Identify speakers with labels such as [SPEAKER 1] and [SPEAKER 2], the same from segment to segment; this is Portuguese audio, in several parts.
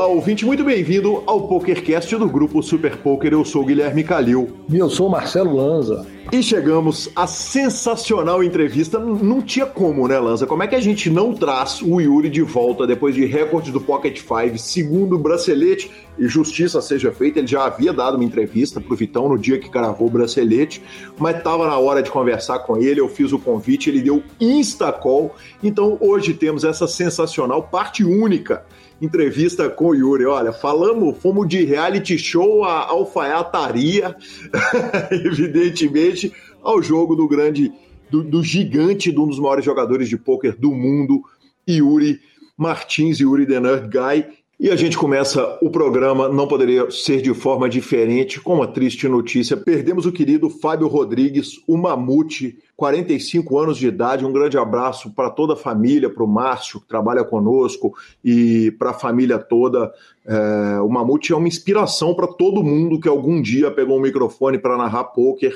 [SPEAKER 1] Olá, ouvinte, muito bem-vindo ao PokerCast do grupo Super Poker. Eu sou o Guilherme Calil.
[SPEAKER 2] E eu sou o Marcelo Lanza.
[SPEAKER 1] E chegamos à sensacional entrevista. Não tinha como, né, Lanza? Como é que a gente não traz o Yuri de volta depois de recorde do Pocket Five, segundo bracelete? E justiça seja feita, ele já havia dado uma entrevista pro Vitão no dia que cravou o bracelete, mas estava na hora de conversar com ele. Eu fiz o convite, ele deu insta-call. Então hoje temos essa sensacional parte única entrevista com o Yuri. Olha, falamos, fomos de reality show a alfaiataria, evidentemente, ao jogo do grande, do, do, gigante, de um dos maiores jogadores de pôquer do mundo, Yuri Martins, Yuri The Nerd Guy. E a gente começa o programa, não poderia ser de forma diferente, com uma triste notícia. Perdemos o querido Fábio Rodrigues, o Mamute, 45 anos de idade. Um grande abraço para toda a família, para o Márcio, que trabalha conosco, e para a família toda. É, o Mamute é uma inspiração para todo mundo que algum dia pegou um microfone para narrar pôquer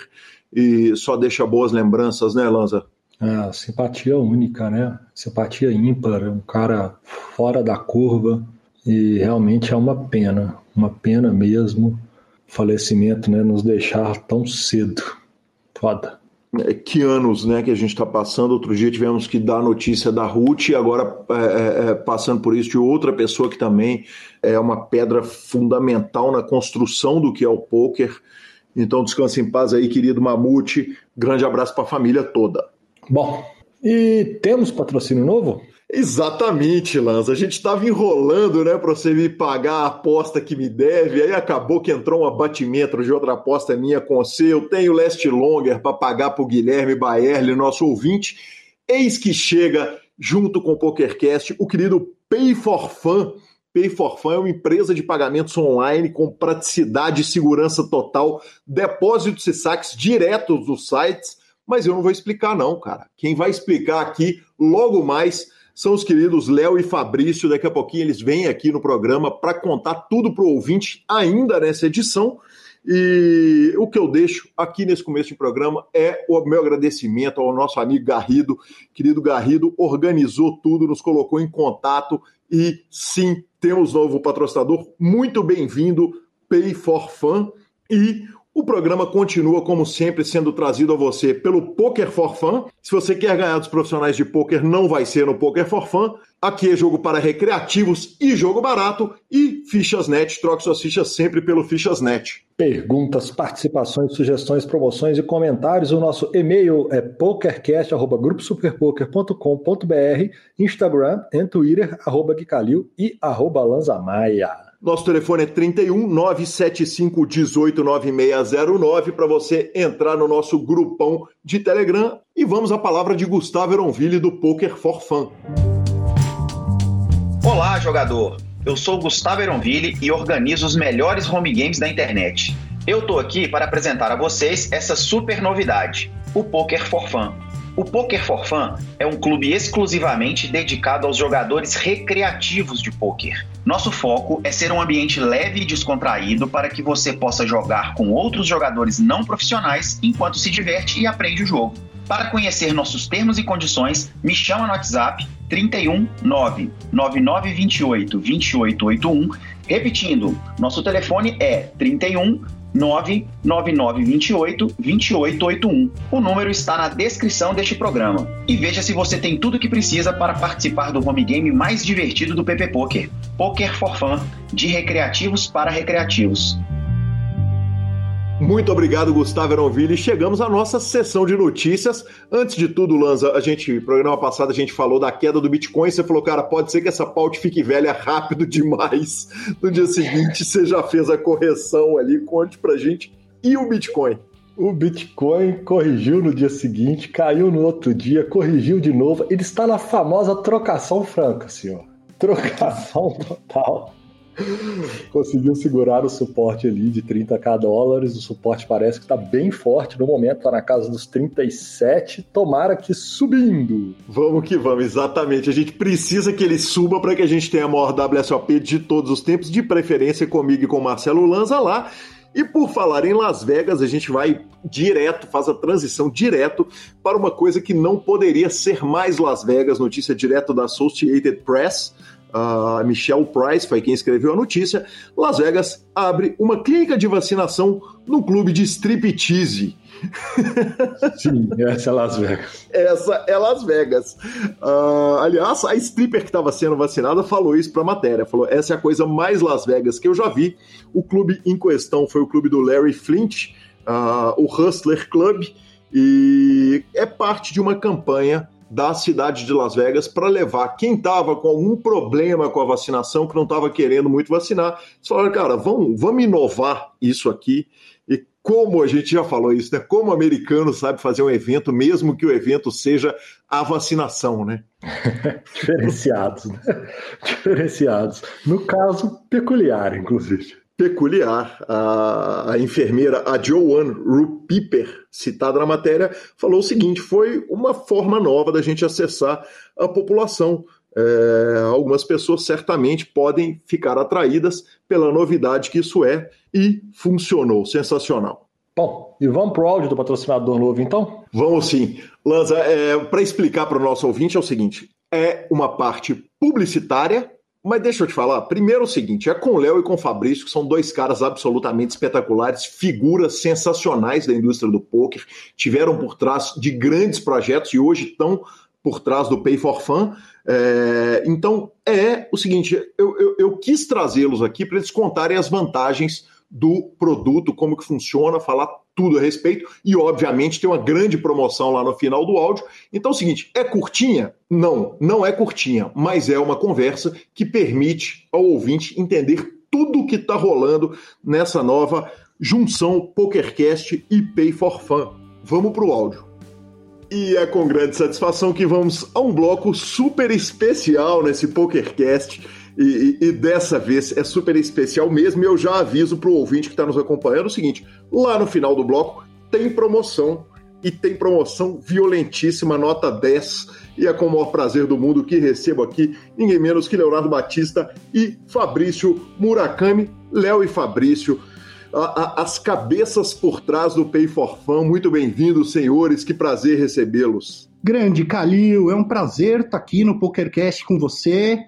[SPEAKER 1] e só deixa boas lembranças, né, Lanza?
[SPEAKER 2] É, simpatia única, né? Simpatia ímpar, um cara fora da curva e realmente é uma pena, uma pena mesmo falecimento, né, nos deixar tão cedo. Foda.
[SPEAKER 1] É, que anos, né, que a gente está passando. Outro dia tivemos que dar notícia da Ruth, e agora é, é, é, passando por isso de outra pessoa que também é uma pedra fundamental na construção do que é o poker. Então descanse em paz aí, querido Mamute. Grande abraço para a família toda.
[SPEAKER 2] Bom, e temos patrocínio novo?
[SPEAKER 1] Exatamente, Lanza. A gente estava enrolando, né, para você me pagar a aposta que me deve. Aí acabou que entrou um abatimento de outra aposta minha com você. Eu tenho Last Longer para pagar para o Guilherme Baerle, nosso ouvinte. Eis que chega, junto com o PokerCast, o querido Pay for Fun. Pay for Fun é uma empresa de pagamentos online com praticidade e segurança total, depósitos e saques diretos dos sites. Mas eu não vou explicar, não, cara. Quem vai explicar aqui logo mais são os queridos Léo e Fabrício. Daqui a pouquinho eles vêm aqui no programa para contar tudo para o ouvinte, ainda nessa edição. E o que eu deixo aqui nesse começo de programa é o meu agradecimento ao nosso amigo Garrido. Querido Garrido, organizou tudo, nos colocou em contato e sim, temos novo patrocinador. Muito bem-vindo, Pay for Fun. E o programa continua, como sempre, sendo trazido a você pelo Poker for Fun. Se você quer ganhar dos profissionais de poker, não vai ser no Poker for Fun. Aqui é jogo para recreativos e jogo barato. E Fichas.net, troque suas fichas sempre pelo Fichas.net.
[SPEAKER 2] Perguntas, participações, sugestões, promoções e comentários. O nosso e-mail é pokercast.gruposuperpoker.com.br, Instagram e Twitter, arroba Guicalil e arroba Lanzamaia.
[SPEAKER 1] Nosso telefone é 31 975 18 9609 para você entrar no nosso grupão de Telegram. E vamos à palavra de Gustavo Eronville do Poker for Fun.
[SPEAKER 3] Olá, jogador. Eu sou Gustavo Eronville e organizo os melhores home games da internet. Eu tô aqui para apresentar a vocês essa super novidade, o Poker for Fun. O Poker for Fun é um clube exclusivamente dedicado aos jogadores recreativos de poker. Nosso foco é ser um ambiente leve e descontraído para que você possa jogar com outros jogadores não profissionais enquanto se diverte e aprende o jogo. Para conhecer nossos termos e condições, me chama no WhatsApp 31 9928 2881. Repetindo, nosso telefone é 31 99928 2881. O número está na descrição deste programa. E veja se você tem tudo o que precisa para participar do home game mais divertido do PP Poker. Poker for Fun, de recreativos para recreativos.
[SPEAKER 1] Muito obrigado, Gustavo Eronville. Chegamos à nossa sessão de notícias. Antes de tudo, Lanza, a gente, programa passado, a gente falou da queda do Bitcoin. Você falou, cara, pode ser que essa pauta fique velha rápido demais. No dia seguinte, você já fez a correção ali. Conte pra gente. E o Bitcoin?
[SPEAKER 2] O Bitcoin corrigiu no dia seguinte, caiu no outro dia, corrigiu de novo. Ele está na famosa trocação franca, senhor. Trocação total. Conseguiu segurar o suporte ali de 30k dólares. O suporte parece que está bem forte no momento, está na casa dos 37. Tomara que subindo.
[SPEAKER 1] Vamos que vamos, exatamente. A gente precisa que ele suba para que a gente tenha a maior WSOP de todos os tempos, de preferência comigo e com o Marcelo Lanza lá. E por falar em Las Vegas, a gente vai direto, faz a transição direto para uma coisa que não poderia ser mais Las Vegas, notícia direto da Associated Press a Michelle Price foi quem escreveu a notícia, Las Vegas abre uma clínica de vacinação no clube de striptease.
[SPEAKER 2] Sim, essa é Las Vegas.
[SPEAKER 1] Essa é Las Vegas. Uh, aliás, a stripper que estava sendo vacinada falou isso para a matéria. Falou: essa é a coisa mais Las Vegas que eu já vi. O clube em questão foi o clube do Larry Flint, uh, o Hustler Club, e é parte de uma campanha da cidade de Las Vegas para levar quem estava com algum problema com a vacinação, que não estava querendo muito vacinar. Eles falaram, cara, vamos, vamos inovar isso aqui. E como a gente já falou isso, né? Como o americano sabe fazer um evento, mesmo que o evento seja a vacinação, né?
[SPEAKER 2] Diferenciados, né? Diferenciados. No caso, peculiar, inclusive
[SPEAKER 1] peculiar. A, a, enfermeira, a Joanne Rupiper, citada na matéria, falou o seguinte: foi uma forma nova da gente acessar a população. É, algumas pessoas certamente podem ficar atraídas pela novidade que isso é e funcionou. Sensacional.
[SPEAKER 2] Bom, e vamos para o áudio do patrocinador novo, então?
[SPEAKER 1] Vamos sim. Lanza, é, para explicar para o nosso ouvinte é o seguinte: é uma parte publicitária mas deixa eu te falar, primeiro é o seguinte, é com o Léo e com o Fabrício, que são dois caras absolutamente espetaculares, figuras sensacionais da indústria do poker, tiveram por trás de grandes projetos e hoje estão por trás do Pay for Fun. É, então, é o seguinte, eu, eu, eu quis trazê-los aqui para eles contarem as vantagens do produto, como que funciona, falar tudo a respeito e, obviamente, tem uma grande promoção lá no final do áudio. Então é o seguinte: é curtinha? Não, não é curtinha, mas é uma conversa que permite ao ouvinte entender tudo o que está rolando nessa nova junção PokerCast e Pay for Fun. Vamos para o áudio. E é com grande satisfação que vamos a um bloco super especial nesse PokerCast e, e, e, dessa vez é super especial mesmo. E eu já aviso para o ouvinte que está nos acompanhando o seguinte: lá no final do bloco tem promoção e tem promoção violentíssima, nota 10. E é com o maior prazer do mundo que recebo aqui ninguém menos que Leonardo Batista e Fabrício Murakami. Léo e Fabrício, a, a, as cabeças por trás do Pay for Fun. Muito bem-vindos, senhores. Que prazer recebê-los.
[SPEAKER 4] Grande Calil, é um prazer estar aqui no PokerCast com você.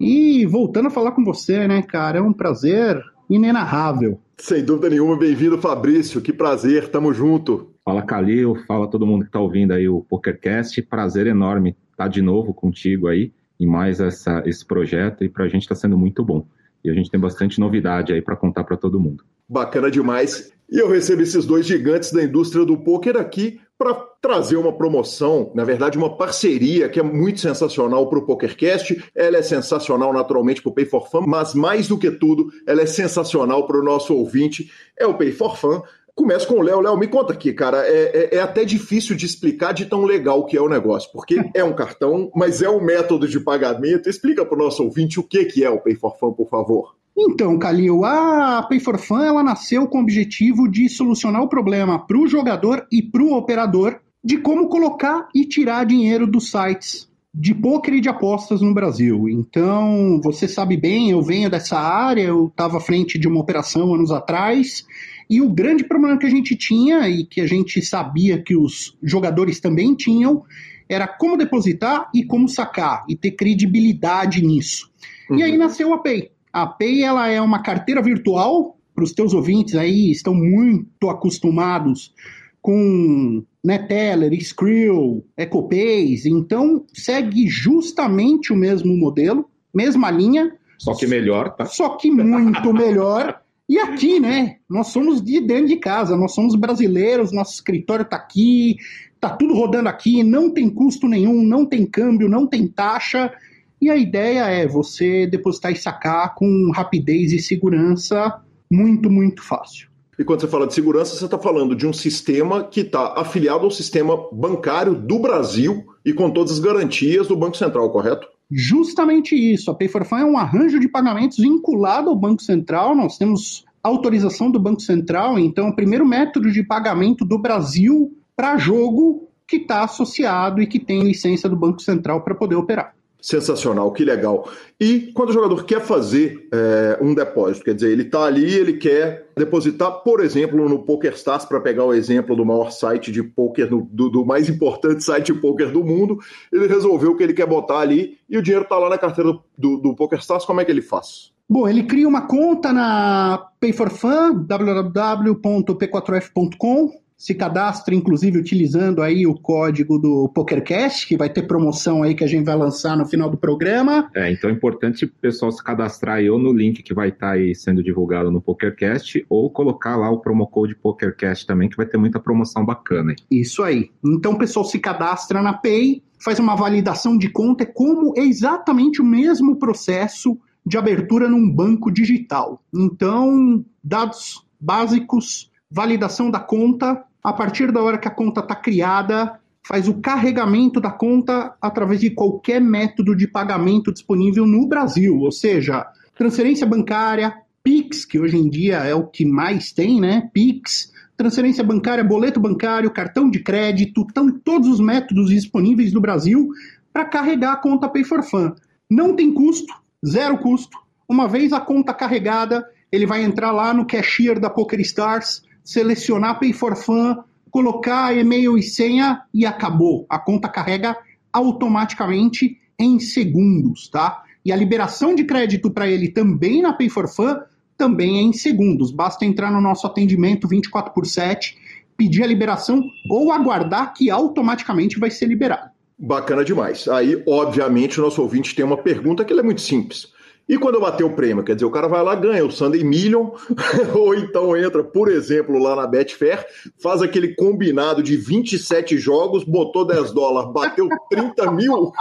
[SPEAKER 4] E voltando a falar com você, né, cara, é um prazer inenarrável.
[SPEAKER 1] Sem dúvida nenhuma, bem-vindo, Fabrício. Que prazer, tamo junto.
[SPEAKER 5] Fala, Calil, fala todo mundo que tá ouvindo aí o PokerCast. Prazer enorme estar de novo contigo aí em mais essa, esse projeto e pra gente tá sendo muito bom. E a gente tem bastante novidade aí para contar para todo mundo.
[SPEAKER 1] Bacana demais. E eu recebo esses dois gigantes da indústria do poker aqui para trazer uma promoção, na verdade, uma parceria que é muito sensacional para o PokerCast. Ela é sensacional, naturalmente, para o Pay for Fun, mas mais do que tudo, ela é sensacional para o nosso ouvinte. É o Pay for Fun. Começo com o Léo. Léo, me conta aqui, cara. É, é, é, até difícil de explicar de tão legal que é o negócio, porque é um cartão, mas é um método de pagamento. Explica para o nosso ouvinte o que, que é o Pay for Fun, por favor.
[SPEAKER 4] Então, Calil, a Pay for Fun ela nasceu com o objetivo de solucionar o problema para o jogador e para o operador de como colocar e tirar dinheiro dos sites de poker e de apostas no Brasil. Então, você sabe bem, eu venho dessa área, eu estava à frente de uma operação anos atrás, e o grande problema que a gente tinha e que a gente sabia que os jogadores também tinham era como depositar e como sacar e ter credibilidade nisso. Uhum. E aí uhum. nasceu a Pay. A Pay ela é uma carteira virtual para os teus ouvintes aí estão muito acostumados com Neteller, Skrill, EcoPays, então segue justamente o mesmo modelo, mesma linha.
[SPEAKER 5] Só que melhor, tá?
[SPEAKER 4] Só que muito melhor. E aqui, né? Nós somos de dentro de casa, nós somos brasileiros, nosso escritório está aqui, tá tudo rodando aqui, não tem custo nenhum, não tem câmbio, não tem taxa. E a ideia é você depositar e sacar com rapidez e segurança muito, muito fácil.
[SPEAKER 1] E quando você fala de segurança, você está falando de um sistema que está afiliado ao sistema bancário do Brasil e com todas as garantias do Banco Central, correto?
[SPEAKER 4] Justamente isso. A Pay for Fun é um arranjo de pagamentos vinculado ao Banco Central. Nós temos autorização do Banco Central, então o primeiro método de pagamento do Brasil para jogo que está associado e que tem licença do Banco Central para poder operar.
[SPEAKER 1] Sensacional, que legal. E quando o jogador quer fazer é, um depósito, quer dizer, ele está ali, ele quer depositar, por exemplo, no PokerStars, para pegar o exemplo do maior site de poker, do, do, mais importante site de poker do mundo, ele resolveu que ele quer botar ali e o dinheiro está lá na carteira do, do PokerStars, como é que ele faz?
[SPEAKER 4] Bom, ele cria uma conta na Pay4Fun, www.p4f.com, se cadastre, inclusive, utilizando aí o código do PokerCast, que vai ter promoção aí que a gente vai lançar no final do programa.
[SPEAKER 5] É, então é importante o pessoal se cadastrar aí ou no link que vai estar tá aí sendo divulgado no PokerCast, ou colocar lá o promo code PokerCast também, que vai ter muita promoção bacana. Aí.
[SPEAKER 4] Isso aí. Então o pessoal se cadastra na Pay, faz uma validação de conta, é como é exatamente o mesmo processo de abertura num banco digital. Então, dados básicos, validação da conta, a partir da hora que a conta está criada, faz o carregamento da conta através de qualquer método de pagamento disponível no Brasil, ou seja, transferência bancária, Pix, que hoje em dia é o que mais tem, né? Pix, transferência bancária, boleto bancário, cartão de crédito, estão todos os métodos disponíveis no Brasil para carregar a conta Pay for Fun. Não tem custo, zero custo. Uma vez a conta carregada, ele vai entrar lá no cashier da PokerStars, selecionar Pay for Fun, colocar e-mail e senha e acabou. A conta carrega automaticamente em segundos, tá? E a liberação de crédito para ele também na Pay for Fun também é em segundos. Basta entrar no nosso atendimento 24 por 7, pedir a liberação ou aguardar que automaticamente vai ser liberado.
[SPEAKER 1] Bacana demais. Aí, obviamente, o nosso ouvinte tem uma pergunta que é muito simples. E quando eu bater o prêmio, quer dizer, o cara vai lá, ganha o Sunday Million, ou então entra, por exemplo, lá na Betfair, faz aquele combinado de 27 jogos, botou 10 dólares, bateu 30 mil.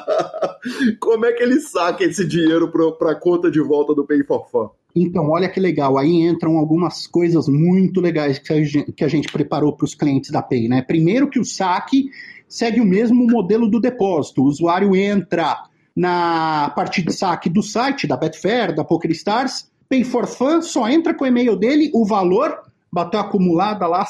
[SPEAKER 1] Como é que ele saca esse dinheiro para a conta de volta do Pay for Fun?
[SPEAKER 4] Então, olha que legal. Aí entram algumas coisas muito legais que a gente, que a gente preparou para os clientes da Pay, né? Primeiro que o saque segue o mesmo modelo do depósito. O usuário entra na parte de saque do site, da Betfair, da PokerStars, Pay for Fun, só entra com o e-mail dele, o valor, bateu acumulada lá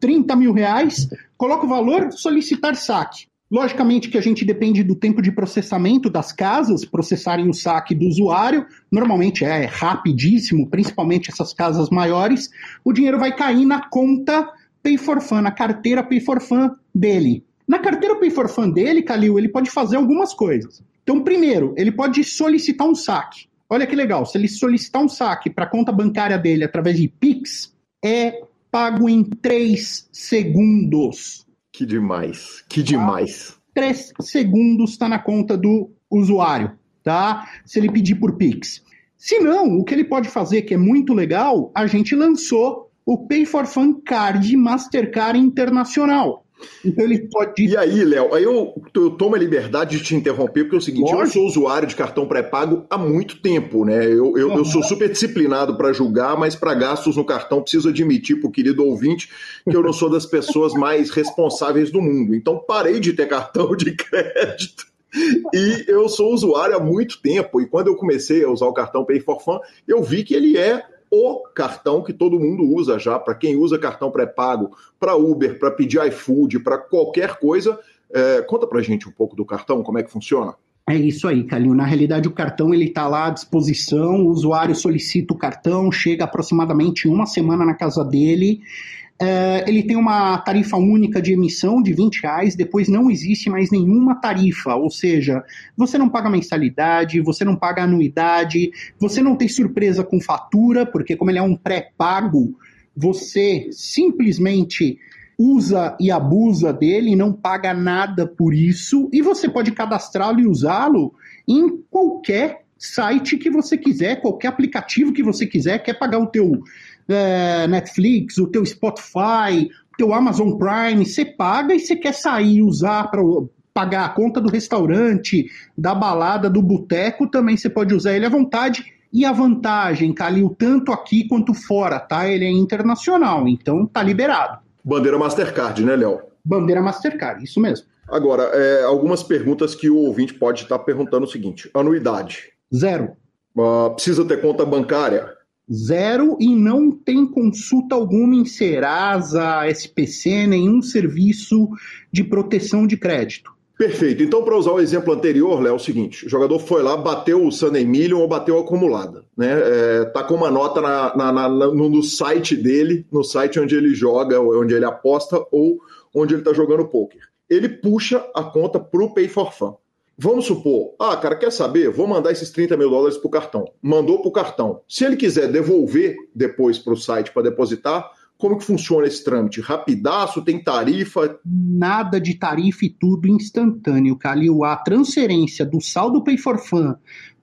[SPEAKER 4] 30 mil reais, coloca o valor, solicitar saque. Logicamente que a gente depende do tempo de processamento das casas, processarem o saque do usuário, normalmente é rapidíssimo, principalmente essas casas maiores, o dinheiro vai cair na conta Pay for Fun, na carteira Pay for Fun dele. Na carteira Pay for Fun dele, Calil, ele pode fazer algumas coisas. Então, primeiro, ele pode solicitar um saque. Olha que legal, se ele solicitar um saque para a conta bancária dele através de Pix, é pago em 3 segundos.
[SPEAKER 1] Que demais, que demais.
[SPEAKER 4] 3 segundos está na conta do usuário, tá? Se ele pedir por Pix. Se não, o que ele pode fazer, que é muito legal, a gente lançou o Pay for Fun Card Mastercard Internacional.
[SPEAKER 1] Então ele pode. E aí, Léo, aí eu, eu tomo a liberdade de te interromper, porque é o seguinte: Lógico. eu sou usuário de cartão pré-pago há muito tempo, né? Eu, eu, uhum. eu sou super disciplinado para julgar, mas para gastos no cartão preciso admitir para o querido ouvinte que eu não sou das pessoas mais responsáveis do mundo. Então parei de ter cartão de crédito. E eu sou usuário há muito tempo. E quando eu comecei a usar o cartão Pay for Fun, eu vi que ele é o cartão que todo mundo usa já, para quem usa cartão pré-pago, para Uber, para pedir iFood, para qualquer coisa. É, conta para gente um pouco do cartão, como é que funciona.
[SPEAKER 4] É isso aí, Calil. Na realidade, o cartão ele está lá à disposição, o usuário solicita o cartão, chega aproximadamente uma semana na casa dele é, ele tem uma tarifa única de emissão de 20 reais, depois não existe mais nenhuma tarifa, ou seja, você não paga mensalidade, você não paga anuidade, você não tem surpresa com fatura, porque como ele é um pré-pago, você simplesmente usa e abusa dele não paga nada por isso, e você pode cadastrá-lo e usá-lo em qualquer site que você quiser, qualquer aplicativo que você quiser, quer pagar o teu é, Netflix, o teu Spotify, o teu Amazon Prime, você paga e você quer sair e usar para pagar a conta do restaurante, da balada, do boteco, também você pode usar ele à vontade. E a vantagem, Calil, tanto aqui quanto fora, tá? Ele é internacional, então tá liberado.
[SPEAKER 1] Bandeira Mastercard, né, Léo?
[SPEAKER 4] Bandeira Mastercard, isso mesmo.
[SPEAKER 1] Agora, é, algumas perguntas que o ouvinte pode estar perguntando o seguinte: anuidade?
[SPEAKER 4] Zero.
[SPEAKER 1] Uh, precisa ter conta bancária?
[SPEAKER 4] Zero e não tem consulta alguma em Serasa, SPC, nenhum serviço de proteção de crédito.
[SPEAKER 1] Perfeito. Então, para usar o exemplo anterior, Léo, é o seguinte: o jogador foi lá, bateu o Sunday Million ou bateu a acumulada. Né? É, tá com uma nota na, na, na, no, no, site dele, no site onde ele joga, onde ele aposta ou onde ele está jogando poker. Ele puxa a conta para o Pay for Fun. Vamos supor, ah, cara, quer saber? Vou mandar esses 30 mil dólares para o cartão. Mandou para o cartão. Se ele quiser devolver depois para o site para depositar, como que funciona esse trâmite? Rapidaço? Tem tarifa?
[SPEAKER 4] Nada de tarifa e tudo instantâneo, Calil. A transferência do saldo Pay for Fun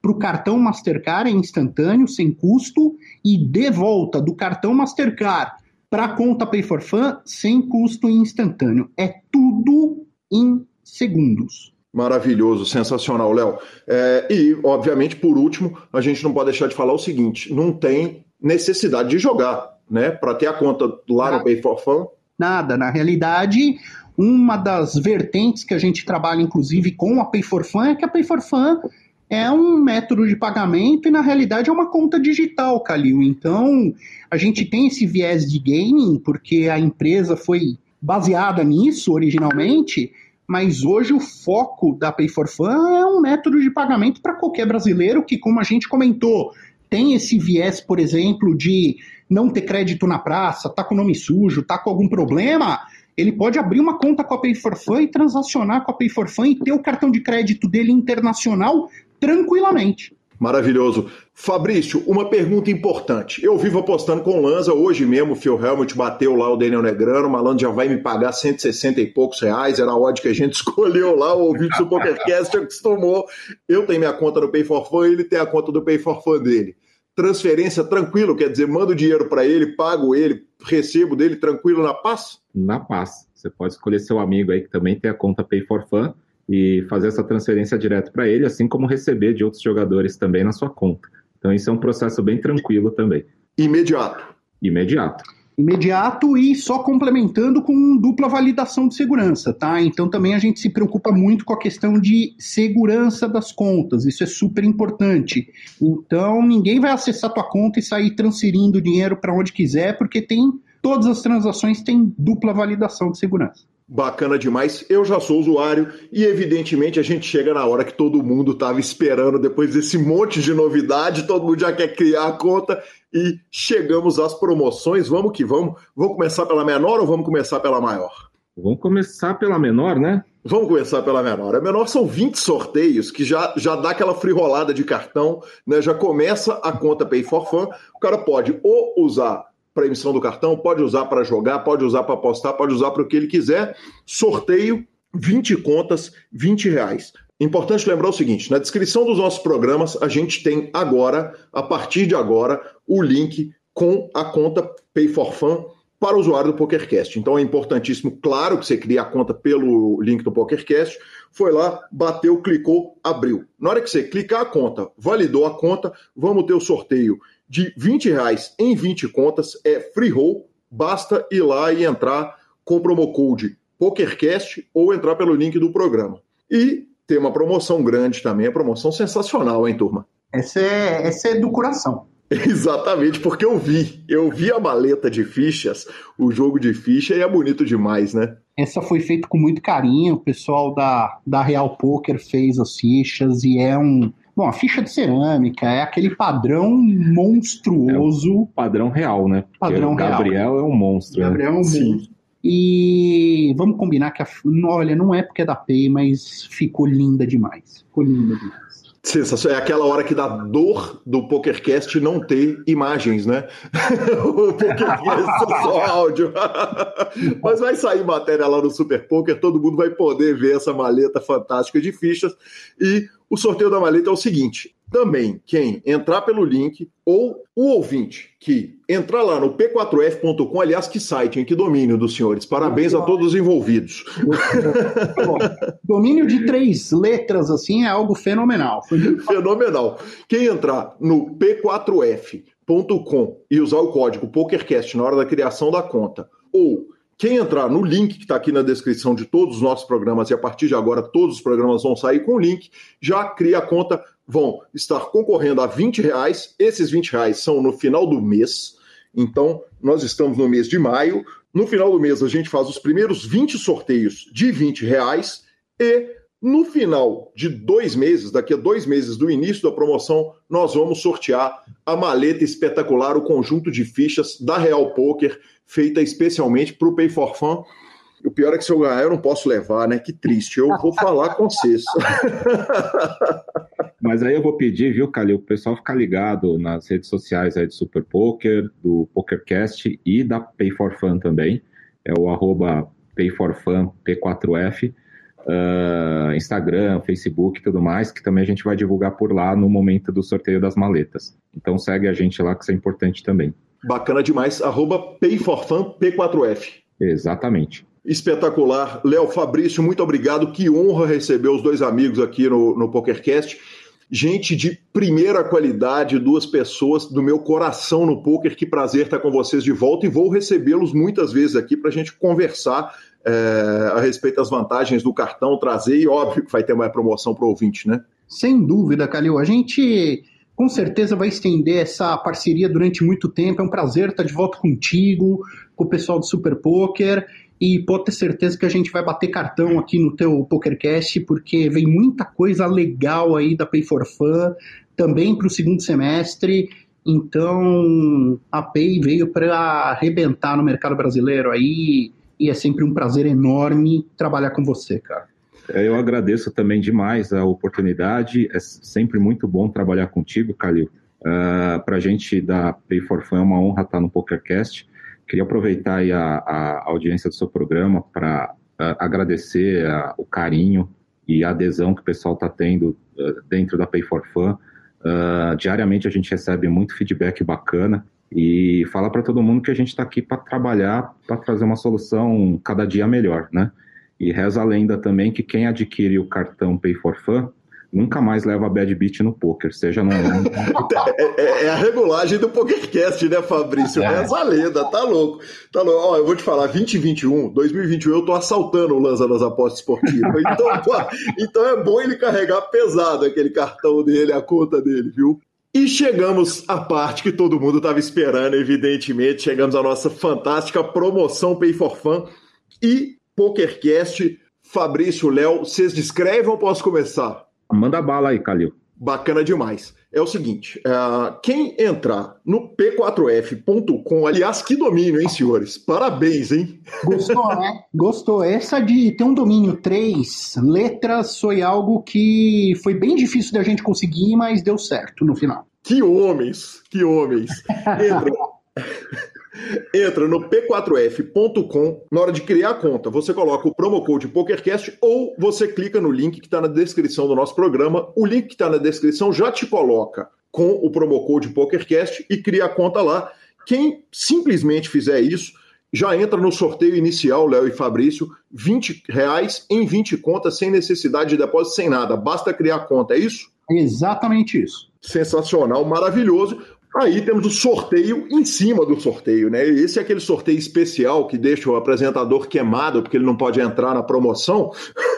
[SPEAKER 4] para o cartão Mastercard é instantâneo, sem custo, e de volta do cartão Mastercard para a conta Pay for Fun, sem custo e instantâneo. É tudo em segundos.
[SPEAKER 1] Maravilhoso, sensacional, Léo. É, e, obviamente, por último, a gente não pode deixar de falar o seguinte: não tem necessidade de jogar né, para ter a conta lá Nada. no Pay for Fun?
[SPEAKER 4] Nada. Na realidade, uma das vertentes que a gente trabalha, inclusive, com a Pay for Fun é que a Pay for Fun é um método de pagamento e, na realidade, é uma conta digital, Calil. Então, a gente tem esse viés de gaming, porque a empresa foi baseada nisso originalmente, mas hoje o foco da Pay for Fun é um método de pagamento para qualquer brasileiro que, como a gente comentou, tem esse viés, por exemplo, de não ter crédito na praça, tá com nome sujo, tá com algum problema, ele pode abrir uma conta com a Pay for Fun e transacionar com a Pay for Fun e ter o cartão de crédito dele internacional tranquilamente.
[SPEAKER 1] Maravilhoso. Fabrício, uma pergunta importante. Eu vivo apostando com Lanza, hoje mesmo o Phil Helmut bateu lá o Daniel Negrano, o malandro já vai me pagar 160 e poucos reais, era a odd que a gente escolheu lá, o ouvinte do PokerCast acostumou. Eu tenho minha conta no Pay for Fun, ele tem a conta do Pay for Fun dele transferência tranquilo, quer dizer, mando dinheiro para ele, pago ele, recebo dele tranquilo na paz?
[SPEAKER 5] Na paz. Você pode escolher seu amigo aí que também tem a conta Pay for Fun e fazer essa transferência direto para ele, assim como receber de outros jogadores também na sua conta. Então isso é um processo bem tranquilo também.
[SPEAKER 1] Imediato.
[SPEAKER 5] Imediato
[SPEAKER 4] imediato e só complementando com dupla validação de segurança, tá? Então também a gente se preocupa muito com a questão de segurança das contas, isso é super importante. Então ninguém vai acessar tua conta e sair transferindo dinheiro para onde quiser, porque tem todas as transações têm dupla validação de segurança.
[SPEAKER 1] Bacana demais. Eu já sou usuário e, evidentemente, a gente chega na hora que todo mundo estava esperando, depois desse monte de novidade, todo mundo já quer criar a conta e chegamos às promoções. Vamos que vamos. Vamos começar pela menor ou vamos começar pela maior?
[SPEAKER 5] Vamos começar pela menor, né?
[SPEAKER 1] Vamos começar pela menor. A menor são 20 sorteios que já, já dá aquela frirolada de cartão, né? Já começa a conta Pay for Fun. O cara pode ou usar para emissão do cartão, pode usar para jogar, pode usar para apostar, pode usar para o que ele quiser. Sorteio, 20 contas, 20 reais. Importante lembrar o seguinte: na descrição dos nossos programas, a gente tem agora, a partir de agora, o link com a conta Pay for Fun para o usuário do PokerCast. Então é importantíssimo, claro, que você cria a conta pelo link do PokerCast. Foi lá, bateu, clicou, abriu. Na hora que você clicar a conta, validou a conta, vamos ter o sorteio de 20 reais em 20 contas, é free roll, basta ir lá e entrar com o promo code PokerCast ou entrar pelo link do programa. E tem uma promoção grande também, é promoção sensacional, hein, turma?
[SPEAKER 4] Essa é, essa é do coração.
[SPEAKER 1] Exatamente, porque eu vi. Eu vi a maleta de fichas, o jogo de ficha, e é bonito demais, né?
[SPEAKER 4] Essa foi feita com muito carinho, o pessoal da, da Real Poker fez as fichas e é um, Bom, a ficha de cerâmica é aquele padrão monstruoso.
[SPEAKER 5] É padrão real, né? Porque
[SPEAKER 4] padrão
[SPEAKER 5] o Gabriel
[SPEAKER 4] real.
[SPEAKER 5] é um monstro.
[SPEAKER 4] O Gabriel
[SPEAKER 5] né?
[SPEAKER 4] é um Sim. monstro. E vamos combinar que a. Olha, não é porque é da Pay, mas ficou linda demais. Ficou linda demais.
[SPEAKER 1] Sensacional. É aquela hora que dá dor do PokerCast não ter imagens, né? o PokerCast é só áudio. Mas vai sair matéria lá no Super Poker, todo mundo vai poder ver essa maleta fantástica de fichas. E o sorteio da maleta é o seguinte: também quem entrar pelo link ou o ouvinte que entrar lá no p4f.com, aliás, que site, em que domínio dos senhores. Parabéns a todos os envolvidos.
[SPEAKER 4] domínio de três letras assim é algo fenomenal.
[SPEAKER 1] Fenomenal. Quem entrar no p4f.com e usar o código PokerCast na hora da criação da conta ou quem entrar no link que está aqui na descrição de todos os nossos programas, e a partir de agora todos os programas vão sair com o link, já cria a conta, vão estar concorrendo a 20 reais. Esses 20 reais são no final do mês. Então, nós estamos no mês de maio. No final do mês, a gente faz os primeiros 20 sorteios de 20 reais. E No final de dois meses, daqui a dois meses do início da promoção, nós vamos sortear a maleta espetacular, o conjunto de fichas da Real Poker, feita especialmente para o Pay for Fun. O pior é que se eu ganhar, eu não posso levar, né? Que triste. Eu vou falar com vocês.
[SPEAKER 5] Mas aí eu vou pedir, viu, Calil, o pessoal ficar ligado nas redes sociais aí do Super Poker, do PokerCast e da Pay for Fun também. É o arroba PayForFun P4F uh, Instagram, Facebook e tudo mais, que também a gente vai divulgar por lá no momento do sorteio das maletas. Então segue a gente lá, que isso é importante também.
[SPEAKER 1] Bacana demais, arroba P4F.
[SPEAKER 5] Exatamente.
[SPEAKER 1] Espetacular. Léo Fabrício, muito obrigado. Que honra receber os dois amigos aqui no, no PokerCast. Gente de primeira qualidade, duas pessoas do meu coração no poker. Que prazer estar com vocês de volta e vou recebê-los muitas vezes aqui para a gente conversar é, a respeito das vantagens do cartão, trazer, e óbvio que vai ter mais promoção para o ouvinte, né?
[SPEAKER 4] Sem dúvida, Calil. A gente com certeza vai estender essa parceria durante muito tempo. É um prazer estar de volta contigo, com o pessoal do Super Poker. E pode ter certeza que a gente vai bater cartão aqui no teu PokerCast, porque vem muita coisa legal aí da Pay for Fun, também para o segundo semestre. Então, a Pay veio para arrebentar no mercado brasileiro aí, e é sempre um prazer enorme trabalhar com você, cara.
[SPEAKER 5] É, eu agradeço também demais a oportunidade, é sempre muito bom trabalhar contigo, Calil. Uh, Para a gente da Pay for Fun é uma honra estar no PokerCast. Queria aproveitar a, a, audiência do seu programa para uh, agradecer uh, o carinho e a adesão que o pessoal está tendo uh, dentro da Pay for Fun. diariamente a gente recebe muito feedback bacana e falar para todo mundo que a gente está aqui para trabalhar, para trazer uma solução cada dia melhor, né? E reza a lenda também que quem adquire o cartão Pay for Fun nunca mais leva bad beat no poker, seja no.
[SPEAKER 1] é, é, é, a regulagem do PokerCast, né, Fabrício? É. Reza a lenda, tá louco. Tá louco. Ó, eu vou te falar, 2021, 2021 eu tô assaltando o Lanza das apostas esportivas. Então, pô, então é bom ele carregar pesado aquele cartão dele, a conta dele, viu? E chegamos à parte que todo mundo estava esperando, evidentemente. Chegamos à nossa fantástica promoção Pay for Fun e PokerCast. Fabrício, Léo, vocês descrevem ou posso começar?
[SPEAKER 5] Manda bala aí, Calil.
[SPEAKER 1] Bacana demais. É o seguinte: uh, quem entrar no p4f.com, aliás, que domínio, hein, senhores? Parabéns, hein?
[SPEAKER 4] Gostou, né? Gostou. Essa de ter um domínio três letras foi algo que foi bem difícil da gente conseguir, mas deu certo no final.
[SPEAKER 1] Que homens, que homens. Entra. Entra no p4f.com, na hora de criar a conta, você coloca o promo code PokerCast ou você clica no link que está na descrição do nosso programa. O link que está na descrição já te coloca com o promo code PokerCast e cria a conta lá. Quem simplesmente fizer isso, já entra no sorteio inicial, Léo e Fabrício, 20 reais em 20 contas, sem necessidade de depósito, sem nada. Basta criar a conta, é isso?
[SPEAKER 4] Exatamente isso.
[SPEAKER 1] Sensacional, maravilhoso. Aí temos o sorteio em cima do sorteio, né? Esse é aquele sorteio especial que deixa o apresentador queimado, porque ele não pode entrar na promoção,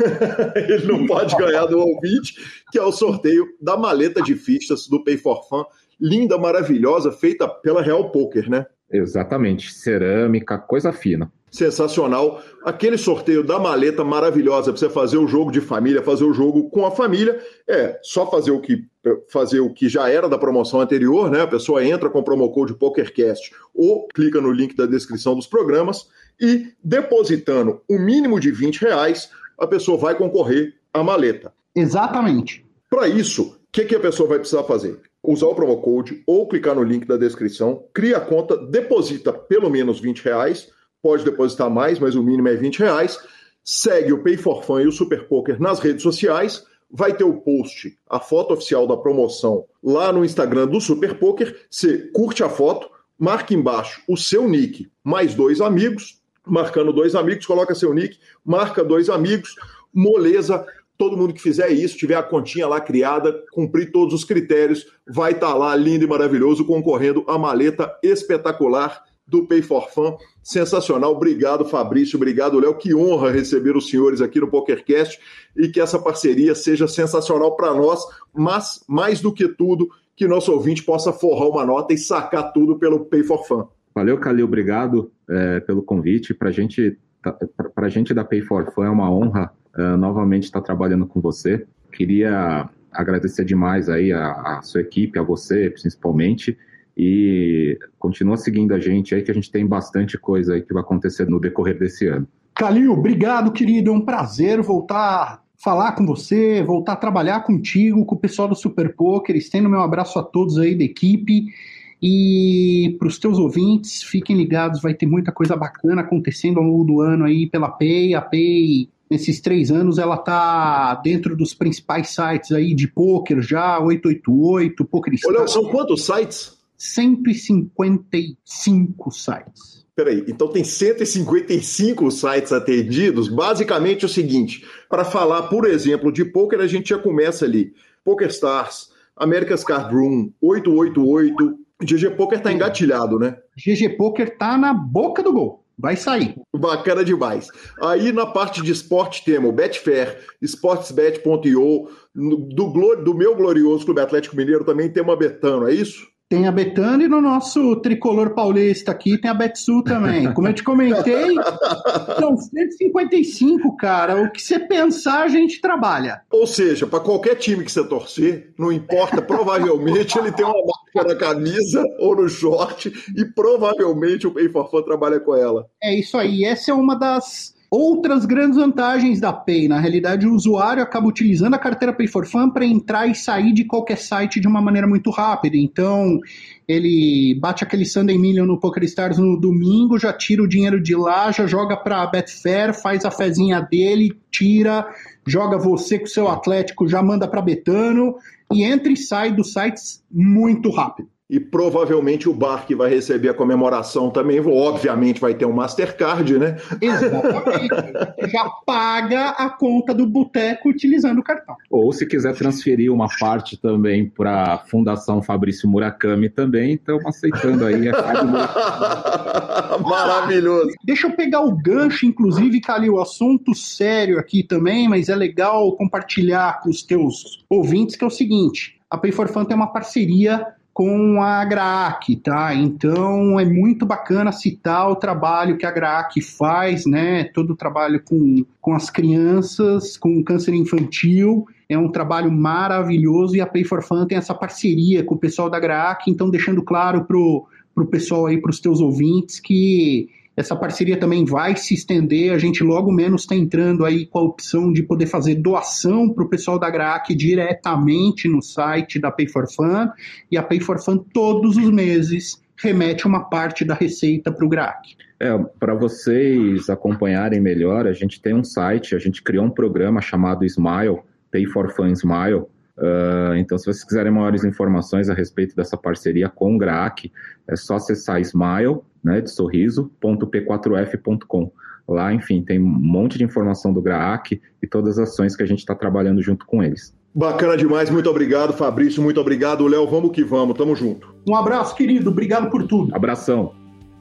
[SPEAKER 1] ele não pode ganhar do ouvinte, que é o sorteio da maleta de fichas do Pay for Fun, linda, maravilhosa, feita pela Real Poker, né?
[SPEAKER 5] Exatamente, cerâmica, coisa fina
[SPEAKER 1] sensacional. Aquele sorteio da maleta maravilhosa para você fazer o jogo de família, fazer o jogo com a família, é só fazer o que fazer o que já era da promoção anterior, né? A pessoa entra com o promo code PokerCast ou clica no link da descrição dos programas e depositando o mínimo de 20 reais, a pessoa vai concorrer à maleta.
[SPEAKER 4] Exatamente.
[SPEAKER 1] Para isso, o que, que a pessoa vai precisar fazer? Usar o promo code ou clicar no link da descrição, cria a conta, deposita pelo menos 20 reais pode depositar mais, mas o mínimo é 20 reais. Segue o Pay for Fun e o Super Poker nas redes sociais. Vai ter o post, a foto oficial da promoção lá no Instagram do Super Poker. Você curte a foto, marca embaixo o seu nick mais dois amigos, marcando dois amigos, coloca seu nick, marca dois amigos, moleza. Todo mundo que fizer isso, tiver a continha lá criada, cumprir todos os critérios, vai estar tá lá lindo e maravilhoso, concorrendo a maleta espetacular do Pay for Fun. Sensacional. Obrigado, Fabrício. Obrigado, Léo. Que honra receber os senhores aqui no PokerCast e que essa parceria seja sensacional para nós, mas mais do que tudo, que nosso ouvinte possa forrar uma nota e sacar tudo pelo Pay for Fun.
[SPEAKER 5] Valeu, Calil. Obrigado é, pelo convite. Para gente, a gente da Pay for Fun é uma honra uh, novamente estar trabalhando com você. Queria agradecer demais aí a, a sua equipe, a você principalmente, e continua seguindo a gente aí que a gente tem bastante coisa aí que vai acontecer no decorrer desse ano.
[SPEAKER 4] Calil, obrigado, querido. É um prazer voltar falar com você, voltar a trabalhar contigo, com o pessoal do Super Poker. Estendo meu abraço a todos aí da equipe. E para os teus ouvintes, fiquem ligados, vai ter muita coisa bacana acontecendo ao longo do ano aí pela Pay. A Pay, nesses três anos, ela tá dentro dos principais sites aí de poker já, 888, Poker
[SPEAKER 1] Olha, são quantos sites?
[SPEAKER 4] 155 sites.
[SPEAKER 1] Peraí, então tem 155 sites atendidos. Basicamente é o seguinte: para falar, por exemplo, de poker, a gente já começa ali. PokerStars, America's Card Room, 888. GG Poker tá engatilhado, né?
[SPEAKER 4] GG Poker tá na boca do gol. Vai sair.
[SPEAKER 1] Bacana demais. Aí na parte de esporte temos Betfair, sportsbet.io, do, do meu glorioso Clube Atlético Mineiro também tem uma Betano, é isso?
[SPEAKER 4] Tem a Betano e no nosso tricolor paulista aqui tem a Betsu também. Como eu te comentei, são 155, cara. O que você pensar, a gente trabalha.
[SPEAKER 1] Ou seja, para qualquer time que você torcer, não importa, provavelmente ele tem uma marca na camisa ou no short e provavelmente o Pay for Fun trabalha com ela.
[SPEAKER 4] É isso aí. Essa é uma das Outras grandes vantagens da Pay, na realidade, o usuário acaba utilizando a carteira Pay for Fun para entrar e sair de qualquer site de uma maneira muito rápida. Então, ele bate aquele Sunday Million no PokerStars no domingo, já tira o dinheiro de lá, já joga para a Betfair, faz a fezinha dele, tira, joga você com o seu Atlético, já manda para Betano e entra e sai dos sites muito rápido
[SPEAKER 1] e provavelmente o bar que vai receber a comemoração também, obviamente, vai ter um Mastercard, né?
[SPEAKER 4] Exatamente. Já paga a conta do boteco utilizando o cartão.
[SPEAKER 5] Ou se quiser transferir uma parte também para a Fundação Fabrício Murakami também, estamos aceitando aí.
[SPEAKER 1] Maravilhoso.
[SPEAKER 4] Deixa eu pegar o gancho, inclusive, Calil, assunto sério aqui também, mas é legal compartilhar com os teus ouvintes, que é o seguinte, a Pay for Fun tem uma parceria com a GRAAC, tá? Então é muito bacana citar o trabalho que a GRAAC faz, né? Todo o trabalho com, com as crianças, com câncer infantil. É um trabalho maravilhoso e a Pay for Fun tem essa parceria com o pessoal da GRAAC, então deixando claro pro, pro pessoal aí, pros teus ouvintes, que essa parceria também vai se estender. A gente logo menos está entrando aí com a opção de poder fazer doação para o pessoal da GRAC diretamente no site da Pay for Fun. E a Pay for Fun todos os meses remete uma parte da receita para o GRAC.
[SPEAKER 5] É, para vocês acompanharem melhor, a gente tem um site, a gente criou um programa chamado Smile, Pay for Fun Smile. Uh, então, se vocês quiserem maiores informações a respeito dessa parceria com o GRAC, é só acessar Smile, né, de sorriso.p4f.com. Lá, enfim, tem um monte de informação do GRAAC e todas as ações que a gente está trabalhando junto com eles.
[SPEAKER 1] Bacana demais, muito obrigado, Fabrício, muito obrigado, Léo, vamos que vamos, tamo junto.
[SPEAKER 4] Um abraço, querido, obrigado por tudo.
[SPEAKER 5] Abração.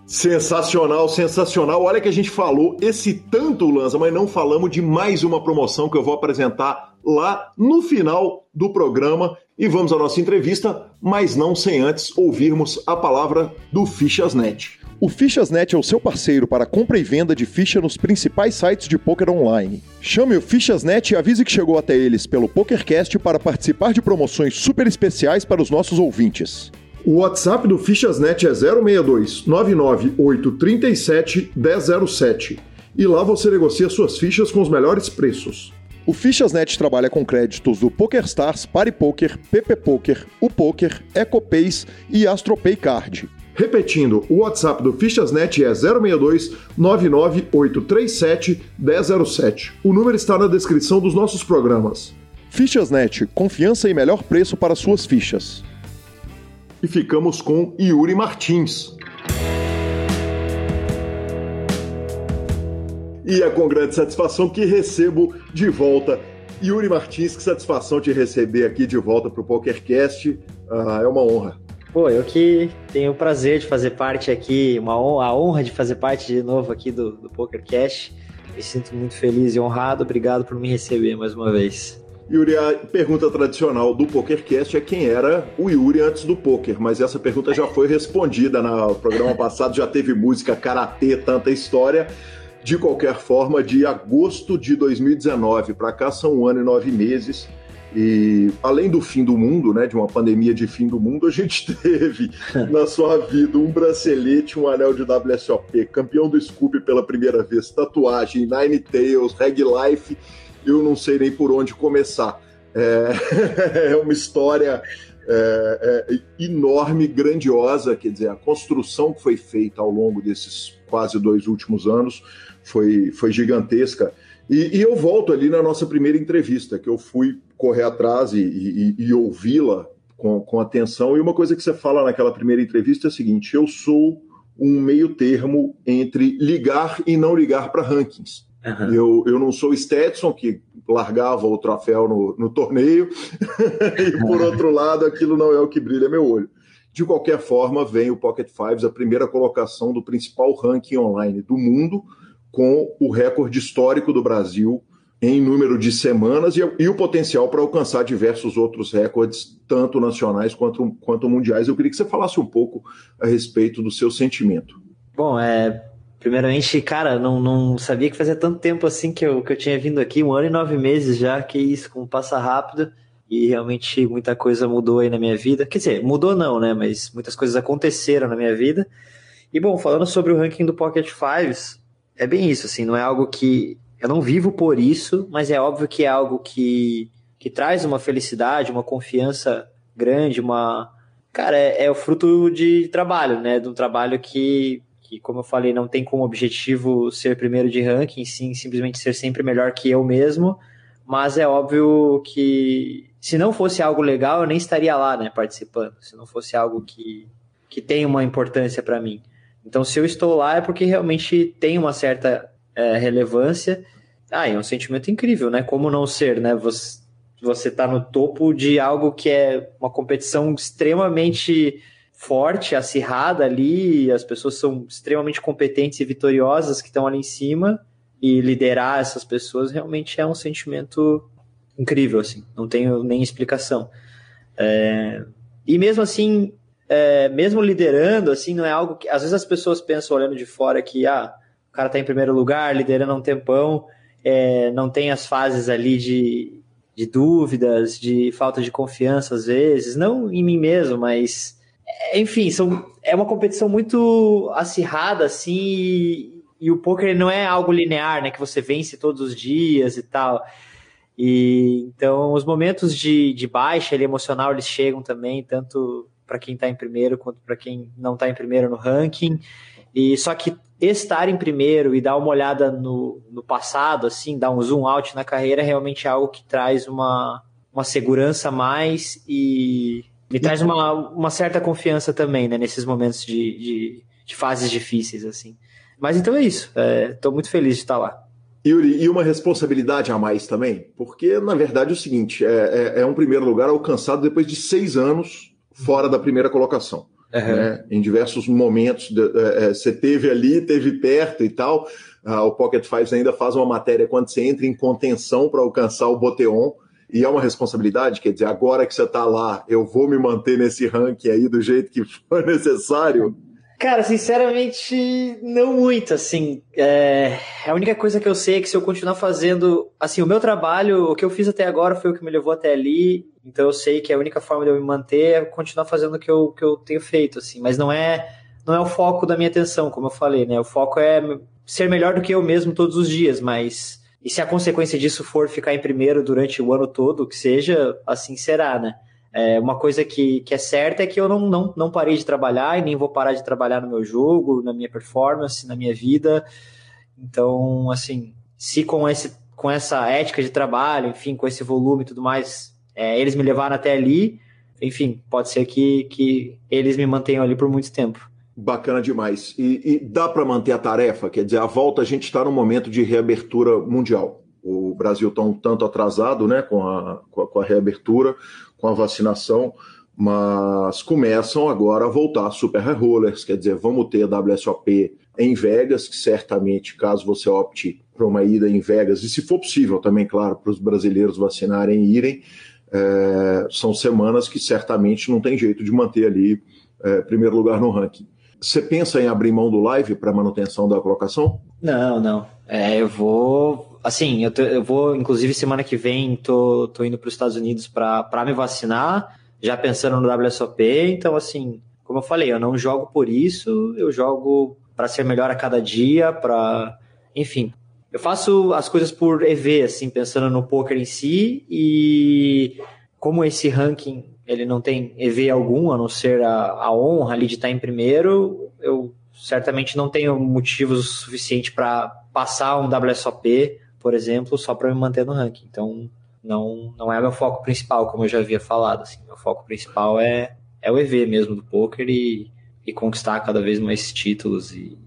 [SPEAKER 1] Sensacional, sensacional. Olha que a gente falou esse tanto, Lanza, mas não falamos de mais uma promoção que eu vou apresentar lá no final do programa. E vamos à nossa entrevista, mas não sem antes ouvirmos a palavra do Fichasnet. O Fichasnet é o seu parceiro para compra e venda de ficha nos principais sites de poker online. Chame o Fichasnet e avise que chegou até eles pelo PokerCast para participar de promoções super especiais para os nossos ouvintes. O WhatsApp do Fichasnet é 062 99837 1007 e lá você negocia suas fichas com os melhores preços. O Fichasnet trabalha com créditos do PokerStars, PariPoker, PP Poker, o Poker, EcoPays e AstroPay Card. Repetindo, o WhatsApp do Fichasnet é 062 99837 1007. O número está na descrição dos nossos programas. Fichasnet, confiança e melhor preço para suas fichas. E ficamos com Yuri Martins. E é com grande satisfação que recebo de volta Yuri Martins. Que satisfação te receber aqui de volta para o PokerCast. Ah, é uma honra.
[SPEAKER 6] Pô, eu que tenho o prazer de fazer parte aqui, uma honra, a honra de fazer parte de novo aqui do, do PokerCast. Me sinto muito feliz e honrado. Obrigado por me receber mais uma vez.
[SPEAKER 1] Yuri, a pergunta tradicional do PokerCast é quem era o Yuri antes do poker, mas essa pergunta já foi respondida no programa passado, já teve música, karatê, tanta história. De qualquer forma, de agosto de 2019 para cá são um ano e nove meses. E além do fim do mundo, né, de uma pandemia de fim do mundo, a gente teve na sua vida um bracelete, um anel de WSOP, campeão do Scoop pela primeira vez, tatuagem, Nine Tails, Reg Life, eu não sei nem por onde começar. É, é uma história é, é, enorme, grandiosa, quer dizer, a construção que foi feita ao longo desses quase dois últimos anos foi, foi gigantesca. E, e, eu volto ali na nossa primeira entrevista, que eu fui correr atrás e, e, e ouvi-la com, com atenção. E uma coisa que você fala naquela primeira entrevista é a seguinte: eu sou um meio termo entre ligar e não ligar para rankings. Uhum. Eu, eu não sou o Stetson, que largava o troféu no, no torneio, e por outro lado, aquilo não é o que brilha meu olho. De qualquer forma, vem o Pocket Fives, a primeira colocação do principal ranking online do mundo, com o recorde histórico do Brasil em número de semanas e, e o potencial para alcançar diversos outros recordes, tanto nacionais quanto, quanto mundiais. Eu queria que você falasse um pouco a respeito do seu sentimento.
[SPEAKER 6] Bom, é, primeiramente, cara, não, não sabia que fazia tanto tempo assim que eu, que eu tinha vindo aqui, um ano e nove meses já, que isso, como passa rápido. E realmente muita coisa mudou aí na minha vida. Quer dizer, mudou não, né? Mas muitas coisas aconteceram na minha vida. E bom, falando sobre o ranking do Pocket Fives, é bem isso, assim, não é algo que. Eu não vivo por isso, mas é óbvio que é algo que, que traz uma felicidade, uma confiança grande, uma. Cara, é, é o fruto de trabalho, né? De um trabalho que, que, como eu falei, não tem como objetivo ser primeiro de ranking, sim, simplesmente ser sempre melhor que eu mesmo. Mas é óbvio que se não fosse algo legal, eu nem estaria lá, né, participando. Se não fosse algo que, que tem uma importância para mim. Então, se eu estou lá é porque realmente tem uma certa é, relevância. Ah, é um sentimento incrível, né? Como não ser, né? Você, você tá no topo de algo que é uma competição extremamente forte, acirrada ali, as pessoas são extremamente competentes e vitoriosas que estão ali em cima, e liderar essas pessoas realmente é um sentimento incrível, assim, não tenho nem explicação. É... E mesmo assim, é, mesmo liderando, assim, não é algo que. Às vezes as pessoas pensam olhando de fora que ah, o cara está em primeiro lugar, liderando há um tempão, é, não tem as fases ali de, de dúvidas, de falta de confiança às vezes, não em mim mesmo, mas. É, enfim, são, é uma competição muito acirrada, assim, e, e o poker não é algo linear, né? Que você vence todos os dias e tal. E então os momentos de, de baixa ali, emocional eles chegam também, tanto para quem está em primeiro quanto para quem não está em primeiro no ranking. E só que estar em primeiro e dar uma olhada no, no passado, assim, dar um zoom out na carreira, é realmente algo que traz uma, uma segurança a mais e me traz uma, uma certa confiança também, né, nesses momentos de, de, de fases difíceis, assim. Mas então é isso, estou é, muito feliz de estar lá.
[SPEAKER 1] Yuri, e uma responsabilidade a mais também, porque na verdade é o seguinte: é, é, é um primeiro lugar alcançado depois de seis anos fora da primeira colocação. Uhum. Né? Em diversos momentos é, é, você teve ali, teve perto e tal. Ah, o Pocket Fives ainda faz uma matéria quando você entra em contenção para alcançar o Boteon. E é uma responsabilidade, quer dizer, agora que você está lá, eu vou me manter nesse ranking aí do jeito que for necessário.
[SPEAKER 6] Cara, sinceramente, não muito, assim. É... A única coisa que eu sei é que se eu continuar fazendo. Assim, o meu trabalho, o que eu fiz até agora foi o que me levou até ali. Então eu sei que a única forma de eu me manter é continuar fazendo o que eu, que eu tenho feito, assim. Mas não é, não é o foco da minha atenção, como eu falei, né? O foco é ser melhor do que eu mesmo todos os dias, mas. E se a consequência disso for ficar em primeiro durante o ano todo, que seja, assim será, né? É, uma coisa que, que é certa é que eu não, não, não parei de trabalhar e nem vou parar de trabalhar no meu jogo, na minha performance, na minha vida. Então, assim, se com, esse, com essa ética de trabalho, enfim, com esse volume e tudo mais, é, eles me levaram até ali, enfim, pode ser que, que eles me mantenham ali por muito tempo.
[SPEAKER 1] Bacana demais. E, e dá para manter a tarefa? Quer dizer, a volta a gente está num momento de reabertura mundial. O Brasil está um tanto atrasado né, com, a, com a, com a reabertura com a vacinação, mas começam agora a voltar super rollers, quer dizer, vamos ter a WSOP em Vegas, que certamente, caso você opte para uma ida em Vegas, e se for possível também, claro, para os brasileiros vacinarem e irem, é, são semanas que certamente não tem jeito de manter ali é, primeiro lugar no ranking. Você pensa em abrir mão do live para manutenção da colocação?
[SPEAKER 6] Não, não. É, eu vou. Assim, eu, eu vou, inclusive, semana que vem, tô, tô indo para os Estados Unidos para me vacinar, já pensando no WSOP. Então, assim, como eu falei, eu não jogo por isso, eu jogo para ser melhor a cada dia, para. Enfim. Eu faço as coisas por EV, assim, pensando no poker em si, e como esse ranking ele não tem EV algum, a não ser a, a honra ali de estar em primeiro, eu certamente não tenho motivos suficientes para passar um WSOP, por exemplo, só para me manter no ranking. Então, não, não é meu foco principal, como eu já havia falado. Assim, meu foco principal é, é o EV mesmo do poker e, e conquistar cada vez mais títulos e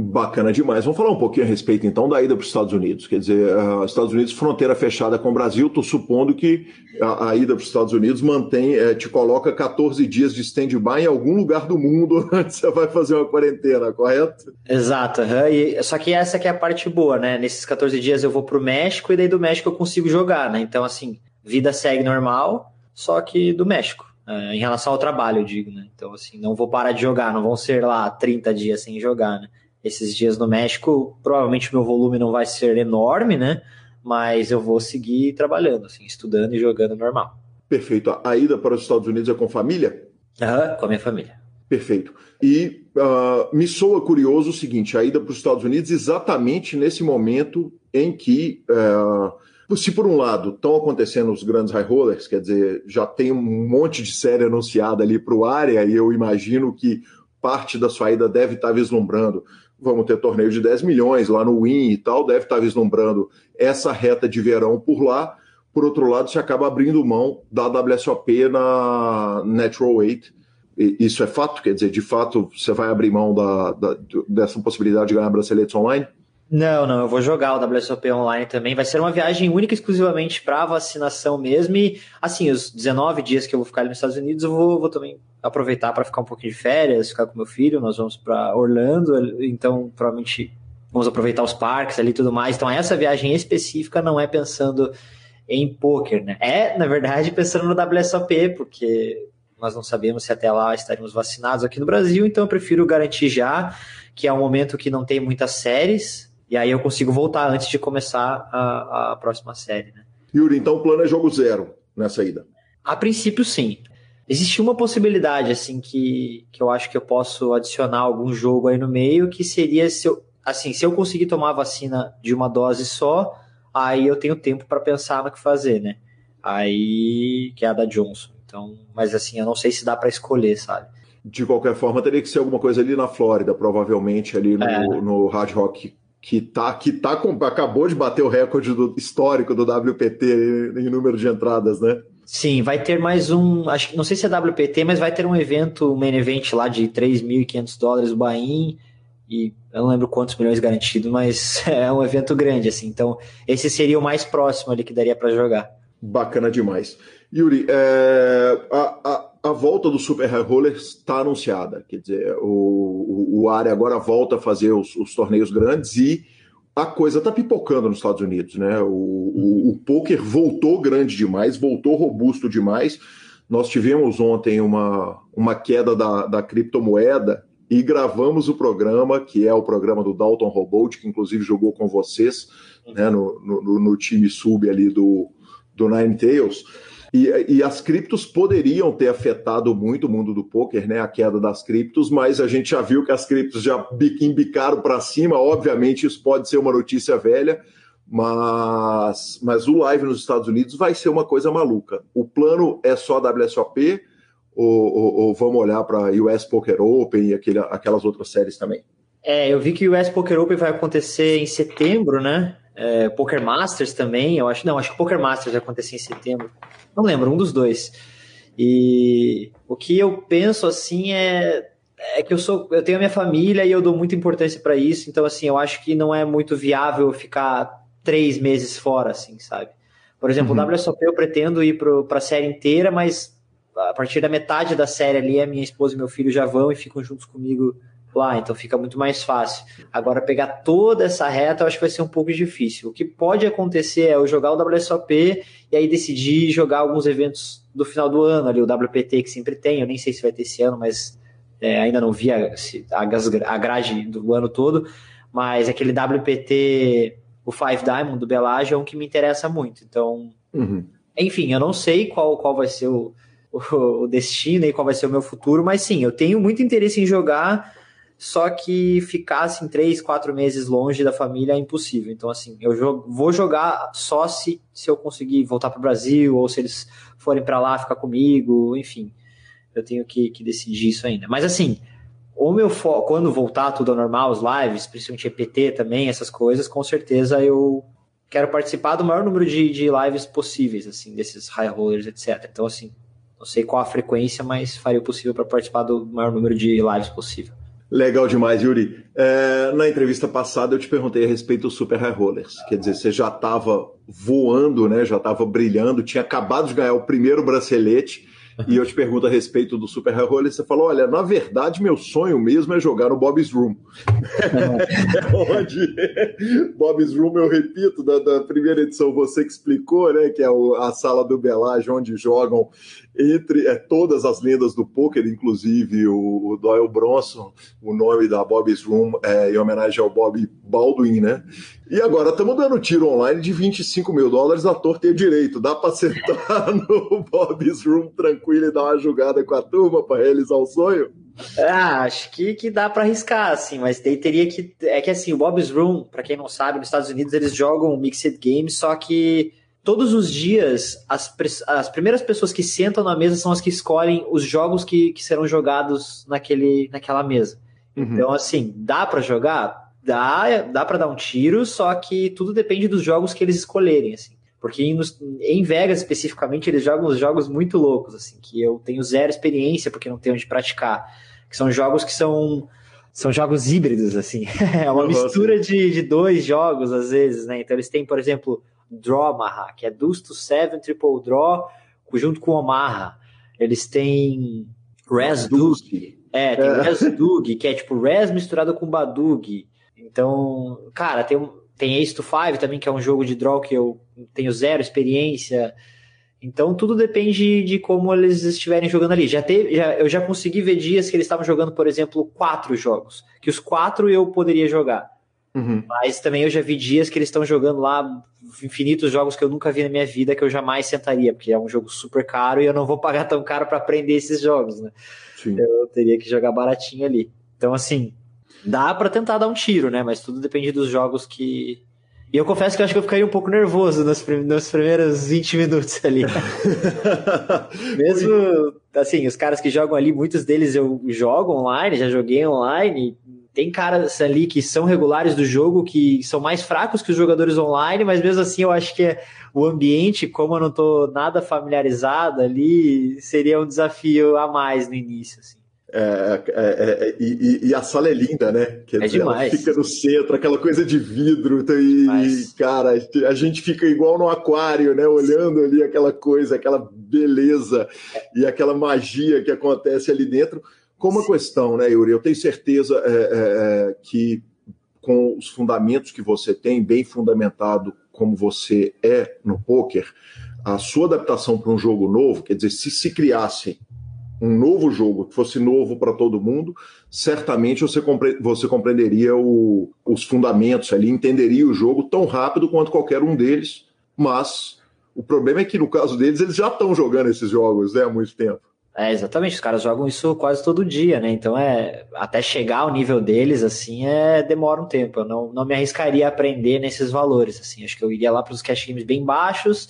[SPEAKER 1] Bacana demais. Vamos falar um pouquinho a respeito então da ida para os Estados Unidos. Quer dizer, uh, Estados Unidos, fronteira fechada com o Brasil, estou supondo que a, a ida para os Estados Unidos mantém, é, te coloca 14 dias de stand-by em algum lugar do mundo onde você vai fazer uma quarentena, correto?
[SPEAKER 6] Exato. Uhum. E, só que essa que é a parte boa, né? Nesses 14 dias eu vou para o México e daí do México eu consigo jogar, né? Então, assim, vida segue normal, só que do México. Uh, em relação ao trabalho, eu digo, né? Então, assim, não vou parar de jogar, não vão ser lá 30 dias sem jogar, né? Esses dias no México, provavelmente meu volume não vai ser enorme, né? Mas eu vou seguir trabalhando, assim, estudando e jogando normal.
[SPEAKER 1] Perfeito. A ida para os Estados Unidos é com família?
[SPEAKER 6] Aham, com a minha família.
[SPEAKER 1] Perfeito. E uh, me soa curioso o seguinte: a ida para os Estados Unidos exatamente nesse momento em que, uh, se por um lado estão acontecendo os grandes high rollers, quer dizer, já tem um monte de série anunciada ali para o área, e eu imagino que parte da sua ida deve estar vislumbrando vamos ter torneio de 10 milhões lá no Win e tal, deve estar vislumbrando essa reta de verão por lá. Por outro lado, você acaba abrindo mão da WSOP na Natural Weight. Isso é fato? Quer dizer, de fato, você vai abrir mão da, da, dessa possibilidade de ganhar braceletes online?
[SPEAKER 6] Não, não, eu vou jogar o WSOP online também. Vai ser uma viagem única exclusivamente para vacinação mesmo. E, assim, os 19 dias que eu vou ficar nos Estados Unidos, eu vou, vou também aproveitar para ficar um pouquinho de férias, ficar com meu filho. Nós vamos para Orlando, então provavelmente vamos aproveitar os parques ali e tudo mais. Então, essa viagem específica não é pensando em poker, né? É, na verdade, pensando no WSOP, porque nós não sabemos se até lá estaremos vacinados aqui no Brasil, então eu prefiro garantir já que é um momento que não tem muitas séries e aí eu consigo voltar antes de começar a, a próxima série, né?
[SPEAKER 1] Yuri, então o plano é jogo zero nessa ida?
[SPEAKER 6] A princípio, sim. Existe uma possibilidade, assim, que, que eu acho que eu posso adicionar algum jogo aí no meio, que seria se eu, assim, se eu conseguir tomar a vacina de uma dose só, aí eu tenho tempo para pensar no que fazer, né? Aí, que é a da Johnson. Então, mas assim, eu não sei se dá para escolher, sabe?
[SPEAKER 1] De qualquer forma, teria que ser alguma coisa ali na Flórida, provavelmente ali no, é. no Hard Rock que tá, que tá acabou de bater o recorde do, histórico do WPT em número de entradas, né?
[SPEAKER 6] Sim, vai ter mais um, acho que não sei se é WPT, mas vai ter um evento, um main event lá de 3.500 dólares o Bahia e eu não lembro quantos milhões garantido, mas é um evento grande assim. Então, esse seria o mais próximo ali que daria para jogar.
[SPEAKER 1] Bacana demais. Yuri, é, a, a a volta do Super High Roller está anunciada. Quer dizer, o, o, o área agora volta a fazer os, os torneios grandes e a coisa está pipocando nos Estados Unidos, né? O, o, o poker voltou grande demais, voltou robusto demais. Nós tivemos ontem uma, uma queda da, da criptomoeda e gravamos o programa, que é o programa do Dalton Robot, que inclusive jogou com vocês né, no, no, no time sub ali do, do Nine Tails. E, e, as criptos poderiam ter afetado muito o mundo do poker, né? A queda das criptos, mas a gente já viu que as criptos já embicaram para cima. Obviamente, isso pode ser uma notícia velha, mas, mas o live nos Estados Unidos vai ser uma coisa maluca. O plano é só WSOP ou, ou, ou vamos olhar para US Poker Open e aquele, aquelas outras séries também?
[SPEAKER 6] É, eu vi que o US Poker Open vai acontecer em setembro, né? É, Poker Masters também, eu acho. Não, acho que Poker Masters vai acontecer em setembro. Não lembro, um dos dois. E o que eu penso assim é é que eu sou eu tenho a minha família e eu dou muita importância para isso então assim eu acho que não é muito viável ficar três meses fora assim sabe por exemplo uhum. o WSOP eu pretendo ir para a série inteira mas a partir da metade da série ali a minha esposa e meu filho já vão e ficam juntos comigo lá, então fica muito mais fácil. Agora, pegar toda essa reta, eu acho que vai ser um pouco difícil. O que pode acontecer é eu jogar o WSOP e aí decidir jogar alguns eventos do final do ano, ali, o WPT que sempre tem, eu nem sei se vai ter esse ano, mas é, ainda não vi a, a grade do ano todo, mas aquele WPT, o Five Diamond do Bellagio é um que me interessa muito. Então, uhum. enfim, eu não sei qual, qual vai ser o, o, o destino e qual vai ser o meu futuro, mas sim, eu tenho muito interesse em jogar só que ficar assim três, quatro meses longe da família é impossível. Então, assim, eu jogo, vou jogar só se, se eu conseguir voltar para o Brasil ou se eles forem para lá ficar comigo, enfim. Eu tenho que, que decidir isso ainda. Mas, assim, o meu quando voltar tudo ao normal, os lives, principalmente EPT também, essas coisas, com certeza eu quero participar do maior número de, de lives possíveis, assim, desses high rollers, etc. Então, assim, não sei qual a frequência, mas faria o possível para participar do maior número de lives possível.
[SPEAKER 1] Legal demais, Yuri. É, na entrevista passada eu te perguntei a respeito dos Super High Rollers. Quer dizer, você já estava voando, né? Já estava brilhando, tinha acabado de ganhar o primeiro bracelete. E eu te pergunto a respeito do Super High Roller, você falou: olha, na verdade, meu sonho mesmo é jogar no Bob's Room. Onde Bob's Room, eu repito, da, da, primeira edição, você que explicou, né? Que é o, a sala do Belage, onde jogam entre é, todas as lendas do poker, inclusive o, o, Doyle Bronson, o nome da Bob's Room é em homenagem ao Bob Baldwin, né? E agora estamos dando tiro online de 25 mil dólares a torta e direito. Dá para sentar no Bob's Room tranquilo e dar uma jogada com a turma para realizar o sonho?
[SPEAKER 6] Ah, acho que, que dá para arriscar, assim, mas daí teria que. É que assim, o Bob's Room, para quem não sabe, nos Estados Unidos eles jogam Mixed Games, só que todos os dias, as, as primeiras pessoas que sentam na mesa são as que escolhem os jogos que, que serão jogados naquele, naquela mesa. Uhum. Então, assim, dá para jogar? Dá, dá para dar um tiro, só que tudo depende dos jogos que eles escolherem, assim. Porque em, em Vegas, especificamente, eles jogam uns jogos muito loucos, assim, que eu tenho zero experiência, porque não tenho onde praticar. Que são jogos que são são jogos híbridos, assim. é uma mistura de, de dois jogos, às vezes, né? Então eles têm, por exemplo, Draw Maha, que é Deuce to Seven Triple Draw, junto com Omaha. Eles têm Res Dug. É, tem é. Res Dug, que é tipo Res misturado com Badug. Então, cara, tem, tem Ace to Five também, que é um jogo de draw que eu tenho zero experiência. Então tudo depende de como eles estiverem jogando ali. Já teve, já, eu já consegui ver dias que eles estavam jogando, por exemplo, quatro jogos. Que os quatro eu poderia jogar. Uhum. Mas também eu já vi dias que eles estão jogando lá infinitos jogos que eu nunca vi na minha vida, que eu jamais sentaria, porque é um jogo super caro e eu não vou pagar tão caro para aprender esses jogos, né? Sim. Eu teria que jogar baratinho ali. Então, assim, dá para tentar dar um tiro, né? Mas tudo depende dos jogos que. E eu confesso que eu acho que eu ficaria um pouco nervoso nos, nos primeiros 20 minutos ali. Mesmo, assim, os caras que jogam ali, muitos deles eu jogo online, já joguei online, tem caras ali que são regulares do jogo, que são mais fracos que os jogadores online, mas mesmo assim eu acho que é o ambiente, como eu não tô nada familiarizado ali, seria um desafio a mais no início, assim.
[SPEAKER 1] É, é, é, é e, e, a sala é linda, né?
[SPEAKER 6] Quer é dizer, demais.
[SPEAKER 1] fica no centro, aquela coisa de vidro, então, e, cara, a gente fica igual no aquário, né? Olhando ali aquela coisa, aquela beleza e aquela magia que acontece ali dentro. Como a questão, né, Yuri? Eu tenho certeza é, é, é, que com os fundamentos que você tem, bem fundamentado como você é no poker, a sua adaptação para um jogo novo, quer dizer, se se criasse um novo jogo que fosse novo para todo mundo, certamente você, compre você compreenderia o, os fundamentos ali, entenderia o jogo tão rápido quanto qualquer um deles, mas o problema é que no caso deles, eles já estão jogando esses jogos né, há muito tempo.
[SPEAKER 6] É, exatamente, os caras jogam isso quase todo dia, né? Então é até chegar ao nível deles, assim, é demora um tempo. Eu não, não me arriscaria a aprender nesses valores, assim. Acho que eu iria lá para os cash games bem baixos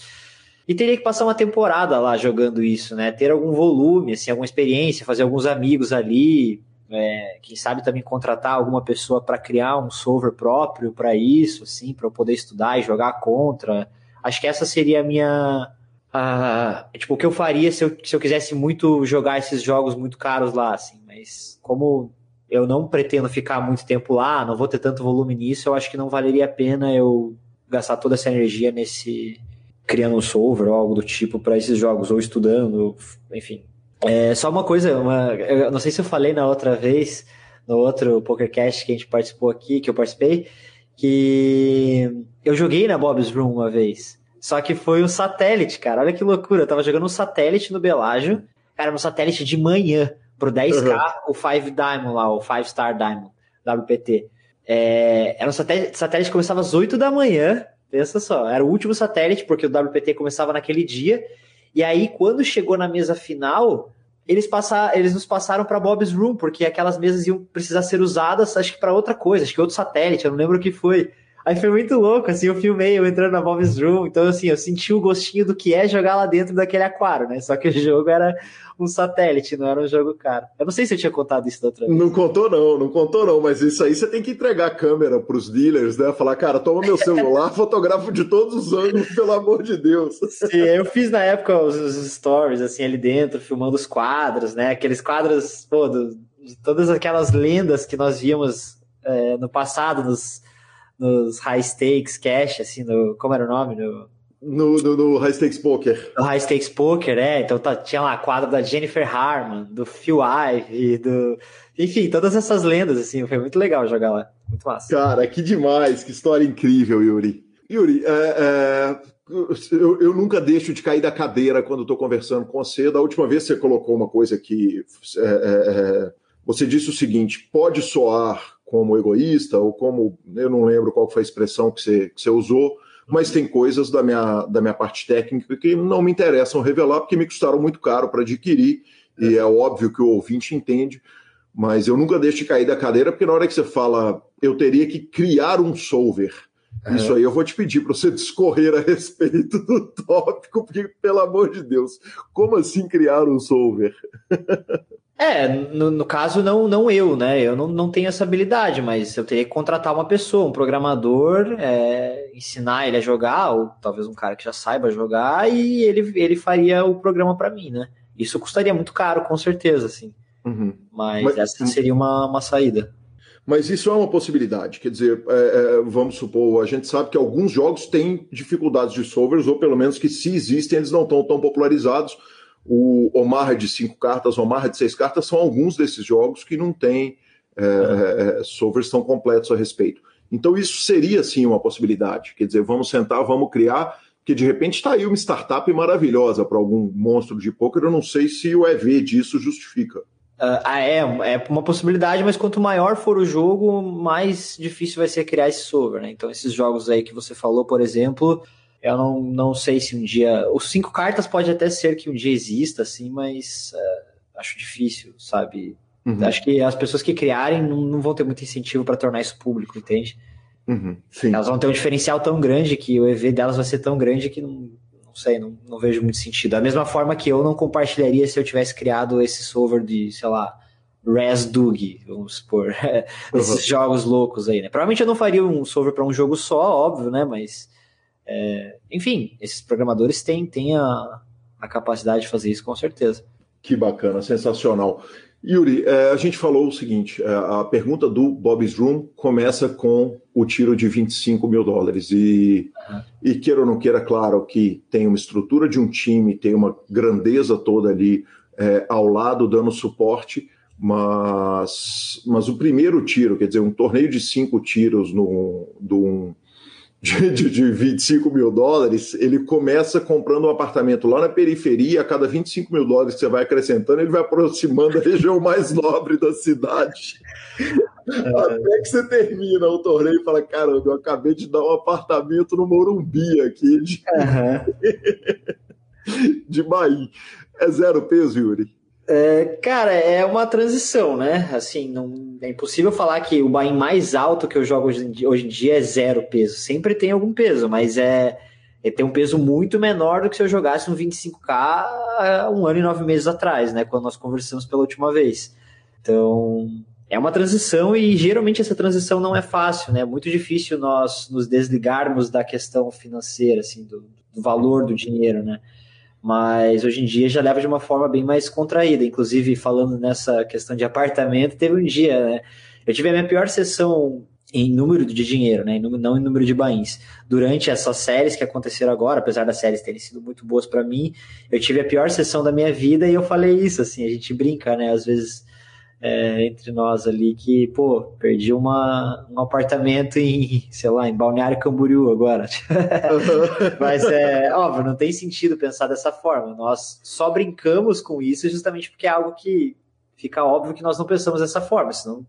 [SPEAKER 6] e teria que passar uma temporada lá jogando isso, né? Ter algum volume, assim, alguma experiência, fazer alguns amigos ali, é, quem sabe também contratar alguma pessoa para criar um solver próprio para isso, assim, para eu poder estudar e jogar contra. Acho que essa seria a minha uh, tipo, o que eu faria se eu, se eu quisesse muito jogar esses jogos muito caros lá, assim, mas como eu não pretendo ficar muito tempo lá, não vou ter tanto volume nisso, eu acho que não valeria a pena eu gastar toda essa energia nesse criando um solver ou algo do tipo para esses jogos, ou estudando, enfim. É, só uma coisa, uma, eu não sei se eu falei na outra vez, no outro PokerCast que a gente participou aqui, que eu participei, que eu joguei na Bob's Room uma vez. Só que foi um satélite, cara. Olha que loucura. Eu tava jogando um satélite no Belágio. Cara, um satélite de manhã. pro 10K, uhum. o 5 Diamond lá, o 5 Star Diamond, WPT. É, era um satélite, satélite que começava às 8 da manhã, pensa só, era o último satélite, porque o WPT começava naquele dia, e aí quando chegou na mesa final, eles, passar, eles nos passaram para Bob's Room, porque aquelas mesas iam precisar ser usadas, acho que para outra coisa, acho que outro satélite, eu não lembro o que foi. Aí foi muito louco, assim, eu filmei eu entrando na Bob's Room, então assim, eu senti o gostinho do que é jogar lá dentro daquele aquário, né? Só que o jogo era um satélite, não era um jogo caro. Eu não sei se eu tinha contado isso da outra vez.
[SPEAKER 1] Não contou não, não contou não, mas isso aí você tem que entregar a câmera pros dealers, né? Falar, cara, toma meu celular, fotografo de todos os ângulos, pelo amor de Deus.
[SPEAKER 6] Sim, eu fiz na época os, os stories, assim, ali dentro, filmando os quadros, né? Aqueles quadros, pô, do, de todas aquelas lendas que nós víamos é, no passado, nos nos high stakes cash, assim, no, como era o nome? No,
[SPEAKER 1] no, no, no High Stakes Poker.
[SPEAKER 6] No High Stakes Poker, é. Então tá, tinha lá quadro da Jennifer Harman, do Phil Ivey, do. Enfim, todas essas lendas, assim, foi muito legal jogar lá. Muito massa.
[SPEAKER 1] Cara, que demais, que história incrível, Yuri. Yuri, é, é, eu, eu, nunca deixo de cair da cadeira quando estou conversando com você. Da última vez você colocou uma coisa que é, é, é, você disse o seguinte: pode soar como egoísta ou como eu não lembro qual foi a expressão que você, que você usou, mas tem coisas da minha, da minha parte técnica que não me interessam revelar porque me custaram muito caro para adquirir e é óbvio que o ouvinte entende, mas eu nunca deixo de cair da cadeira porque na hora que você fala eu teria que criar um solver, é. isso aí eu vou te pedir para você discorrer a respeito do tópico, porque pelo amor de Deus, como assim criar um solver?
[SPEAKER 6] É, no, no, caso, não, não eu, né? Eu não, não tenho essa habilidade, mas eu teria que contratar uma pessoa, um programador, é, ensinar ele a jogar, ou talvez um cara que já saiba jogar, e ele, ele faria o programa para mim, né? Isso custaria muito caro, com certeza, assim. Uhum. Mas, mas, essa seria uma, uma saída.
[SPEAKER 1] Mas isso é uma possibilidade, quer dizer, é, é, vamos supor, a gente sabe que alguns jogos têm dificuldades de solvers, ou pelo menos que se existem, eles não estão tão popularizados o Omar de cinco cartas, o Omar de seis cartas são alguns desses jogos que não têm é, é, solvers tão completos a respeito. Então isso seria sim uma possibilidade. Quer dizer, vamos sentar, vamos criar, que de repente está aí uma startup maravilhosa para algum monstro de poker. Eu não sei se o EV disso justifica.
[SPEAKER 6] Uh, é, é uma possibilidade, mas quanto maior for o jogo, mais difícil vai ser criar esse solver, né? Então, esses jogos aí que você falou, por exemplo, eu não, não sei se um dia. Os cinco cartas pode até ser que um dia exista, assim, mas uh, acho difícil, sabe? Uhum. Acho que as pessoas que criarem não, não vão ter muito incentivo para tornar isso público, entende?
[SPEAKER 1] Uhum.
[SPEAKER 6] Elas vão ter um diferencial tão grande que o EV delas vai ser tão grande que não, não sei, não, não vejo muito sentido. Da mesma forma que eu não compartilharia se eu tivesse criado esse solver de, sei lá, Dug, vamos supor, esses uhum. jogos loucos aí, né? Provavelmente eu não faria um solver para um jogo só, óbvio, né? Mas é, enfim, esses programadores têm, têm a, a capacidade de fazer isso com certeza.
[SPEAKER 1] Que bacana, sensacional. Yuri, é, a gente falou o seguinte: é, a pergunta do Bob's Room começa com o tiro de 25 mil dólares. E, uhum. e queira ou não queira, claro que tem uma estrutura de um time, tem uma grandeza toda ali é, ao lado dando suporte, mas, mas o primeiro tiro, quer dizer, um torneio de cinco tiros no, do, de, de, de 25 mil dólares, ele começa comprando um apartamento lá na periferia, a cada 25 mil dólares que você vai acrescentando, ele vai aproximando da região mais nobre da cidade. É. Até que você termina o torneio e fala: caramba, eu acabei de dar um apartamento no Morumbi aqui de, uhum. de Bahia. É zero peso, Yuri?
[SPEAKER 6] É, cara, é uma transição, né? Assim, não, é impossível falar que o buy mais alto que eu jogo hoje em, dia, hoje em dia é zero peso. Sempre tem algum peso, mas é, é tem um peso muito menor do que se eu jogasse um 25k um ano e nove meses atrás, né? Quando nós conversamos pela última vez. Então, é uma transição e geralmente essa transição não é fácil, né? É muito difícil nós nos desligarmos da questão financeira, assim, do, do valor do dinheiro, né? Mas hoje em dia já leva de uma forma bem mais contraída. Inclusive, falando nessa questão de apartamento, teve um dia, né? Eu tive a minha pior sessão em número de dinheiro, né? Não em número de bains. Durante essas séries que aconteceram agora, apesar das séries terem sido muito boas para mim, eu tive a pior sessão da minha vida e eu falei isso, assim, a gente brinca, né? Às vezes é, entre nós ali que, pô, perdi uma, um apartamento em, sei lá, em Balneário Camboriú agora. Mas é óbvio, não tem sentido pensar dessa forma. Nós só brincamos com isso justamente porque é algo que fica óbvio que nós não pensamos dessa forma, senão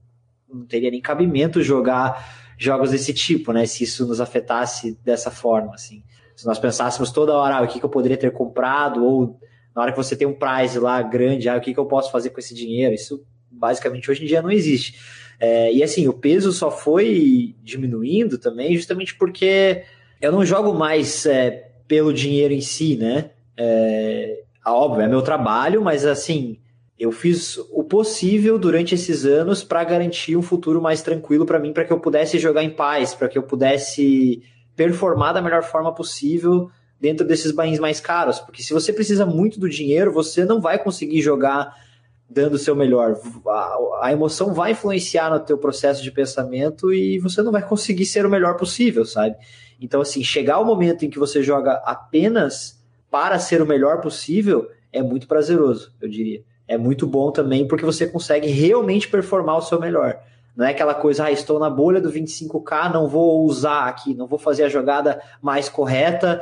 [SPEAKER 6] não teria nem cabimento jogar jogos desse tipo, né? Se isso nos afetasse dessa forma, assim. Se nós pensássemos toda hora, ah, o que, que eu poderia ter comprado, ou na hora que você tem um prize lá grande, ah, o que, que eu posso fazer com esse dinheiro? Isso basicamente hoje em dia não existe. É, e assim, o peso só foi diminuindo também, justamente porque eu não jogo mais é, pelo dinheiro em si, né? É, óbvio, é meu trabalho, mas assim, eu fiz o possível durante esses anos para garantir um futuro mais tranquilo para mim, para que eu pudesse jogar em paz, para que eu pudesse performar da melhor forma possível dentro desses bains mais caros. Porque se você precisa muito do dinheiro, você não vai conseguir jogar dando o seu melhor. A, a, emoção vai influenciar no teu processo de pensamento e você não vai conseguir ser o melhor possível, sabe? Então, assim, chegar o momento em que você joga apenas para ser o melhor possível é muito prazeroso, eu diria é muito bom também porque você consegue realmente performar o seu melhor. Não é aquela coisa, ah, estou na bolha do 25K, não vou usar aqui, não vou fazer a jogada mais correta,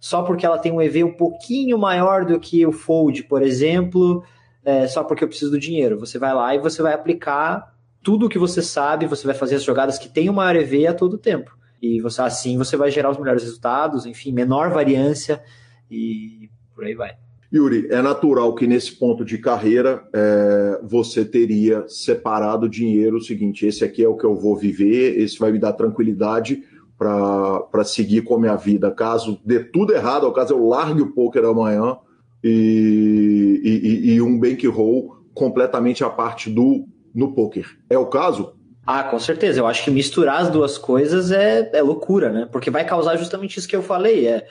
[SPEAKER 6] só porque ela tem um EV um pouquinho maior do que o Fold, por exemplo, é, só porque eu preciso do dinheiro. Você vai lá e você vai aplicar tudo o que você sabe, você vai fazer as jogadas que tem o maior EV a todo tempo. E você, assim você vai gerar os melhores resultados, enfim, menor variância e por aí vai.
[SPEAKER 1] Yuri, é natural que nesse ponto de carreira é, você teria separado dinheiro. O seguinte, esse aqui é o que eu vou viver, esse vai me dar tranquilidade para seguir com a minha vida. Caso dê tudo errado, ao caso eu largue o poker amanhã e, e, e um bankroll completamente à parte do no poker. É o caso?
[SPEAKER 6] Ah, com certeza. Eu acho que misturar as duas coisas é, é loucura, né? Porque vai causar justamente isso que eu falei. É,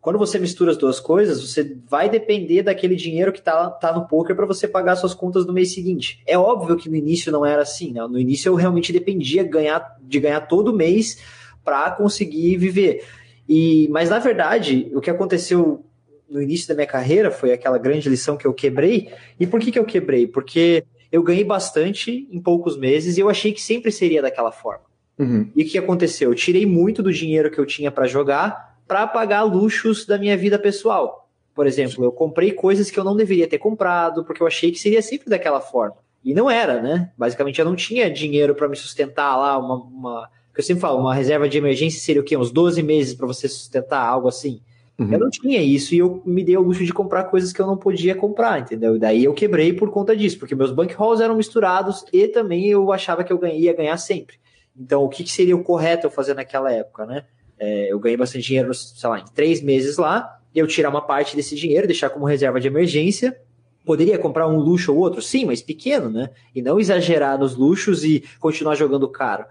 [SPEAKER 6] quando você mistura as duas coisas, você vai depender daquele dinheiro que tá, tá no poker para você pagar suas contas no mês seguinte. É óbvio que no início não era assim, né? No início eu realmente dependia ganhar, de ganhar todo mês para conseguir viver. E, mas na verdade, o que aconteceu no início da minha carreira foi aquela grande lição que eu quebrei. E por que, que eu quebrei? Porque eu ganhei bastante em poucos meses e eu achei que sempre seria daquela forma. Uhum. E o que aconteceu? Eu tirei muito do dinheiro que eu tinha para jogar para pagar luxos da minha vida pessoal. Por exemplo, eu comprei coisas que eu não deveria ter comprado, porque eu achei que seria sempre daquela forma. E não era, né? Basicamente, eu não tinha dinheiro para me sustentar lá, uma, uma. Eu sempre falo, uma reserva de emergência seria o quê? Uns 12 meses para você sustentar algo assim. Uhum. Eu não tinha isso e eu me dei o luxo de comprar coisas que eu não podia comprar, entendeu? E daí eu quebrei por conta disso, porque meus bank rolls eram misturados e também eu achava que eu ia ganhar sempre. Então, o que, que seria o correto eu fazer naquela época, né? É, eu ganhei bastante dinheiro, sei lá, em três meses lá, eu tirar uma parte desse dinheiro, deixar como reserva de emergência. Poderia comprar um luxo ou outro? Sim, mas pequeno, né? E não exagerar nos luxos e continuar jogando caro,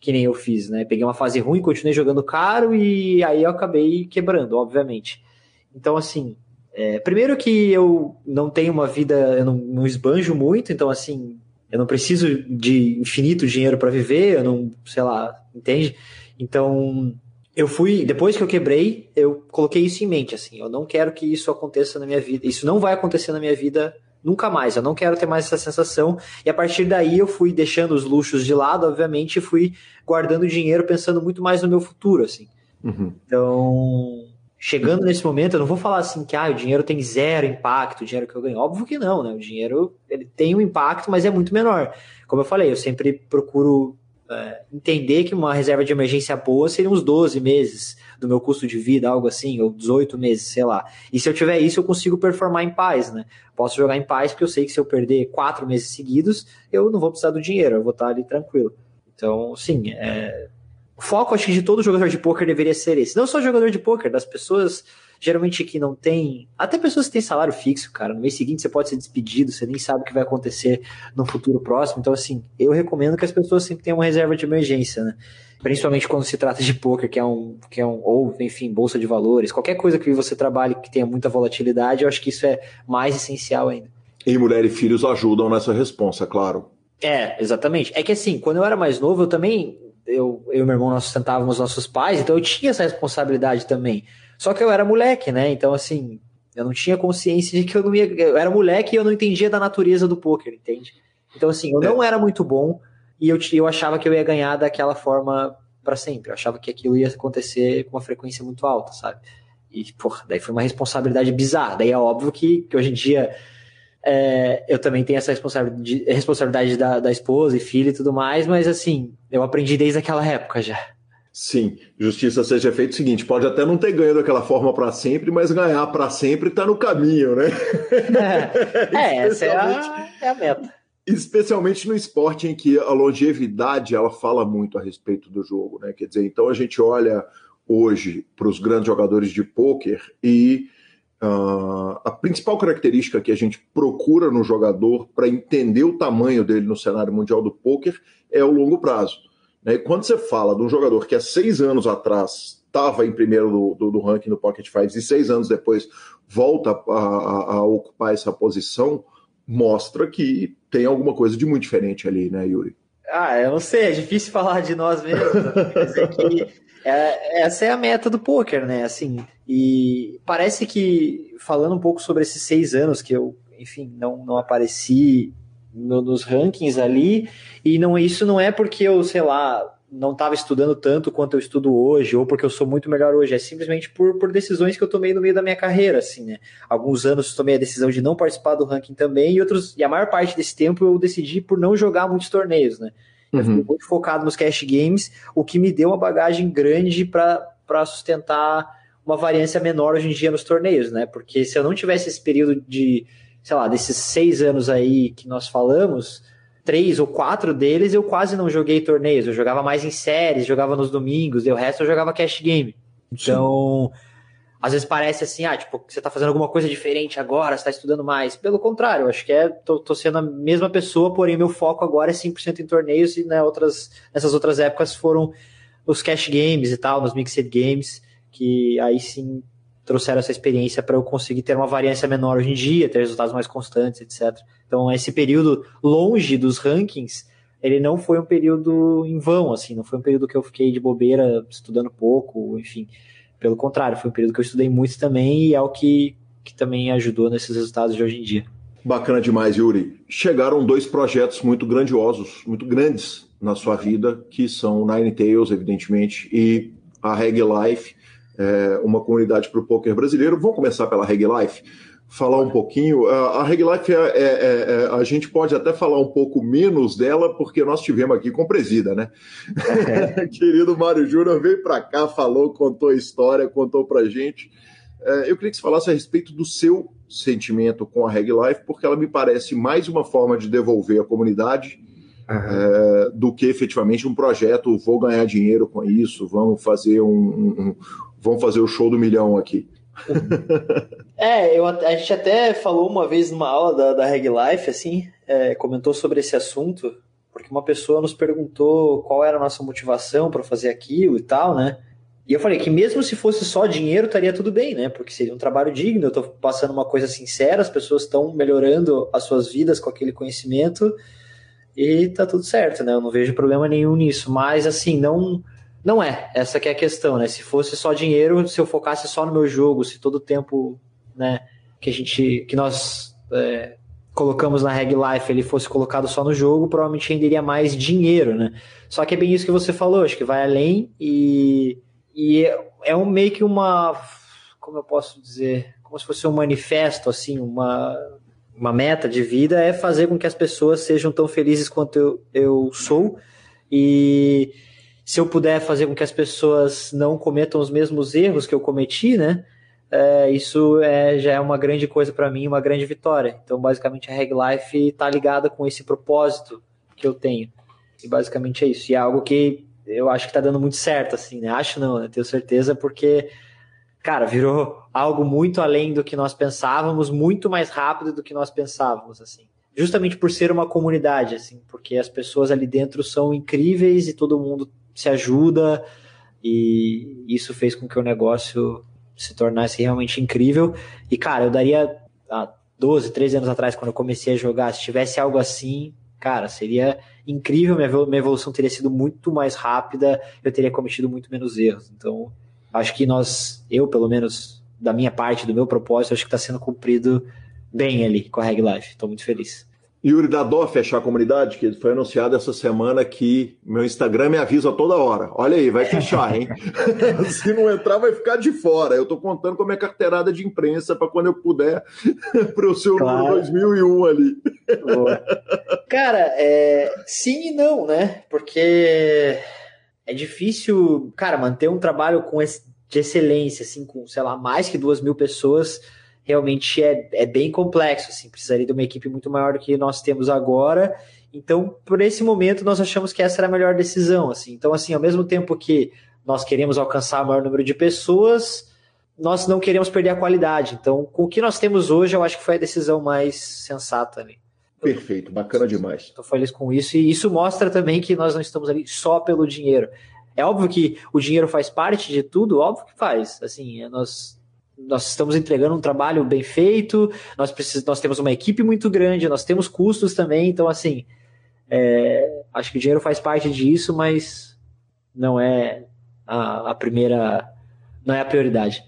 [SPEAKER 6] que nem eu fiz, né? Peguei uma fase ruim, continuei jogando caro e aí eu acabei quebrando, obviamente. Então, assim, é, primeiro que eu não tenho uma vida, eu não, não esbanjo muito, então, assim, eu não preciso de infinito dinheiro para viver, eu não, sei lá, entende? Então, eu fui, depois que eu quebrei, eu coloquei isso em mente, assim, eu não quero que isso aconteça na minha vida, isso não vai acontecer na minha vida nunca mais, eu não quero ter mais essa sensação, e a partir daí eu fui deixando os luxos de lado, obviamente, e fui guardando dinheiro pensando muito mais no meu futuro, assim. Uhum. Então, chegando nesse momento, eu não vou falar assim que ah, o dinheiro tem zero impacto, o dinheiro que eu ganho. Óbvio que não, né? O dinheiro ele tem um impacto, mas é muito menor. Como eu falei, eu sempre procuro é, entender que uma reserva de emergência boa seria uns 12 meses do meu custo de vida, algo assim, ou 18 meses, sei lá. E se eu tiver isso, eu consigo performar em paz, né? Posso jogar em paz porque eu sei que se eu perder quatro meses seguidos, eu não vou precisar do dinheiro, eu vou estar ali tranquilo. Então, sim, é... o foco, acho que de todo jogador de poker deveria ser esse. Não só jogador de poker, das pessoas geralmente que não tem. Até pessoas que têm salário fixo, cara. No mês seguinte você pode ser despedido, você nem sabe o que vai acontecer no futuro próximo. Então, assim, eu recomendo que as pessoas sempre tenham uma reserva de emergência, né? Principalmente quando se trata de poker, que é um, que é um, ou, enfim, bolsa de valores, qualquer coisa que você trabalhe que tenha muita volatilidade, eu acho que isso é mais essencial ainda.
[SPEAKER 1] E mulher e filhos ajudam nessa resposta, claro.
[SPEAKER 6] É, exatamente. É que assim, quando eu era mais novo, eu também, eu, eu e meu irmão, nós sustentávamos nossos pais, então eu tinha essa responsabilidade também. Só que eu era moleque, né? Então, assim, eu não tinha consciência de que eu não ia. Eu era moleque e eu não entendia da natureza do poker, entende? Então, assim, eu não era muito bom e eu, eu achava que eu ia ganhar daquela forma para sempre. Eu achava que aquilo ia acontecer com uma frequência muito alta, sabe? E, porra, daí foi uma responsabilidade bizarra. Daí é óbvio que, que hoje em dia É, eu também tenho essa responsabilidade, responsabilidade da, da esposa e filho e tudo mais, mas assim, eu aprendi desde aquela época já.
[SPEAKER 1] Sim, justiça seja feita o seguinte: pode até não ter ganho daquela forma para sempre, mas ganhar para sempre está no caminho, né?
[SPEAKER 6] É, é essa é a, é a meta
[SPEAKER 1] especialmente no esporte em que a longevidade ela fala muito a respeito do jogo, né? Quer dizer, então a gente olha hoje para os grandes jogadores de pôquer e uh, a principal característica que a gente procura no jogador para entender o tamanho dele no cenário mundial do pôquer é o longo prazo. Né? E quando você fala de um jogador que há seis anos atrás estava em primeiro do, do, do, ranking no Pocket Fives e seis anos depois volta a, a, a ocupar essa posição, mostra que tem alguma coisa de muito diferente ali, né, Yuri?
[SPEAKER 6] Ah, eu não sei, é difícil falar de nós mesmos, é é, essa é a meta do poker, né? Assim, e parece que falando um pouco sobre esses seis anos que eu, enfim, não, não apareci no, nos rankings ali, e não isso não é porque eu, sei lá, não estava estudando tanto quanto eu estudo hoje, ou porque eu sou muito melhor hoje, é simplesmente por, por decisões que eu tomei no meio da minha carreira, assim, né? Alguns anos tomei a decisão de não participar do ranking também, e outros, e a maior parte desse tempo eu decidi por não jogar muitos torneios, né? Eu uhum. muito focado nos cash games, o que me deu uma bagagem grande para sustentar uma variância menor hoje em dia nos torneios, né? Porque se eu não tivesse esse período de, sei lá, desses seis anos aí que nós falamos, três ou quatro deles eu quase não joguei torneios. Eu jogava mais em séries, jogava nos domingos, e o resto eu jogava cash game. Então, Sim. às vezes parece assim, ah, tipo, você tá fazendo alguma coisa diferente agora, você tá estudando mais. Pelo contrário, eu acho que é, tô, tô, sendo a mesma pessoa, porém meu foco agora é 100% em torneios e né, outras, nessas outras épocas foram os cash games e tal, nos mixed games, que aí sim trouxeram essa experiência para eu conseguir ter uma variância menor hoje em dia, ter resultados mais constantes, etc. Então, esse período longe dos rankings, ele não foi um período em vão, assim, não foi um período que eu fiquei de bobeira estudando pouco, enfim. Pelo contrário, foi um período que eu estudei muito também e é o que, que também ajudou nesses resultados de hoje em dia.
[SPEAKER 1] Bacana demais, Yuri. Chegaram dois projetos muito grandiosos, muito grandes na sua vida, que são Nine Tails, evidentemente, e a Reg Life, é, uma comunidade para o poker brasileiro. Vamos começar pela Reg Life, falar um pouquinho. A, a Reg Life, é, é, é, é, a gente pode até falar um pouco menos dela, porque nós tivemos aqui com presida, né? É. Querido Mário Júnior veio para cá, falou, contou a história, contou para gente. eu queria que você falasse a respeito do seu sentimento com a Reg Life, porque ela me parece mais uma forma de devolver à comunidade Uhum. É, do que efetivamente um projeto, vou ganhar dinheiro com isso, vamos fazer um, um, vamos fazer o show do milhão aqui.
[SPEAKER 6] é, eu, a gente até falou uma vez numa aula da, da Reg Life, assim, é, comentou sobre esse assunto, porque uma pessoa nos perguntou qual era a nossa motivação para fazer aquilo e tal, né? E eu falei que mesmo se fosse só dinheiro, estaria tudo bem, né? Porque seria um trabalho digno, eu estou passando uma coisa sincera, as pessoas estão melhorando as suas vidas com aquele conhecimento e tá tudo certo, né? Eu não vejo problema nenhum nisso, mas assim, não não é, essa que é a questão, né? Se fosse só dinheiro, se eu focasse só no meu jogo, se todo o tempo, né, que a gente, que nós é, colocamos na Reg Life, ele fosse colocado só no jogo, provavelmente renderia mais dinheiro, né? Só que é bem isso que você falou, acho que vai além e, e é um meio que uma, como eu posso dizer, como se fosse um manifesto, assim, uma, uma meta de vida é fazer com que as pessoas sejam tão felizes quanto eu, eu sou e se eu puder fazer com que as pessoas não cometam os mesmos erros que eu cometi, né? É, isso é, já é uma grande coisa para mim, uma grande vitória. Então, basicamente, a Reg Life está ligada com esse propósito que eu tenho. E basicamente é isso. E é algo que eu acho que está dando muito certo, assim, né? Acho não, né? Tenho certeza, porque, cara, virou algo muito além do que nós pensávamos, muito mais rápido do que nós pensávamos, assim justamente por ser uma comunidade, assim, porque as pessoas ali dentro são incríveis e todo mundo se ajuda e isso fez com que o negócio se tornasse realmente incrível. E, cara, eu daria há 12, 13 anos atrás, quando eu comecei a jogar, se tivesse algo assim, cara, seria incrível, minha evolução teria sido muito mais rápida, eu teria cometido muito menos erros. Então, acho que nós, eu pelo menos, da minha parte, do meu propósito, acho que está sendo cumprido bem ali com a Reg Life. Estou muito feliz.
[SPEAKER 1] Yuri, dá dó fechar a comunidade, que foi anunciado essa semana que meu Instagram me avisa toda hora. Olha aí, vai fechar, hein? Se não entrar, vai ficar de fora. Eu tô contando com a minha carteirada de imprensa para quando eu puder, para o seu claro. número 2001 ali.
[SPEAKER 6] Boa. Cara, é... sim e não, né? Porque é difícil, cara, manter um trabalho com esse... de excelência, assim, com, sei lá, mais que duas mil pessoas realmente é, é bem complexo, assim, precisaria de uma equipe muito maior do que nós temos agora. Então, por esse momento, nós achamos que essa era a melhor decisão, assim. Então, assim, ao mesmo tempo que nós queremos alcançar o maior número de pessoas, nós não queremos perder a qualidade. Então, com o que nós temos hoje, eu acho que foi a decisão mais sensata ali.
[SPEAKER 1] Perfeito, bacana demais.
[SPEAKER 6] Estou feliz com isso e isso mostra também que nós não estamos ali só pelo dinheiro. É óbvio que o dinheiro faz parte de tudo, óbvio que faz. Assim, nós nós estamos entregando um trabalho bem feito, nós, precis, nós temos uma equipe muito grande, nós temos custos também, então assim, é, acho que o dinheiro faz parte disso, mas não é a, a primeira, não é a prioridade.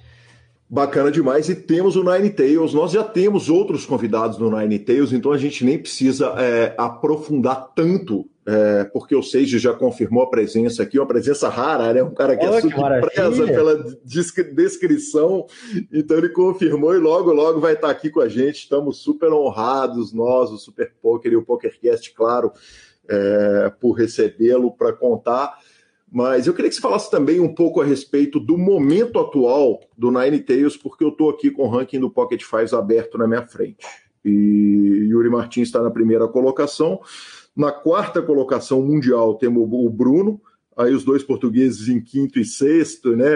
[SPEAKER 1] Bacana demais. E temos o Nine Tails. Nós já temos outros convidados no Nine Tails, então a gente nem precisa é, aprofundar tanto, é, porque o Seiji já confirmou a presença aqui, uma presença rara, né? Um cara que é super preza pela descrição. Então ele confirmou e logo, logo vai estar aqui com a gente. Estamos super honrados, nós, o Super Poker e o PokerCast, claro, é, por recebê-lo para contar mas eu queria que você falasse também um pouco a respeito do momento atual do Nine Tails, porque eu estou aqui com o ranking do Pocket Fives aberto na minha frente. E Yuri Martins está na primeira colocação. Na quarta colocação mundial temos o Bruno, aí os dois portugueses em quinto e sexto, né?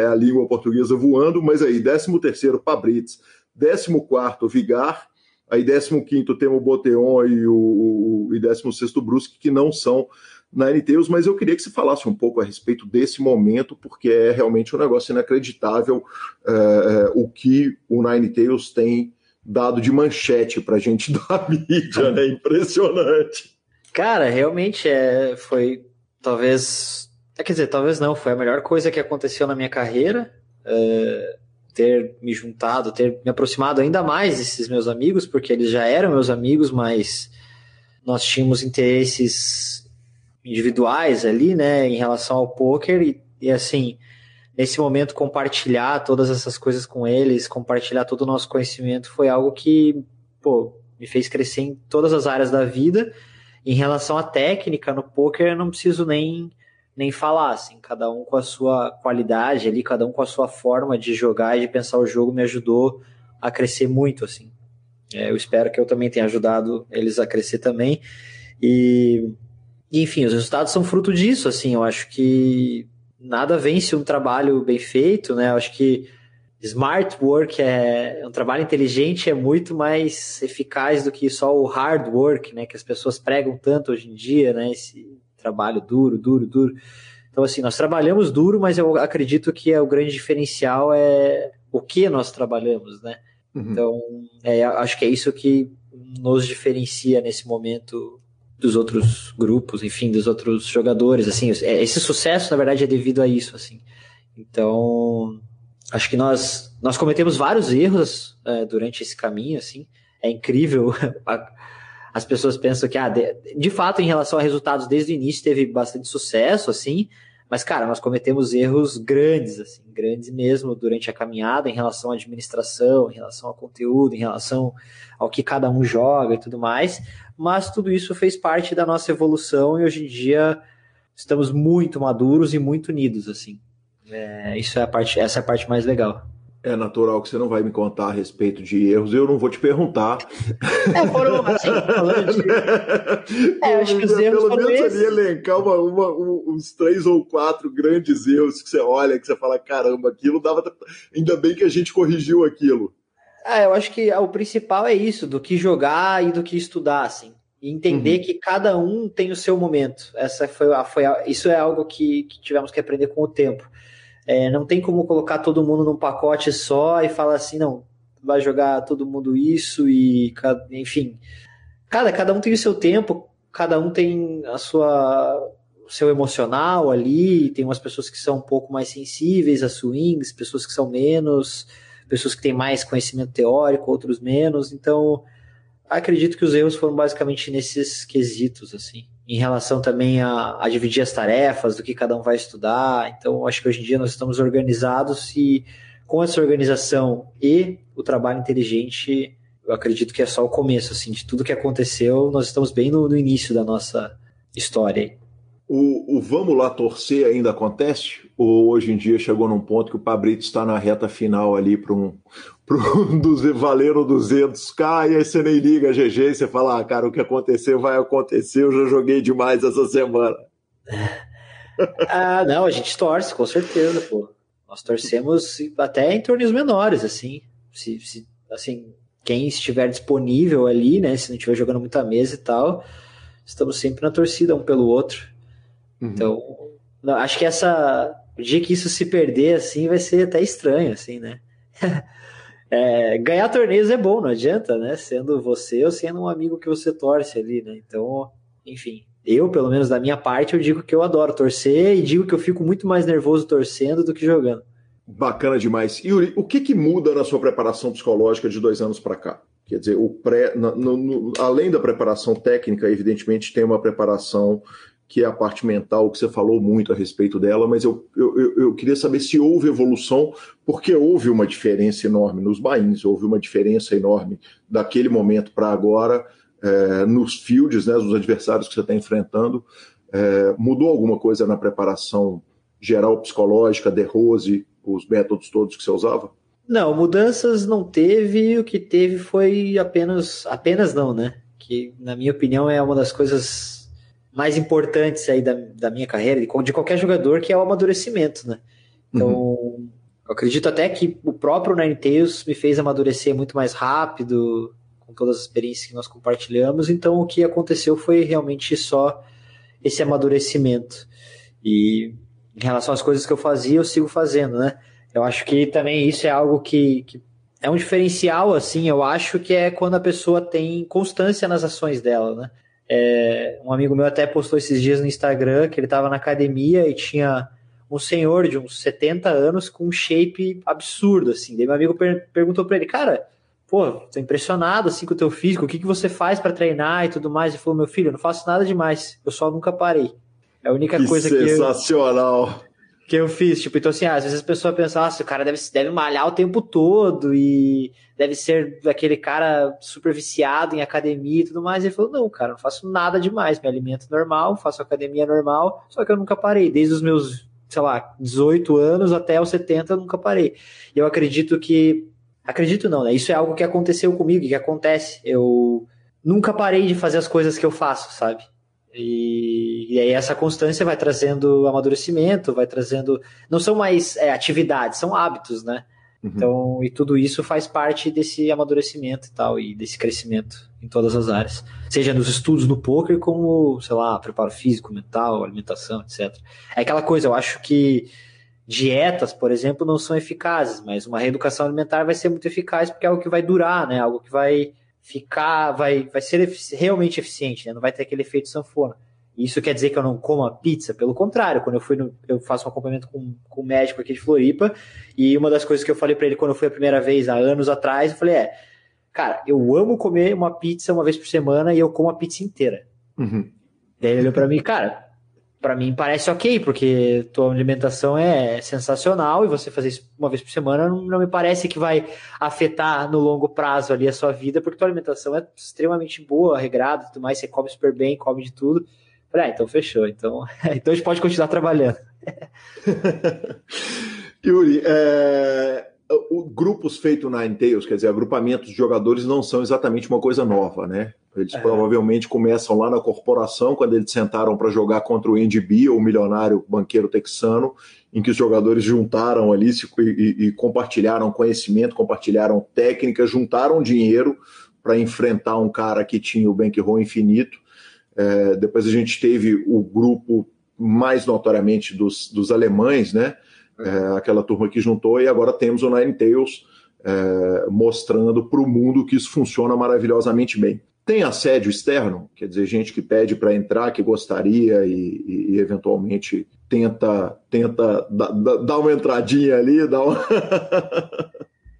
[SPEAKER 1] É a língua portuguesa voando, mas aí, décimo terceiro, Pabrits, décimo quarto, Vigar, aí décimo quinto temos o Boteon e o, o e décimo sexto Brusque, que não são na NTUs, mas eu queria que você falasse um pouco a respeito desse momento, porque é realmente um negócio inacreditável é, o que o Nine Tails tem dado de manchete para a gente da mídia, né? Impressionante.
[SPEAKER 6] Cara, realmente é, foi talvez, é, quer dizer, talvez não, foi a melhor coisa que aconteceu na minha carreira. É, ter me juntado, ter me aproximado ainda mais desses meus amigos, porque eles já eram meus amigos, mas nós tínhamos interesses individuais ali, né, em relação ao poker e, e assim, nesse momento compartilhar todas essas coisas com eles, compartilhar todo o nosso conhecimento foi algo que, pô, me fez crescer em todas as áreas da vida. Em relação à técnica no poker, eu não preciso nem nem falar, assim, cada um com a sua qualidade ali, cada um com a sua forma de jogar e de pensar o jogo me ajudou a crescer muito, assim. É, eu espero que eu também tenha ajudado eles a crescer também. E enfim, os resultados são fruto disso, assim, eu acho que nada vence um trabalho bem feito, né? Eu acho que smart work é um trabalho inteligente é muito mais eficaz do que só o hard work, né? Que as pessoas pregam tanto hoje em dia, né? Esse trabalho duro, duro, duro. Então, assim, nós trabalhamos duro, mas eu acredito que é o grande diferencial é o que nós trabalhamos, né? Uhum. Então, é, acho que é isso que nos diferencia nesse momento dos outros grupos, enfim, dos outros jogadores, assim, é, esse sucesso, na verdade, é devido a isso, assim. Então, acho que nós, nós cometemos vários erros é, durante esse caminho, assim, é incrível, as pessoas pensam que, ah, de, de, fato, em relação a resultados desde o início teve bastante sucesso, assim, mas, cara, nós cometemos erros grandes, assim, grandes mesmo durante a caminhada em relação à administração, em relação ao conteúdo, em relação ao que cada um joga e tudo mais. Mas tudo isso fez parte da nossa evolução e hoje em dia estamos muito maduros e muito unidos, assim. É, isso é a parte, essa é a parte mais legal.
[SPEAKER 1] É natural que você não vai me contar a respeito de erros, eu não vou te perguntar.
[SPEAKER 6] É, foram assim, falando de. É, acho que os erros
[SPEAKER 1] Pelo menos ali elencar uma, uma, uns três ou quatro grandes erros que você olha, que você fala, caramba, aquilo dava. Ainda bem que a gente corrigiu aquilo.
[SPEAKER 6] Ah, eu acho que o principal é isso, do que jogar e do que estudar, assim. E entender uhum. que cada um tem o seu momento. Essa foi, a, foi a, isso é algo que, que, tivemos que aprender com o tempo. É, não tem como colocar todo mundo num pacote só e falar assim, não, vai jogar todo mundo isso e enfim. Cada, um tem o seu tempo, cada um tem a sua seu emocional ali, tem umas pessoas que são um pouco mais sensíveis a swings, pessoas que são menos pessoas que têm mais conhecimento teórico, outros menos. Então, acredito que os erros foram basicamente nesses quesitos, assim. Em relação também a, a dividir as tarefas, do que cada um vai estudar. Então, acho que hoje em dia nós estamos organizados e com essa organização e o trabalho inteligente, eu acredito que é só o começo, assim, de tudo que aconteceu, nós estamos bem no, no início da nossa história.
[SPEAKER 1] O, o, vamos lá torcer ainda acontece? Ou hoje em dia chegou num ponto que o Pabrito está na reta final ali para um, dos valeram 200k e aí você nem liga GG e você fala, ah, cara, o que aconteceu vai acontecer, eu já joguei demais essa semana.
[SPEAKER 6] ah, não, a gente torce, com certeza, pô. Nós torcemos até em torneios menores, assim. Se, se, assim, quem estiver disponível ali, né? Se não estiver jogando muita mesa e tal, estamos sempre na torcida um pelo outro. Uhum. Então, acho que essa. O dia que isso se perder, assim, vai ser até estranho, assim, né? é, ganhar torneios é bom, não adianta, né? Sendo você ou sendo um amigo que você torce ali, né? Então, enfim. Eu, pelo menos da minha parte, eu digo que eu adoro torcer e digo que eu fico muito mais nervoso torcendo do que jogando.
[SPEAKER 1] Bacana demais. Yuri, o que, que muda na sua preparação psicológica de dois anos para cá? Quer dizer, o pré, no, no, além da preparação técnica, evidentemente tem uma preparação que é a parte mental, que você falou muito a respeito dela, mas eu, eu, eu queria saber se houve evolução, porque houve uma diferença enorme nos bains, houve uma diferença enorme daquele momento para agora, é, nos fields, né, nos adversários que você está enfrentando. É, mudou alguma coisa na preparação geral psicológica, de Rose, os métodos todos que você usava?
[SPEAKER 6] Não, mudanças não teve, o que teve foi apenas, apenas não, né? Que na minha opinião é uma das coisas mais importantes aí da, da minha carreira, de, qualquer jogador, que é o amadurecimento, né? Então, uhum. eu acredito até que o próprio Ninetales me fez amadurecer muito mais rápido, com todas as experiências que nós compartilhamos, então o que aconteceu foi realmente só esse amadurecimento. E em relação às coisas que eu fazia, eu sigo fazendo, né? Eu acho que também isso é algo que, que é um diferencial, assim, eu acho que é quando a pessoa tem constância nas ações dela, né? É, um amigo meu até postou esses dias no Instagram que ele estava na academia e tinha um senhor de uns 70 anos com um shape absurdo, assim. Daí meu amigo per perguntou para ele, cara, pô, tô impressionado assim com o teu físico, o que, que você faz para treinar e tudo mais? Ele falou, meu filho, eu não faço nada demais, eu só nunca parei. É a única
[SPEAKER 1] que
[SPEAKER 6] coisa
[SPEAKER 1] sensacional. que Sensacional!
[SPEAKER 6] Que eu fiz. Tipo, então assim, às vezes a pessoa pensa, nossa, o cara deve, deve malhar o tempo todo e deve ser aquele cara super viciado em academia e tudo mais. Ele falou, não, cara, não faço nada demais, me alimento normal, faço academia normal, só que eu nunca parei. Desde os meus, sei lá, 18 anos até os 70 eu nunca parei. E eu acredito que. Acredito não, né? Isso é algo que aconteceu comigo, que acontece. Eu nunca parei de fazer as coisas que eu faço, sabe? E, e, aí essa constância vai trazendo amadurecimento, vai trazendo. Não são mais é, atividades, são hábitos, né? Uhum. Então, e tudo isso faz parte desse amadurecimento e tal, e desse crescimento em todas as áreas. Seja nos estudos no poker, como, sei lá, preparo físico, mental, alimentação, etc. É aquela coisa, eu acho que dietas, por exemplo, não são eficazes, mas uma reeducação alimentar vai ser muito eficaz porque é algo que vai durar, né? Algo que vai ficar, vai, vai ser realmente eficiente, né? Não vai ter aquele efeito sanfona. Isso quer dizer que eu não como a pizza? Pelo contrário, quando eu fui no, eu faço um acompanhamento com, com um médico aqui de Floripa, e uma das coisas que eu falei para ele quando eu fui a primeira vez, há anos atrás, eu falei, é, cara, eu amo comer uma pizza uma vez por semana e eu como a pizza inteira. Uhum. Daí ele olhou pra mim, cara, para mim parece ok, porque tua alimentação é sensacional e você fazer isso uma vez por semana não, não, me parece que vai afetar no longo prazo ali a sua vida, porque tua alimentação é extremamente boa, regrada e tudo mais, você come super bem, come de tudo. Falei, ah, então fechou, então, então a gente pode continuar trabalhando.
[SPEAKER 1] Yuri, é, o, grupos feitos na Tails, quer dizer, agrupamentos de jogadores não são exatamente uma coisa nova, né? Eles é. provavelmente começam lá na corporação, quando eles sentaram para jogar contra o Andy B, o milionário banqueiro texano, em que os jogadores juntaram ali se, e, e, compartilharam conhecimento, compartilharam técnica, juntaram dinheiro para enfrentar um cara que tinha o bankroll infinito. É, depois a gente teve o grupo mais notoriamente dos, dos alemães, né? É, aquela turma que juntou, e agora temos o Nine Tails é, mostrando para o mundo que isso funciona maravilhosamente bem. Tem assédio externo, quer dizer, gente que pede para entrar, que gostaria e, e, e, eventualmente tenta, tenta dar uma entradinha ali, dar uma...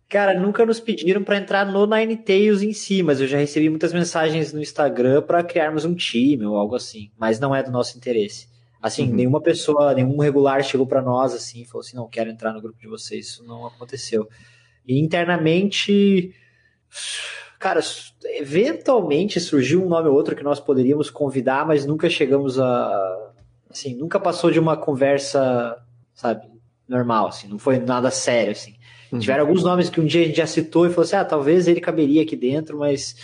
[SPEAKER 6] Cara, nunca nos pediram para entrar no Nine Tails em si, mas eu já recebi muitas mensagens no Instagram para criarmos um time ou algo assim, mas não é do nosso interesse. Assim, uhum. nenhuma pessoa, nenhum regular chegou para nós assim, falou assim, não quero entrar no grupo de vocês, isso não aconteceu. E internamente, cara, eventualmente surgiu um nome ou outro que nós poderíamos convidar, mas nunca chegamos a, assim, nunca passou de uma conversa, sabe, normal, assim, não foi nada sério, assim. Uhum. Tiveram alguns nomes que um dia a gente já citou e falou assim: ah, talvez ele caberia aqui dentro, mas.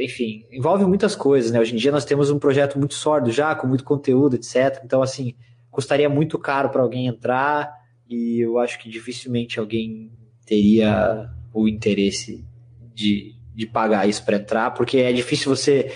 [SPEAKER 6] Enfim, envolve muitas coisas, né? Hoje em dia nós temos um projeto muito sórdido já, com muito conteúdo, etc. Então, assim, custaria muito caro para alguém entrar e eu acho que dificilmente alguém teria o interesse de, de pagar isso para entrar, porque é difícil você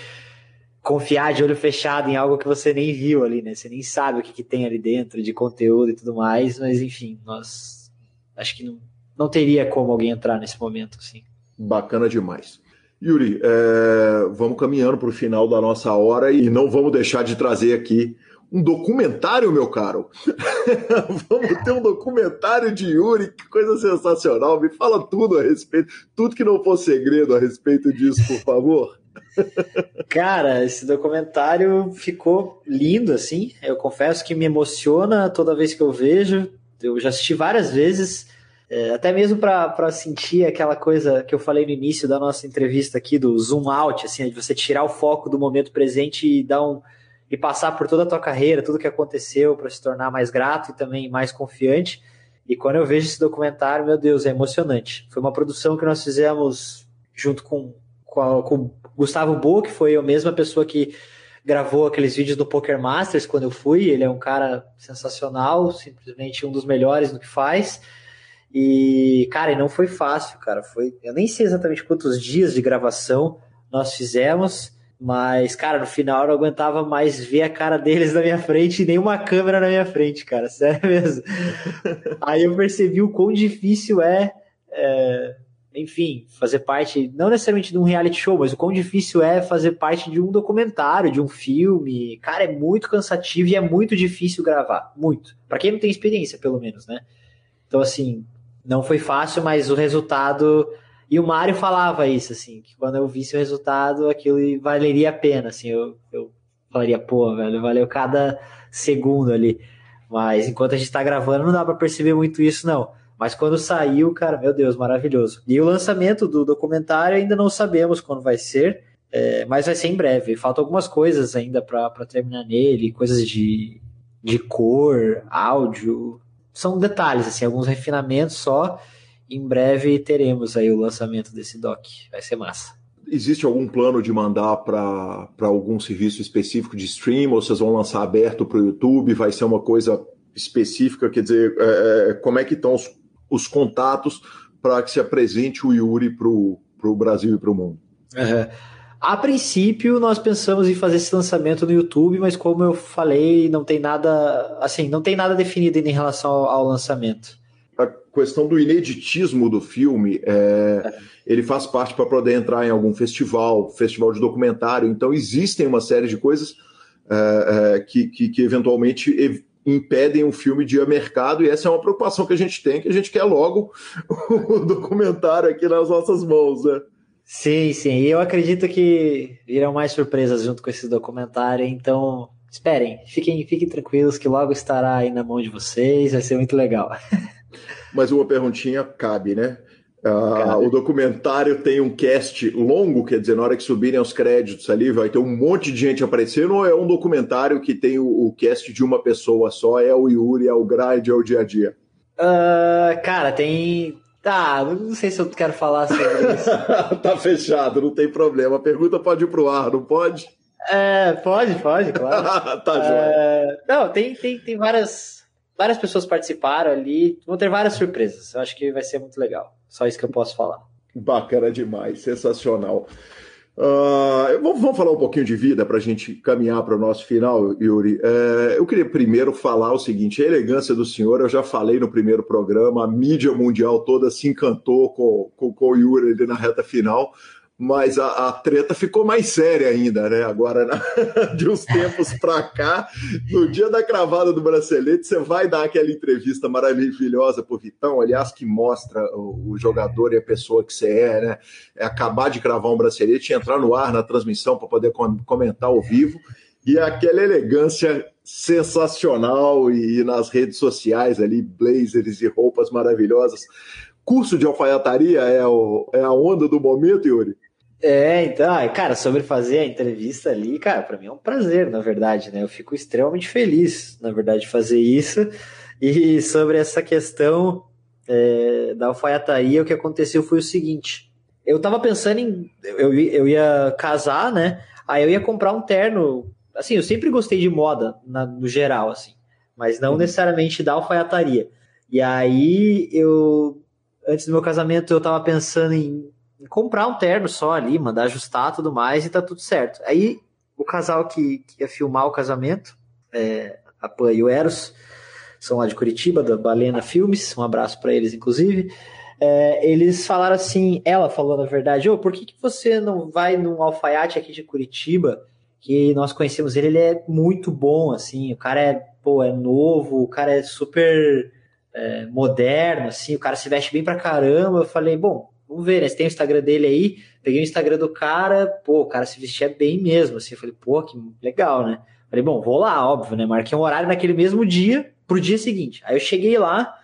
[SPEAKER 6] confiar de olho fechado em algo que você nem viu ali, né? Você nem sabe o que, que tem ali dentro de conteúdo e tudo mais, mas enfim, nós acho que não, não teria como alguém entrar nesse momento, assim.
[SPEAKER 1] Bacana demais. Yuri, é, vamos caminhando para o final da nossa hora e não vamos deixar de trazer aqui um documentário, meu caro. vamos ter um documentário de Yuri, que coisa sensacional. Me fala tudo a respeito, tudo que não for segredo a respeito disso, por favor.
[SPEAKER 6] Cara, esse documentário ficou lindo, assim. Eu confesso que me emociona toda vez que eu vejo. Eu já assisti várias vezes. É, até mesmo para sentir aquela coisa que eu falei no início da nossa entrevista aqui, do zoom out, assim, de você tirar o foco do momento presente e dar um e passar por toda a tua carreira, tudo que aconteceu para se tornar mais grato e também mais confiante. E quando eu vejo esse documentário, meu Deus, é emocionante. Foi uma produção que nós fizemos junto com, com, a, com Gustavo Boa, que foi a mesma pessoa que gravou aqueles vídeos do Poker Masters quando eu fui. Ele é um cara sensacional, simplesmente um dos melhores no que faz. E, cara, e não foi fácil, cara. Foi, eu nem sei exatamente quantos dias de gravação nós fizemos, mas, cara, no final eu não aguentava mais ver a cara deles na minha frente e nenhuma câmera na minha frente, cara. Sério mesmo. Aí eu percebi o quão difícil é, é, enfim, fazer parte, não necessariamente de um reality show, mas o quão difícil é fazer parte de um documentário, de um filme. Cara, é muito cansativo e é muito difícil gravar. Muito. Para quem não tem experiência, pelo menos, né? Então, assim, não foi fácil, mas o resultado. E o Mário falava isso, assim, que quando eu visse o resultado, aquilo valeria a pena, assim, eu, eu falaria, pô, velho, valeu cada segundo ali. Mas enquanto a gente tá gravando, não dá para perceber muito isso, não. Mas quando saiu, cara, meu Deus, maravilhoso. E o lançamento do documentário ainda não sabemos quando vai ser, é, mas vai ser em breve. Faltam algumas coisas ainda para terminar nele, coisas de, de cor, áudio, são detalhes, assim, alguns refinamentos só. Em breve teremos aí o lançamento desse doc. Vai ser massa.
[SPEAKER 1] Existe algum plano de mandar para algum serviço específico de stream ou vocês vão lançar aberto para o YouTube? Vai ser uma coisa específica? Quer dizer, é, é como é que estão os, os contatos para que se apresente o Yuri para o Brasil e para o mundo?
[SPEAKER 6] Uhum. A princípio, nós pensamos em fazer esse lançamento no YouTube, mas como eu falei, não tem nada, assim, não tem nada definido em relação ao, ao lançamento.
[SPEAKER 1] A questão do ineditismo do filme, é, é. ele faz parte para poder entrar em algum festival, festival de documentário. Então, existem uma série de coisas é, é que, que, que, eventualmente impedem um filme de ir a mercado, e essa é uma preocupação que a gente tem, que a gente quer logo o documentário aqui nas nossas mãos. Né?
[SPEAKER 6] Sim, sim. E eu acredito que virão mais surpresas junto com esse documentário, então esperem, fiquem, fiquem tranquilos que logo estará aí na mão de vocês, vai ser muito legal.
[SPEAKER 1] Mas uma perguntinha cabe, né? Uh, o documentário tem um cast longo, quer dizer, na hora que subirem os créditos ali, vai ter um monte de gente aparecendo, ou é um documentário que tem o, o cast de uma pessoa só, é o Yuri, é o Gride, é o dia a dia?
[SPEAKER 6] Uh, cara, tem, Tá, não sei se eu quero falar sobre isso.
[SPEAKER 1] tá fechado, não tem problema. A pergunta pode ir pro ar, não pode?
[SPEAKER 6] É, pode, pode, claro.
[SPEAKER 1] tá é,
[SPEAKER 6] Não, tem, tem, tem várias, várias pessoas participaram ali. Vão ter várias surpresas. Eu acho que vai ser muito legal. Só isso que eu posso falar.
[SPEAKER 1] Bacana demais, sensacional. Uh, vamos falar um pouquinho de vida para a gente caminhar para o nosso final, Yuri. Uh, eu queria primeiro falar o seguinte: a elegância do senhor, eu já falei no primeiro programa, a mídia mundial toda se encantou com, com, com o Yuri ali na reta final, mas a, a, treta ficou mais séria ainda, né? Agora, de uns tempos para cá, no dia da cravada do bracelete, você vai dar aquela entrevista maravilhosa pro Vitão, aliás, que mostra o, o jogador e a pessoa que você é, né? É acabar de cravar um bracelete entrar no ar na transmissão para poder com, comentar ao vivo. E aquela elegância sensacional e, e nas redes sociais ali, blazers e roupas maravilhosas. Curso de alfaiataria é, o, é a onda do momento, Yuri?
[SPEAKER 6] É, então, cara, sobre fazer a entrevista ali, cara, para mim é um prazer, na verdade, né? Eu fico extremamente feliz, na verdade, de fazer isso. E sobre essa questão é, da alfaiataria, o que aconteceu foi o seguinte: eu tava pensando em. Eu, eu ia casar, né? Aí eu ia comprar um terno. Assim, eu sempre gostei de moda, na, no geral, assim, mas não uhum. necessariamente da alfaiataria. E aí eu. Antes do meu casamento, eu tava pensando em comprar um terno só ali, mandar ajustar tudo mais e tá tudo certo. Aí o casal que, que ia filmar o casamento, é, a Pan e o Eros, são lá de Curitiba, da Balena Filmes, um abraço para eles, inclusive. É, eles falaram assim, ela falou na verdade, oh, por que, que você não vai num alfaiate aqui de Curitiba, que nós conhecemos ele, ele é muito bom, assim, o cara é, pô, é novo, o cara é super é, moderno, assim, o cara se veste bem pra caramba. Eu falei, bom, Vamos ver, né? Você tem o Instagram dele aí. Peguei o Instagram do cara, pô, o cara se vestia bem mesmo. Assim, eu falei, pô, que legal, né? Falei, bom, vou lá, óbvio, né? Marquei um horário naquele mesmo dia pro dia seguinte. Aí eu cheguei lá,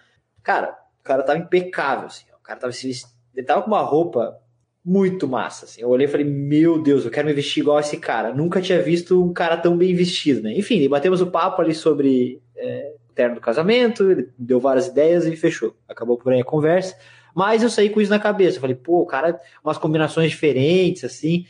[SPEAKER 6] cara, o cara tava impecável, assim. O cara tava se vestindo. Ele tava com uma roupa muito massa, assim. Eu olhei e falei, meu Deus, eu quero me vestir igual esse cara. Nunca tinha visto um cara tão bem vestido, né? Enfim, batemos o papo ali sobre é, terno do casamento, ele deu várias ideias e fechou. Acabou por aí a conversa. Mas eu saí com isso na cabeça. Eu falei, pô, o cara, umas combinações diferentes, assim.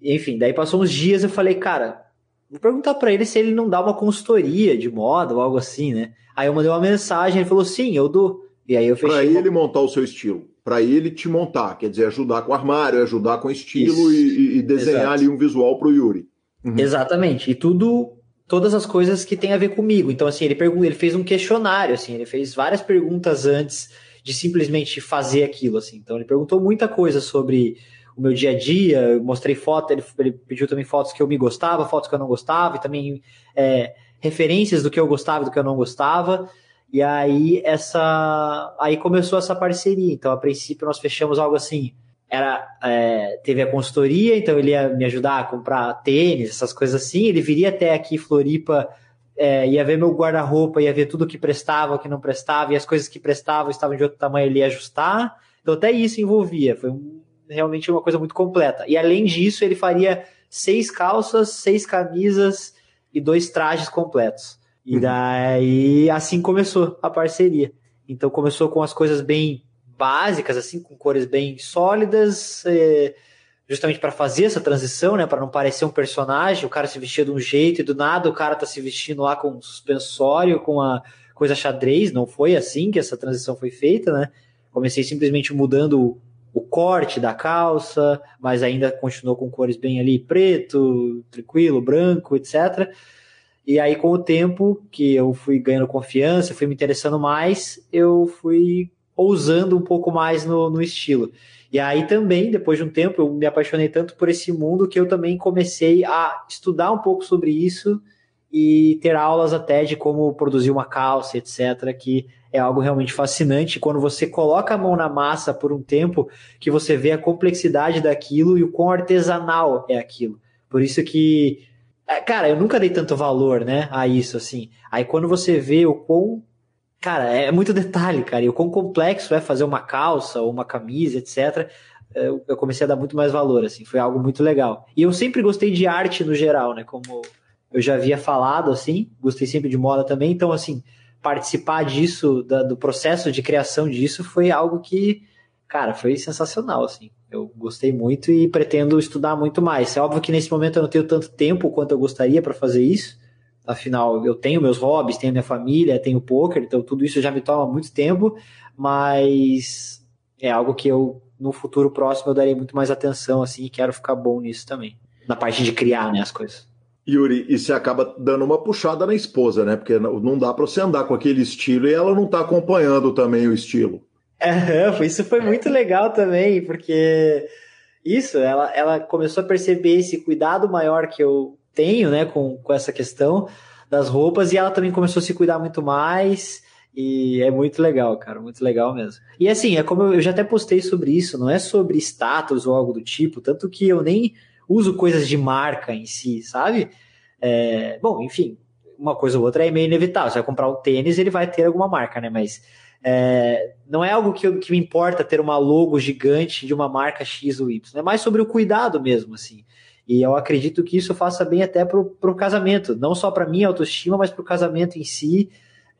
[SPEAKER 6] Enfim, daí passou uns dias eu falei, cara, vou perguntar para ele se ele não dá uma consultoria de moda ou algo assim, né? Aí eu mandei uma mensagem, ele falou, sim, eu dou. E aí eu fechei.
[SPEAKER 1] Pra ele montar o seu estilo. Para ele te montar, quer dizer, ajudar com o armário, ajudar com o estilo e, e, desenhar Exato. ali um visual pro Yuri.
[SPEAKER 6] Uhum. Exatamente. E tudo todas as coisas que tem a ver comigo. Então, assim, ele, pergun ele fez um questionário, assim, ele fez várias perguntas antes de simplesmente fazer aquilo, assim. Então ele perguntou muita coisa sobre o meu dia a dia, eu mostrei foto, ele, ele, pediu também fotos que eu me gostava, fotos que eu não gostava, e também é, referências do que eu gostava e do que eu não gostava. E aí essa. Aí começou essa parceria. Então, a princípio, nós fechamos algo assim. Era, é, teve a consultoria, então ele ia me ajudar a comprar tênis, essas coisas assim. Ele viria até aqui, Floripa, é, ia ver meu guarda-roupa, ia ver tudo que prestava, o que não prestava, e as coisas que prestavam estavam de outro tamanho, ele ia ajustar. Então até isso envolvia, foi realmente uma coisa muito completa. E além disso, ele faria seis calças, seis camisas e dois trajes completos. E uhum. daí assim começou a parceria. Então começou com as coisas bem básicas, assim, com cores bem sólidas. É, justamente para fazer essa transição, né, para não parecer um personagem, o cara se vestia de um jeito e do nada o cara tá se vestindo lá com um suspensório, com a coisa xadrez, não foi assim que essa transição foi feita, né? Comecei simplesmente mudando o corte da calça, mas ainda continuou com cores bem ali preto, tranquilo, branco, etc. E aí com o tempo que eu fui ganhando confiança, fui me interessando mais, eu fui ousando um pouco mais no, no estilo. E aí também, depois de um tempo, eu me apaixonei tanto por esse mundo que eu também comecei a estudar um pouco sobre isso e ter aulas até de como produzir uma calça, etc., que é algo realmente fascinante quando você coloca a mão na massa por um tempo que você vê a complexidade daquilo e o quão artesanal é aquilo. Por isso que, é, cara, eu nunca dei tanto valor, né, a isso, assim. Aí quando você vê o quão Cara, é muito detalhe, cara. E o quão complexo é fazer uma calça ou uma camisa, etc. Eu comecei a dar muito mais valor, assim. Foi algo muito legal. E eu sempre gostei de arte no geral, né? Como eu já havia falado, assim. Gostei sempre de moda também. Então, assim, participar disso, da, do processo de criação disso, foi algo que, cara, foi sensacional, assim. Eu gostei muito e pretendo estudar muito mais. É óbvio que nesse momento eu não tenho tanto tempo quanto eu gostaria para fazer isso Afinal, eu tenho meus hobbies, tenho minha família, tenho poker, então tudo isso já me toma muito tempo, mas é algo que eu no futuro próximo eu darei muito mais atenção assim e quero ficar bom nisso também. Na parte de criar, né, as coisas.
[SPEAKER 1] Yuri, e você acaba dando uma puxada na esposa, né? Porque não dá para você andar com aquele estilo e ela não tá acompanhando também o estilo.
[SPEAKER 6] É, isso foi muito legal também, porque Isso, ela, ela começou a perceber esse cuidado maior que eu tenho, né, com, com essa questão das roupas, e ela também começou a se cuidar muito mais. E é muito legal, cara, muito legal mesmo. E assim, é como eu já até postei sobre isso, não é sobre status ou algo do tipo, tanto que eu nem uso coisas de marca em si, sabe? É, bom, enfim, uma coisa ou outra é meio inevitável. Você vai comprar um tênis, ele vai ter alguma marca, né? Mas é, não é algo que, que me importa ter uma logo gigante de uma marca X ou Y. É mais sobre o cuidado mesmo, assim. E eu acredito que isso faça bem até pro, pro casamento, não só para minha autoestima, mas pro casamento em si.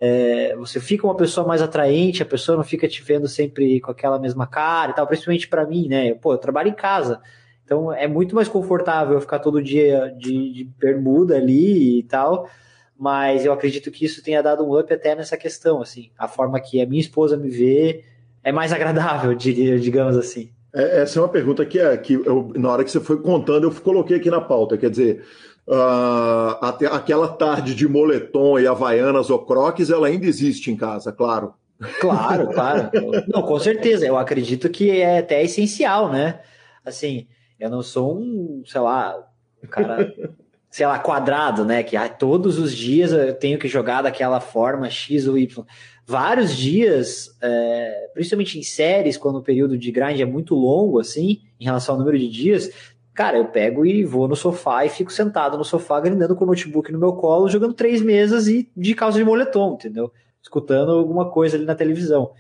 [SPEAKER 6] É, você fica uma pessoa mais atraente, a pessoa não fica te vendo sempre com aquela mesma cara e tal, principalmente para mim, né? Pô, eu trabalho em casa, então é muito mais confortável eu ficar todo dia de, de bermuda ali e tal, mas eu acredito que isso tenha dado um up até nessa questão, assim, a forma que a minha esposa me vê é mais agradável, digamos assim.
[SPEAKER 1] É, essa é uma pergunta que, é, que eu, na hora que você foi contando, eu coloquei aqui na pauta. Quer dizer, uh, até aquela tarde de moletom e havaianas ou croques, ela ainda existe em casa, claro.
[SPEAKER 6] Claro, claro. Não, com certeza. Eu acredito que é até essencial, né? Assim, eu não sou um, sei lá, um cara, sei lá, quadrado, né? Que ah, todos os dias eu tenho que jogar daquela forma X ou Y vários dias, é, principalmente em séries, quando o período de grind é muito longo, assim, em relação ao número de dias, cara, eu pego e vou no sofá e fico sentado no sofá, grindando com o notebook no meu colo, jogando três mesas e de calça de moletom, entendeu? Escutando alguma coisa ali na televisão.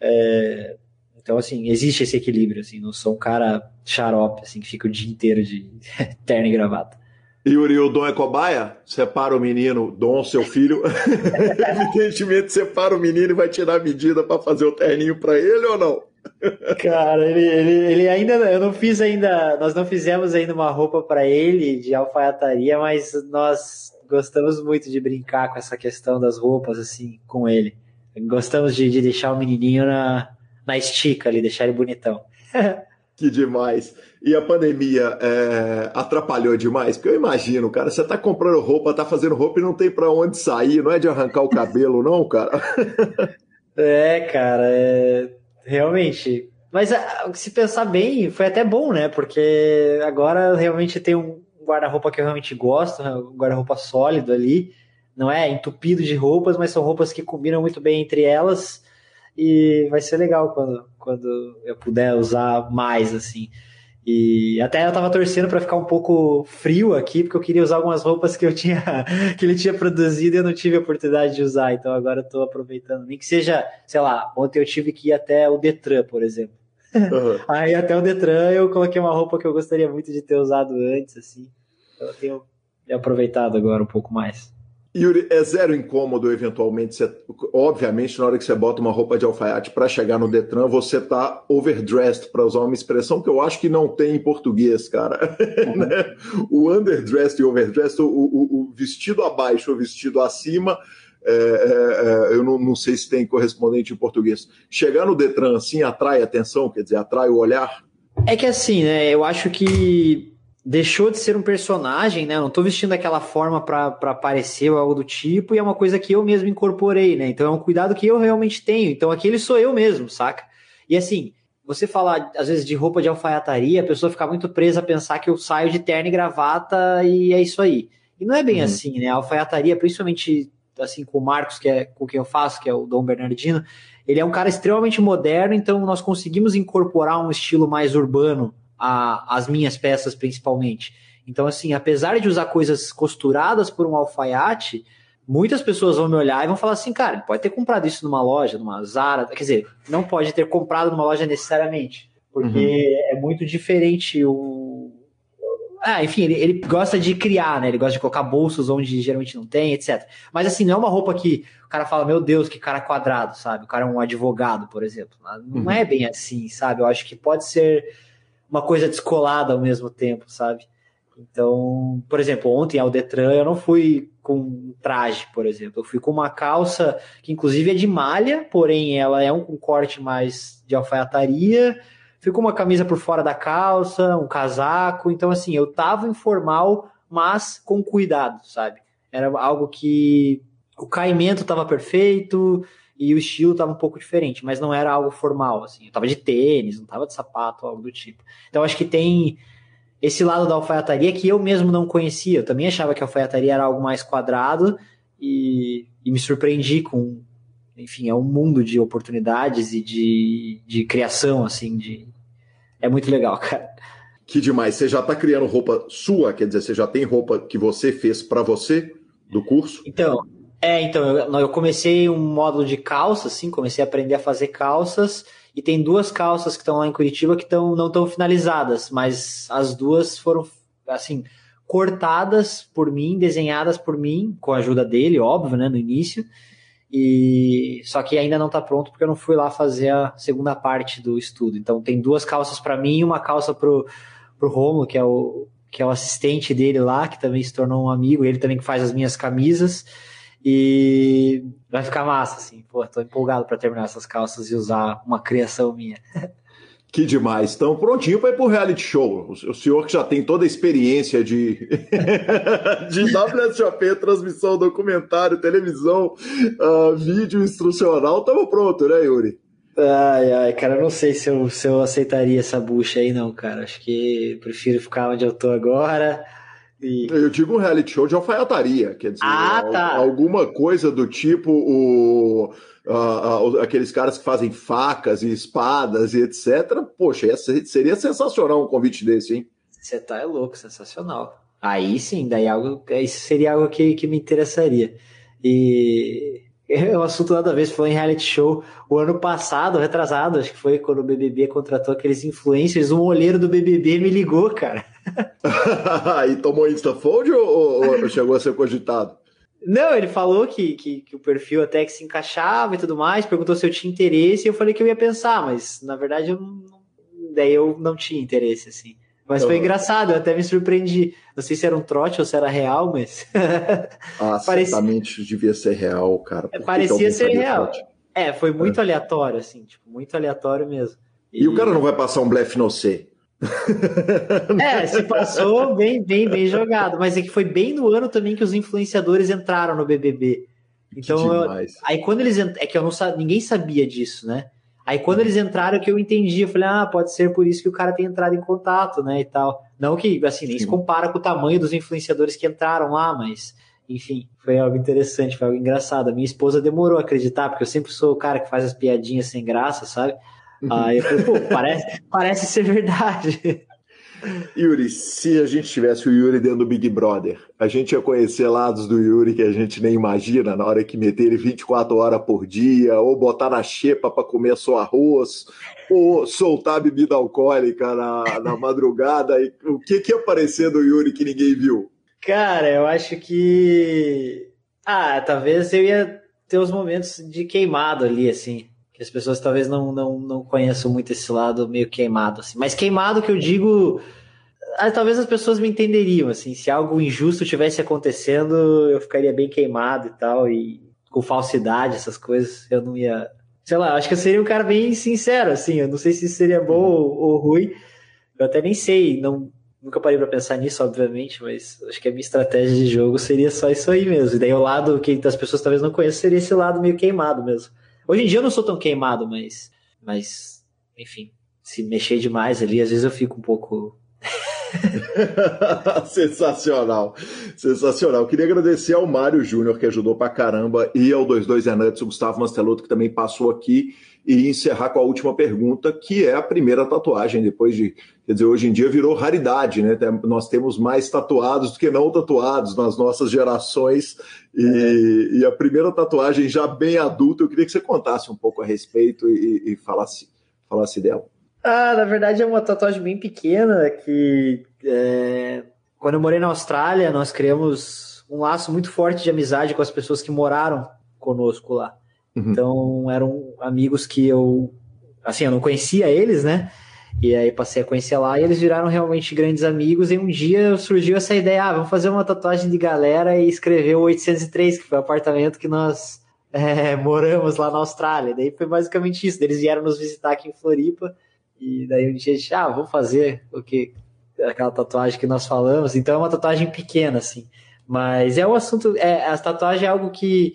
[SPEAKER 6] É, então, assim, existe esse equilíbrio, assim, não sou um cara xarope, assim, que fica o dia inteiro de terno e gravata.
[SPEAKER 1] Yuri, o Dom é cobaia? Separa o menino, Dom, seu filho. Evidentemente, separa o menino e vai tirar a medida para fazer o terninho para ele ou não?
[SPEAKER 6] Cara, ele, ele, ele, ainda. Eu não fiz ainda. Nós não fizemos ainda uma roupa para ele de alfaiataria, mas nós gostamos muito de brincar com essa questão das roupas, assim, com ele. Gostamos de, de deixar o menininho na, na estica ali, deixar ele bonitão.
[SPEAKER 1] que demais. E a pandemia é, atrapalhou demais? Porque eu imagino, cara, você tá comprando roupa, tá fazendo roupa e não tem para onde sair, não é de arrancar o cabelo, não, cara?
[SPEAKER 6] é, cara, é... realmente. Mas ah, se pensar bem, foi até bom, né? Porque agora realmente tem um guarda-roupa que eu realmente gosto, né? um guarda-roupa sólido ali. Não é entupido de roupas, mas são roupas que combinam muito bem entre elas. E vai ser legal quando, quando eu puder usar mais, assim. E até eu tava torcendo para ficar um pouco frio aqui, porque eu queria usar algumas roupas que eu tinha, que ele tinha produzido e eu não tive a oportunidade de usar. Então agora eu tô aproveitando. Nem que seja, sei lá, ontem eu tive que ir até o Detran, por exemplo. Uhum. Aí até o Detran eu coloquei uma roupa que eu gostaria muito de ter usado antes, assim. Então eu tenho aproveitado agora um pouco mais.
[SPEAKER 1] Yuri, é zero incômodo eventualmente. Você, obviamente, na hora que você bota uma roupa de alfaiate para chegar no Detran, você tá overdressed, para usar uma expressão que eu acho que não tem em português, cara. Uhum. né? O underdressed e overdressed, o, o, o, vestido abaixo ou vestido acima, é, é, é, eu não, não, sei se tem correspondente em português. Chegar no Detran assim atrai atenção, quer dizer, atrai o olhar?
[SPEAKER 6] É que assim, né? Eu acho que deixou de ser um personagem, né? Eu não tô vestindo daquela forma para aparecer ou algo do tipo, e é uma coisa que eu mesmo incorporei, né? Então é um cuidado que eu realmente tenho. Então aquele sou eu mesmo, saca? E assim, você falar às vezes de roupa de alfaiataria, a pessoa fica muito presa a pensar que eu saio de terno e gravata e é isso aí. E não é bem uhum. assim, né? A alfaiataria, principalmente assim com o Marcos, que é com quem eu faço, que é o Dom Bernardino, ele é um cara extremamente moderno, então nós conseguimos incorporar um estilo mais urbano a, as minhas peças principalmente. Então, assim, apesar de usar coisas costuradas por um alfaiate, muitas pessoas vão me olhar e vão falar assim, cara, pode ter comprado isso numa loja, numa Zara, quer dizer, não pode ter comprado numa loja necessariamente, porque uhum. é muito diferente o. Ah, enfim, ele, ele, gosta de criar, né? Ele gosta de colocar bolsos onde geralmente não tem, etc. Mas assim, não é uma roupa que o cara fala, meu Deus, que cara quadrado, sabe? O cara é um advogado, por exemplo. Não uhum. é bem assim, sabe? Eu acho que pode ser uma coisa descolada ao mesmo tempo, sabe? Então, por exemplo, ontem ao Detran eu não fui com traje, por exemplo. Eu fui com uma calça que inclusive é de malha, porém ela é um, um corte mais de alfaiataria. Fui com uma camisa por fora da calça, um casaco. Então, assim, eu tava informal, mas com cuidado, sabe? Era algo que o caimento estava perfeito e o estilo estava um pouco diferente, mas não era algo formal, assim. Eu tava de tênis, não tava de sapato, algo do tipo. Então acho que tem esse lado da alfaiataria que eu mesmo não conhecia. Eu também achava que a alfaiataria era algo mais quadrado e, e me surpreendi com, enfim, é um mundo de oportunidades e de, de criação, assim, de... É muito legal, cara.
[SPEAKER 1] Que demais. Você já está criando roupa sua? Quer dizer, você já tem roupa que você fez para você do curso?
[SPEAKER 6] Então, é, então, eu, eu comecei um módulo de calças, assim, comecei a aprender a fazer calças, e tem duas calças que estão lá em Curitiba que tão, não estão finalizadas, mas as duas foram, assim, cortadas por mim, desenhadas por mim, com a ajuda dele, óbvio, né, no início, e só que ainda não está pronto porque eu não fui lá fazer a segunda parte do estudo. Então tem duas calças para mim e uma calça pro pro Romulo, que é o que é o assistente dele lá, que também se tornou um amigo, ele também que faz as minhas camisas. E vai ficar massa, assim. Pô, tô empolgado para terminar essas calças e usar uma criação minha.
[SPEAKER 1] Que demais. Então, prontinho para ir pro reality show. O senhor que já tem toda a experiência de, de WSOP, transmissão, documentário, televisão, uh, vídeo instrucional, tamo pronto, né, Yuri?
[SPEAKER 6] Ai, ai, cara, eu não sei se eu, se eu aceitaria essa bucha aí, não, cara. Acho que prefiro ficar onde eu tô agora
[SPEAKER 1] e... Eu digo um reality show de alfaiataria, quer dizer,
[SPEAKER 6] ah, tá.
[SPEAKER 1] alguma coisa do tipo o, aqueles caras que fazem facas e espadas e etc. Poxa, seria sensacional um convite desse, hein?
[SPEAKER 6] Você tá é louco, sensacional. Aí sim, daí algo, isso seria algo que, que me interessaria. E é um assunto nada a ver, falou em reality show. O ano passado, retrasado, acho que foi quando o BBB contratou aqueles influencers, um olheiro do BBB me ligou, cara.
[SPEAKER 1] e tomou instafold ou, ou chegou a ser cogitado?
[SPEAKER 6] Não, ele falou que, que, que, o perfil até que se encaixava e tudo mais, perguntou se eu tinha interesse e eu falei que eu ia pensar, mas na verdade eu não, daí eu não tinha interesse, assim. Mas foi engraçado, eu até me surpreendi. Não sei se era um trote ou se era real, mas.
[SPEAKER 1] ah, Parecia... certamente devia ser real, cara.
[SPEAKER 6] Por Parecia ser real. Trote? É, foi muito é. aleatório, assim, tipo, muito aleatório mesmo.
[SPEAKER 1] E, e o cara não vai passar um blefe no C?
[SPEAKER 6] É, se passou bem, bem, bem jogado. Mas é que foi bem no ano também que os influenciadores entraram no BBB. Então, eu, aí quando eles é que eu não ninguém sabia disso, né? Aí quando eles entraram que eu entendi, eu falei, ah, pode ser por isso que o cara tem entrado em contato, né, e tal. Não que, assim, nem Sim. se compara com o tamanho dos influenciadores que entraram lá, mas, enfim, foi algo interessante, foi algo engraçado. A minha esposa demorou a acreditar, porque eu sempre sou o cara que faz as piadinhas sem graça, sabe? Aí eu falei, pô, parece, parece ser verdade.
[SPEAKER 1] Yuri, se a gente tivesse o Yuri dentro do Big Brother, a gente ia conhecer lados do Yuri que a gente nem imagina na hora que meter ele 24 horas por dia, ou botar na xepa para comer só arroz, ou soltar bebida alcoólica na, na madrugada. E, o que, que ia aparecer do Yuri que ninguém viu?
[SPEAKER 6] Cara, eu acho que. Ah, talvez eu ia ter os momentos de queimado ali, assim as pessoas talvez não, não, não conheçam muito esse lado meio queimado, assim. Mas queimado que eu digo, ah, talvez as pessoas me entenderiam, assim, se algo injusto tivesse acontecendo, eu ficaria bem queimado e tal, e com falsidade, essas coisas, eu não ia. Sei lá, acho que eu seria um cara bem sincero, assim, eu não sei se seria bom ou, ou ruim, eu até nem sei, não, nunca parei para pensar nisso, obviamente, mas acho que a minha estratégia de jogo seria só isso aí mesmo. E daí o lado que as pessoas talvez não conheçam seria esse lado meio queimado mesmo. Hoje em dia eu não sou tão queimado, mas, mas enfim, se mexer demais ali, às vezes eu fico um pouco.
[SPEAKER 1] sensacional, sensacional. Queria agradecer ao Mário Júnior, que ajudou pra caramba, e ao 22 Enuts, o Gustavo Mastelotto, que também passou aqui, e encerrar com a última pergunta, que é a primeira tatuagem, depois de. Quer dizer, hoje em dia virou raridade, né? Nós temos mais tatuados do que não tatuados nas nossas gerações. E, é. e a primeira tatuagem já bem adulta, eu queria que você contasse um pouco a respeito e, e falasse, falasse dela.
[SPEAKER 6] Ah, na verdade é uma tatuagem bem pequena que é... quando eu morei na Austrália, nós criamos um laço muito forte de amizade com as pessoas que moraram conosco lá. Uhum. Então eram amigos que eu, assim, eu não conhecia eles, né? E aí passei a conhecer lá e eles viraram realmente grandes amigos. E um dia surgiu essa ideia: ah, vamos fazer uma tatuagem de galera e escrever o 803, que foi o apartamento que nós é, moramos lá na Austrália. Daí foi basicamente isso. Eles vieram nos visitar aqui em Floripa. E daí um dia a gente, ah, vamos fazer o que aquela tatuagem que nós falamos. Então é uma tatuagem pequena, assim. Mas é um assunto. É, a tatuagem é algo que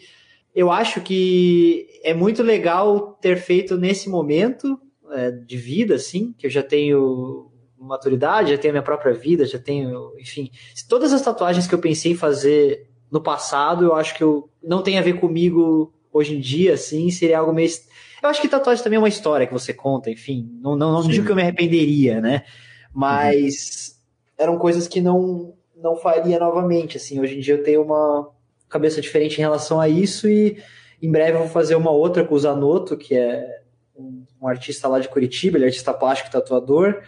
[SPEAKER 6] eu acho que é muito legal ter feito nesse momento é, de vida, assim, que eu já tenho maturidade, já tenho minha própria vida, já tenho, enfim, todas as tatuagens que eu pensei em fazer no passado, eu acho que eu não tem a ver comigo hoje em dia, assim, seria algo meio. Eu acho que tatuagem também é uma história que você conta, enfim. Não, não, não digo que eu me arrependeria, né? Mas uhum. eram coisas que não, não faria novamente, assim. Hoje em dia eu tenho uma cabeça diferente em relação a isso e em breve eu vou fazer uma outra com o Zanotto, que é um, artista lá de Curitiba, ele é artista plástico e tatuador.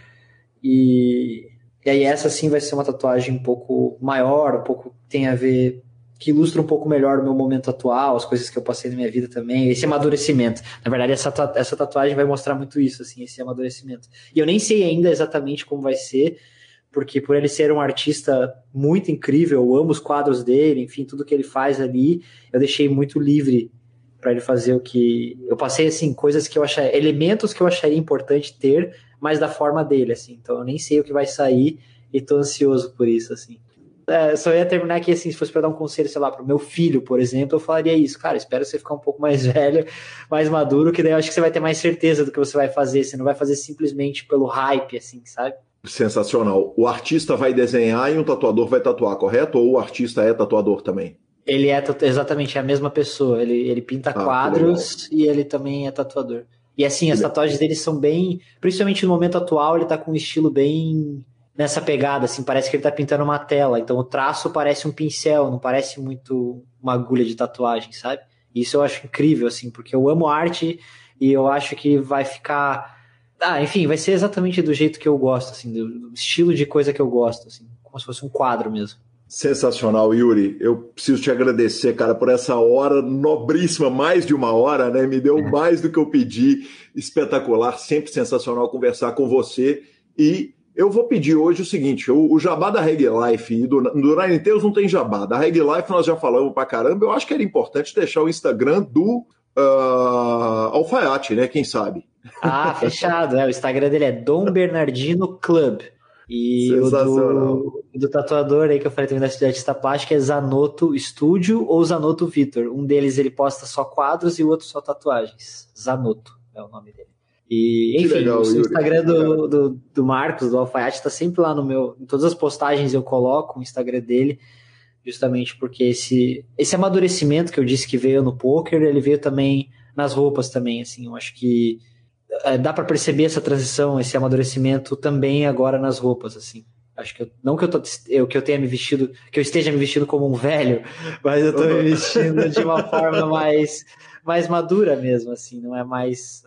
[SPEAKER 6] E, e aí essa sim vai ser uma tatuagem um pouco maior, um pouco tem a ver que ilustra um pouco melhor o meu momento atual, as coisas que eu passei na minha vida também, esse amadurecimento. Na verdade, essa, essa tatuagem vai mostrar muito isso, assim, esse amadurecimento. E eu nem sei ainda exatamente como vai ser, porque por ele ser um artista muito incrível, eu amo os quadros dele, enfim, tudo que ele faz ali, eu deixei muito livre para ele fazer o que eu passei assim coisas que eu achei elementos que eu acharia importante ter mas da forma dele assim então eu nem sei o que vai sair e tô ansioso por isso assim é, só ia terminar aqui assim, se fosse para dar um conselho, sei lá, pro meu filho, por exemplo, eu falaria isso, cara, espero você ficar um pouco mais velho, mais maduro, que daí eu acho que você vai ter mais certeza do que você vai fazer, você não vai fazer simplesmente pelo hype, assim, sabe?
[SPEAKER 1] Sensacional. O artista vai desenhar e um tatuador vai tatuar, correto? Ou o artista é tatuador também?
[SPEAKER 6] Ele é exatamente a mesma pessoa. Ele, ele pinta ah, quadros e ele também é tatuador. E assim, as tatuagens dele são bem. Principalmente no momento atual, ele tá com um estilo bem nessa pegada, assim, parece que ele tá pintando uma tela. Então o traço parece um pincel, não parece muito uma agulha de tatuagem, sabe? Isso eu acho incrível, assim, porque eu amo arte e eu acho que vai ficar. Ah, enfim, vai ser exatamente do jeito que eu gosto, assim, do, estilo de coisa que eu gosto, assim, como se fosse um quadro mesmo.
[SPEAKER 1] Sensacional, Yuri. Eu preciso te agradecer, cara, por essa hora nobríssima, mais de uma hora, né? Me deu mais do que eu pedi. Espetacular, sempre sensacional conversar com você. E eu vou pedir hoje o seguinte: o, o jabá da Reg Life e do, do Nine Tails não tem jabá. Da Reg Life nós já falamos pra caramba. Eu acho que era importante deixar o Instagram do uh, Alfaiate, né? Quem sabe?
[SPEAKER 6] Ah, fechado. É, o Instagram dele é Dom Bernardino Club. E o do, do, tatuador aí que eu falei também da cidade artista plástica é Zanotto Studio ou Zanotto Vitor. Um deles ele posta só quadros e o outro só tatuagens. Zanotto é o nome dele. E, enfim, legal, o Instagram do, do, do, Marcos, do Alfaiate, tá sempre lá no meu. Em todas as postagens eu coloco o Instagram dele, justamente porque esse, esse amadurecimento que eu disse que veio no poker, ele veio também nas roupas também, assim. Eu acho que dá para perceber essa transição, esse amadurecimento também agora nas roupas, assim. Acho que eu, não que eu, tô, eu, que eu tenha me vestido, que eu esteja me vestindo como um velho, mas eu tô me vestindo de uma forma mais, mais madura mesmo, assim, não é mais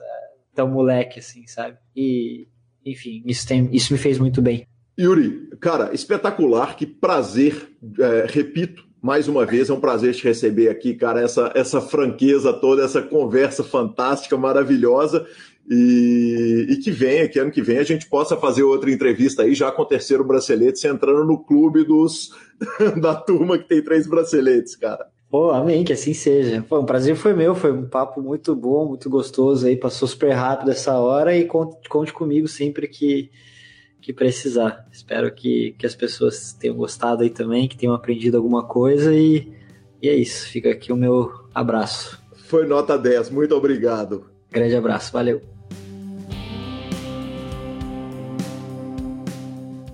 [SPEAKER 6] tão moleque, assim, sabe? E, enfim, isso, tem, isso me fez muito bem.
[SPEAKER 1] Yuri, cara, espetacular, que prazer, é, repito, mais uma vez, é um prazer te receber aqui, cara, essa, essa franqueza toda, essa conversa fantástica, maravilhosa, e, e, que venha, que ano que vem a gente possa fazer outra entrevista aí, já com o terceiro bracelete, entrando no clube dos da turma que tem três braceletes, cara.
[SPEAKER 6] Pô, amém, que assim seja. Pô, um prazer foi meu, foi um papo muito bom, muito gostoso aí, passou super rápido essa hora e conte, conte comigo sempre que, que precisar. Espero que, que as pessoas tenham gostado aí também, que tenham aprendido alguma coisa e, e é isso. Fica aqui o meu abraço.
[SPEAKER 1] Foi nota 10, muito obrigado.
[SPEAKER 6] Grande abraço, valeu.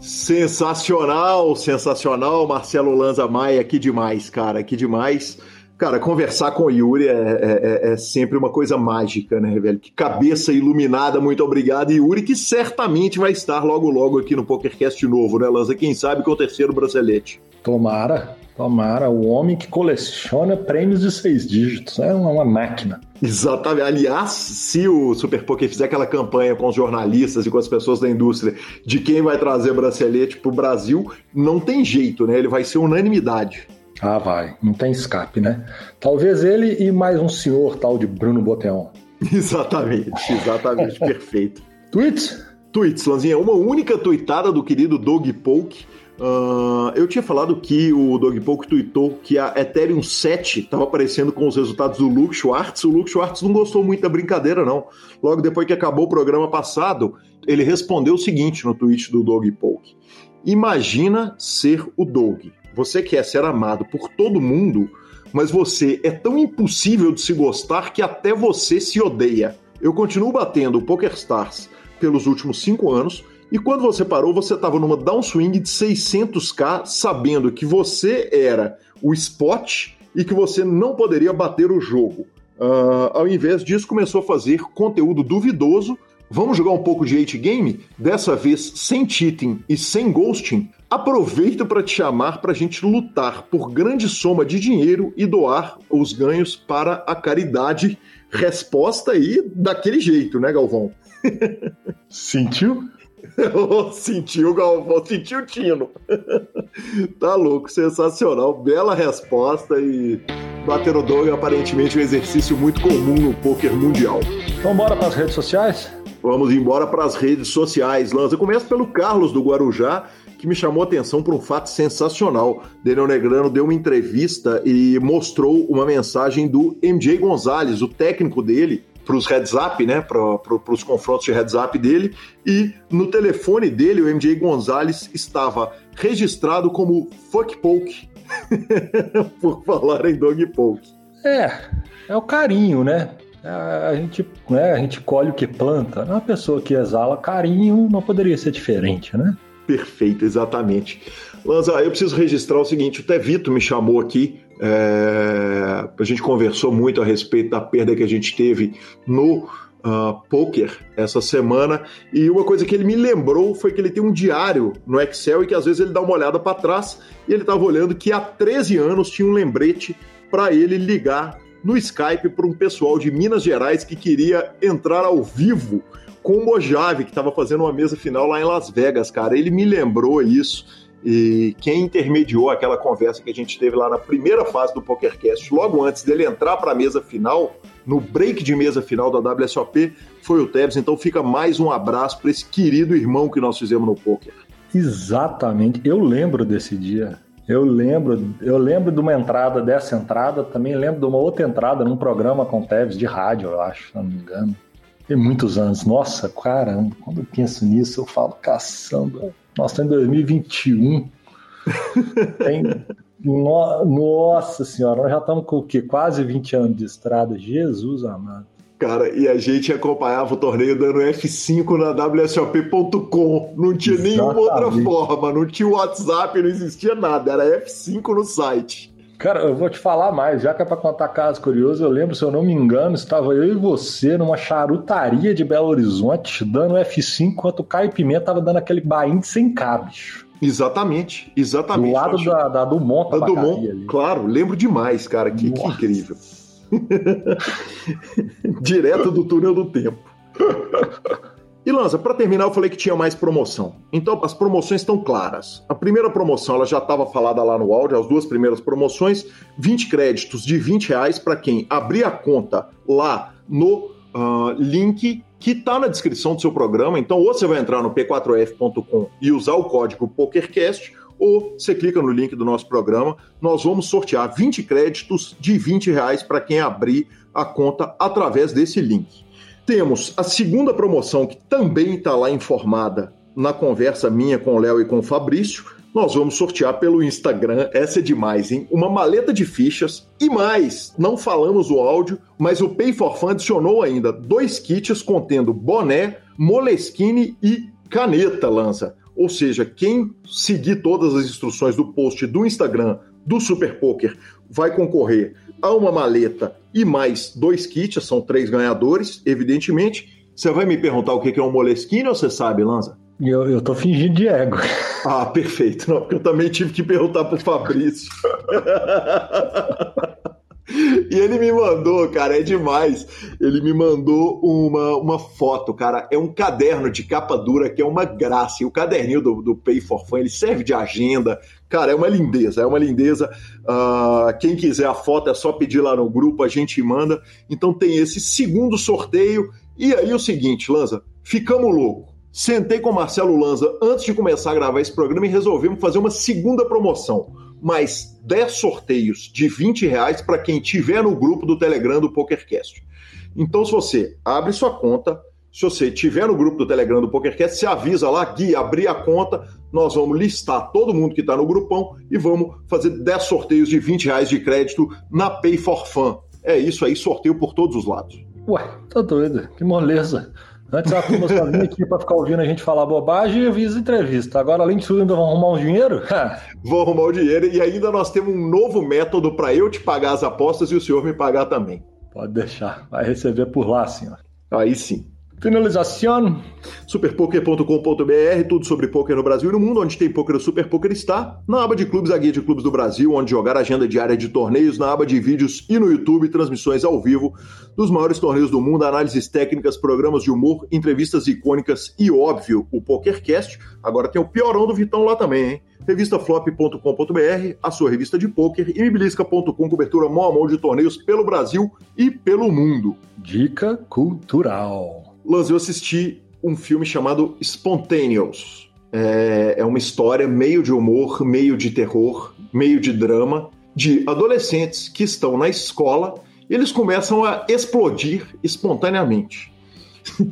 [SPEAKER 1] Sensacional, sensacional, Marcelo Lanza Maia, que demais, cara, que demais. Cara, conversar com o Yuri é, é, é, é, sempre uma coisa mágica, né, velho? Que cabeça iluminada, muito obrigado, Yuri, que certamente vai estar logo, logo aqui no PokerCast novo, né, Lanza? Quem sabe com o terceiro bracelete.
[SPEAKER 2] Tomara, tomara. O homem que coleciona prêmios de seis dígitos, é uma, uma máquina.
[SPEAKER 1] Exatamente. Aliás, se o Super Poker fizer aquela campanha com os jornalistas e com as pessoas da indústria de quem vai trazer bracelete para o Brasil, não tem jeito, né? Ele vai ser unanimidade.
[SPEAKER 2] Ah, vai. Não tem escape, né? Talvez ele e mais um senhor tal de Bruno Boteon.
[SPEAKER 1] Exatamente, exatamente. Perfeito.
[SPEAKER 2] Tweets?
[SPEAKER 1] Tweets, Lanzinha. Uma única tweetada do querido Doug Polk Uh, eu tinha falado que o Poke tweetou que a Ethereum 7 estava aparecendo com os resultados do Luke Schwartz. O Luke Schwartz não gostou muito da brincadeira, não. Logo depois que acabou o programa passado, ele respondeu o seguinte no tweet do Poke: Imagina ser o Dog. Você quer ser amado por todo mundo, mas você é tão impossível de se gostar que até você se odeia. Eu continuo batendo o PokerStars pelos últimos cinco anos e quando você parou, você estava numa downswing de 600k, sabendo que você era o spot e que você não poderia bater o jogo. Uh, ao invés disso, começou a fazer conteúdo duvidoso. Vamos jogar um pouco de 8 game? Dessa vez sem cheating e sem ghosting? Aproveito para te chamar para a gente lutar por grande soma de dinheiro e doar os ganhos para a caridade. Resposta aí daquele jeito, né, Galvão?
[SPEAKER 2] Sentiu?
[SPEAKER 1] Sentiu, Galvão, sentiu o Tino. tá louco, sensacional. Bela resposta e bater o dog é aparentemente um exercício muito comum no poker mundial.
[SPEAKER 2] Vamos embora para as redes sociais?
[SPEAKER 1] Vamos embora para as redes sociais. Lança, começa pelo Carlos do Guarujá, que me chamou a atenção por um fato sensacional. Daniel Negrano deu uma entrevista e mostrou uma mensagem do MJ Gonzalez, o técnico dele, para os heads up, né, para os confrontos de heads up dele, e no telefone dele o MJ Gonzalez estava registrado como fuck poke, por falar em dog poke.
[SPEAKER 2] É, é o carinho, né? A gente, né, a gente colhe o que planta. Uma pessoa que exala carinho não poderia ser diferente, né?
[SPEAKER 1] Perfeito, exatamente. Lanza, eu preciso registrar o seguinte: o Tevito me chamou aqui é, a gente conversou muito a respeito da perda que a gente teve no uh, poker essa semana e uma coisa que ele me lembrou foi que ele tem um diário no Excel e que às vezes ele dá uma olhada para trás e ele estava olhando que há 13 anos tinha um lembrete para ele ligar no Skype para um pessoal de Minas Gerais que queria entrar ao vivo com o Mojave, que estava fazendo uma mesa final lá em Las Vegas, cara. Ele me lembrou isso. E quem intermediou aquela conversa que a gente teve lá na primeira fase do PokerCast, logo antes dele entrar para a mesa final, no break de mesa final da WSOP, foi o Tebs. Então fica mais um abraço para esse querido irmão que nós fizemos no poker.
[SPEAKER 2] Exatamente. Eu lembro desse dia. Eu lembro, eu lembro de uma entrada dessa entrada, também lembro de uma outra entrada num programa com o Tevez de rádio, eu acho, se não me engano. Tem muitos anos. Nossa, caramba, quando eu penso nisso, eu falo, caçamba. Nós estamos em 2021. Tem, no, nossa senhora, nós já estamos com o quê? Quase 20 anos de estrada. Jesus amado.
[SPEAKER 1] Cara, e a gente acompanhava o torneio dando F5 na WSOP.com. Não tinha Exatamente. nenhuma outra forma, não tinha WhatsApp, não existia nada, era F5 no site.
[SPEAKER 2] Cara, eu vou te falar mais, já que é pra contar casos curiosos, eu lembro, se eu não me engano, estava eu e você numa charutaria de Belo Horizonte, dando F5, enquanto o Caio Pimenta tava dando aquele bain sem cabos.
[SPEAKER 1] Exatamente, exatamente.
[SPEAKER 2] Do lado da, da do Monta
[SPEAKER 1] da Dumont, ali. claro, lembro demais, cara, que, que incrível. Direto do túnel do tempo. E Lanza, para terminar, eu falei que tinha mais promoção. Então, as promoções estão claras. A primeira promoção, ela já estava falada lá no áudio, as duas primeiras promoções, 20 créditos de 20 reais para quem abrir a conta lá no uh, link que está na descrição do seu programa. Então, ou você vai entrar no p4f.com e usar o código PokerCast, ou você clica no link do nosso programa. Nós vamos sortear 20 créditos de 20 reais para quem abrir a conta através desse link. Temos a segunda promoção, que também está lá informada na conversa minha com o Léo e com o Fabrício. Nós vamos sortear pelo Instagram, essa é demais, hein? Uma maleta de fichas e mais, não falamos o áudio, mas o Pay for Fun adicionou ainda dois kits contendo boné, moleskine e caneta, lança. Ou seja, quem seguir todas as instruções do post do Instagram do Super Poker vai concorrer a uma maleta e mais dois kits, são três ganhadores, evidentemente. Você vai me perguntar o que é um Moleskine ou você sabe, Lanza?
[SPEAKER 2] Eu, eu tô fingindo de ego.
[SPEAKER 1] Ah, perfeito. Não, porque eu também tive que perguntar pro Fabrício. E ele me mandou, cara, é demais. Ele me mandou uma, uma foto, cara. É um caderno de capa dura que é uma graça. E o caderninho do, do Pay for Fun, ele serve de agenda. Cara, é uma lindeza, é uma lindeza. Uh, quem quiser a foto é só pedir lá no grupo, a gente manda. Então tem esse segundo sorteio. E aí o seguinte, Lanza, ficamos loucos. Sentei com o Marcelo Lanza antes de começar a gravar esse programa e resolvemos fazer uma segunda promoção mais 10 sorteios de 20 reais para quem tiver no grupo do Telegram do PokerCast. Então, se você abre sua conta, Se você tiver no grupo do Telegram do PokerCast, se avisa lá, Gui, abrir a conta, nós vamos listar todo mundo que está no grupão e vamos fazer 10 sorteios de 20 reais de crédito na Pay for Fun. É isso aí, sorteio por todos os lados.
[SPEAKER 2] Ué, tá doido, que moleza. Antes a turma só vinha aqui para ficar ouvindo a gente falar bobagem e avisa entrevista. Agora, além disso, ainda vão arrumar um dinheiro?
[SPEAKER 1] vão arrumar o um dinheiro e ainda nós temos um novo método para eu te pagar as apostas e o senhor me pagar também.
[SPEAKER 2] Pode deixar, vai receber por lá, senhor.
[SPEAKER 1] Aí sim.
[SPEAKER 2] Finalização.
[SPEAKER 1] Superpoker.com.br, tudo sobre poker no Brasil e no mundo. Onde tem poker, o Super Poker está. Na aba de clubes, a guia de clubes do Brasil, onde jogar agenda diária de torneios. Na aba de vídeos e no YouTube, transmissões ao vivo dos maiores torneios do mundo, análises técnicas, programas de humor, entrevistas icônicas e, óbvio, o PokerCast. Agora tem o piorão do Vitão lá também, hein? revistaflop.com.br, a sua revista de poker, e mibilisca.com, cobertura mão a mão de torneios pelo Brasil e pelo mundo.
[SPEAKER 2] Dica cultural.
[SPEAKER 1] Lanz, eu assisti um filme chamado Spontaneous. É, é uma história meio de humor, meio de terror, meio de drama, de adolescentes que estão na escola e eles começam a explodir espontaneamente.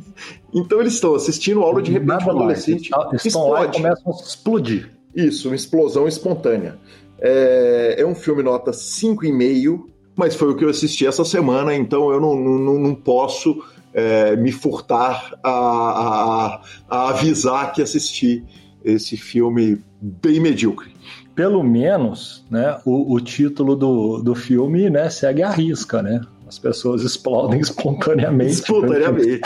[SPEAKER 1] então eles estão assistindo aula de repente um adolescente
[SPEAKER 2] eles estão lá e começam a explodir.
[SPEAKER 1] Isso, uma explosão espontânea. É, é um filme nota 5,5, mas foi o que eu assisti essa semana, então eu não, não, não posso é, me furtar a, a, a avisar que assisti esse filme bem medíocre.
[SPEAKER 2] Pelo menos, né, o, o título do, do filme né, segue a risca, né? As pessoas explodem espontaneamente.
[SPEAKER 1] Espontaneamente.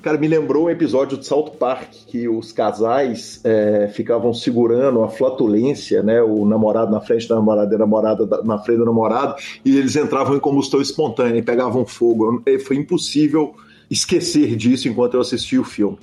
[SPEAKER 1] Cara, me lembrou um episódio de South Park que os casais é, ficavam segurando a flatulência, né? O namorado na frente da namorada e a namorada na frente do namorado, e eles entravam em combustão espontânea e pegavam fogo. Foi impossível esquecer disso enquanto eu assistia o filme.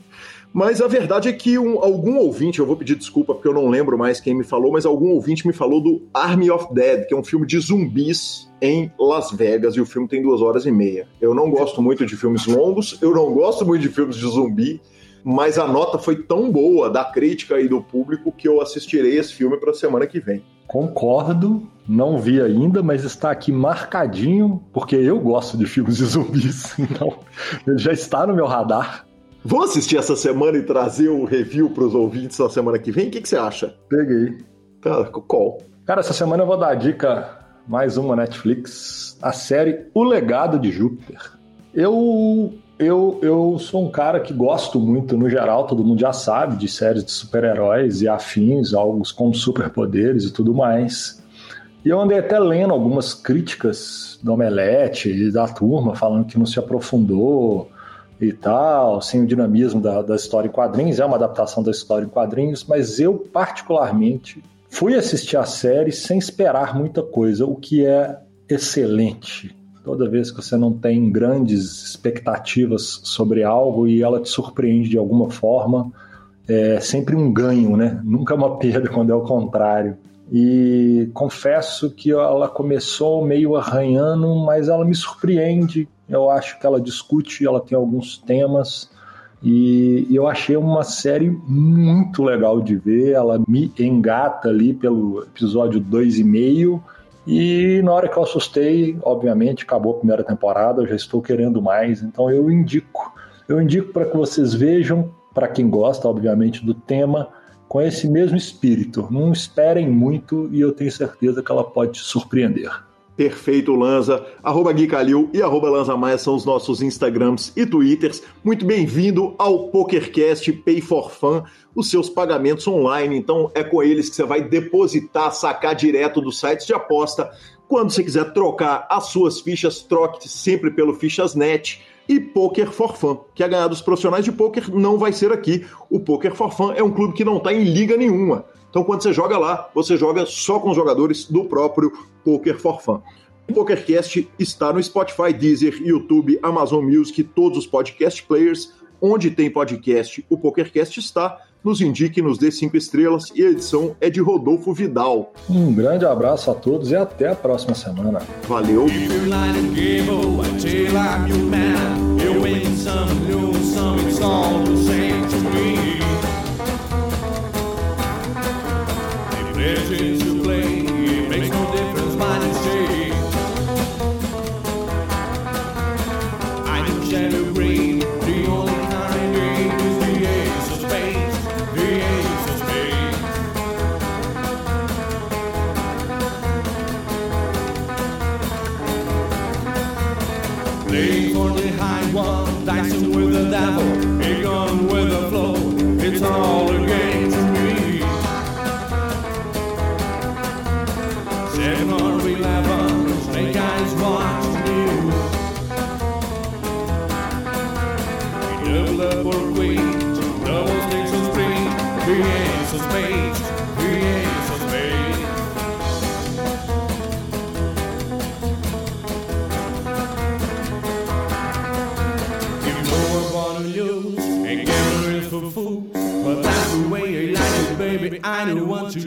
[SPEAKER 1] Mas a verdade é que um, algum ouvinte, eu vou pedir desculpa porque eu não lembro mais quem me falou, mas algum ouvinte me falou do Army of Dead, que é um filme de zumbis em Las Vegas, e o filme tem duas horas e meia. Eu não gosto muito de filmes longos, eu não gosto muito de filmes de zumbi, mas a nota foi tão boa da crítica e do público que eu assistirei esse filme para a semana que vem.
[SPEAKER 2] Concordo, não vi ainda, mas está aqui marcadinho, porque eu gosto de filmes de zumbis, então ele já está no meu radar.
[SPEAKER 1] Vamos assistir essa semana e trazer o review para os ouvintes na semana que vem? O que, que você acha?
[SPEAKER 2] Peguei.
[SPEAKER 1] Tá, qual?
[SPEAKER 2] Cara, essa semana eu vou dar a dica, mais uma Netflix, a série O Legado de Júpiter. Eu, eu, eu sou um cara que gosto muito, no geral, todo mundo já sabe, de séries de super-heróis e afins, algo com superpoderes e tudo mais. E eu andei até lendo algumas críticas do Omelete e da turma, falando que não se aprofundou e tal, sem o dinamismo da, da história em quadrinhos, é uma adaptação da história em quadrinhos, mas eu, particularmente, fui assistir a série sem esperar muita coisa, o que é excelente. Toda vez que você não tem grandes expectativas sobre algo e ela te surpreende de alguma forma, é sempre um ganho, né? Nunca uma perda quando é o contrário. E confesso que ela começou meio arranhando, mas ela me surpreende eu acho que ela discute, ela tem alguns temas e eu achei uma série muito legal de ver. Ela me engata ali pelo episódio 2,5 e na hora que eu assustei, obviamente, acabou a primeira temporada, eu já estou querendo mais, então eu indico. Eu indico para que vocês vejam, para quem gosta, obviamente, do tema, com esse mesmo espírito. Não esperem muito e eu tenho certeza que ela pode te surpreender.
[SPEAKER 1] Perfeito, Lanza. Arroba Gui Calil e arroba Lanza Maia são os nossos Instagrams e Twitters. Muito bem-vindo ao PokerCast Pay for Fun, os seus pagamentos online. Então é com eles que você vai depositar, sacar direto dos sites de aposta. Quando você quiser trocar as suas fichas, troque sempre pelo Fichas.net e Poker for Fun. Quer ganhar dos profissionais de poker? Não vai ser aqui. O Poker for Fun é um clube que não está em liga nenhuma. Então, quando você joga lá, você joga só com os jogadores do próprio Poker for Fun. O PokerCast está no Spotify, Deezer, YouTube, Amazon Music, todos os podcast players. Onde tem podcast, o PokerCast está. Nos indique, nos dê cinco estrelas e a edição é de Rodolfo Vidal.
[SPEAKER 2] Um grande abraço a todos e até a próxima semana.
[SPEAKER 1] Valeu! Legends play, makes no difference. I'm the
[SPEAKER 7] only kind of is the ace of spades, the ace of spades. For the high one, dancing with the devil, a gun with a flow, it's all. kind who want to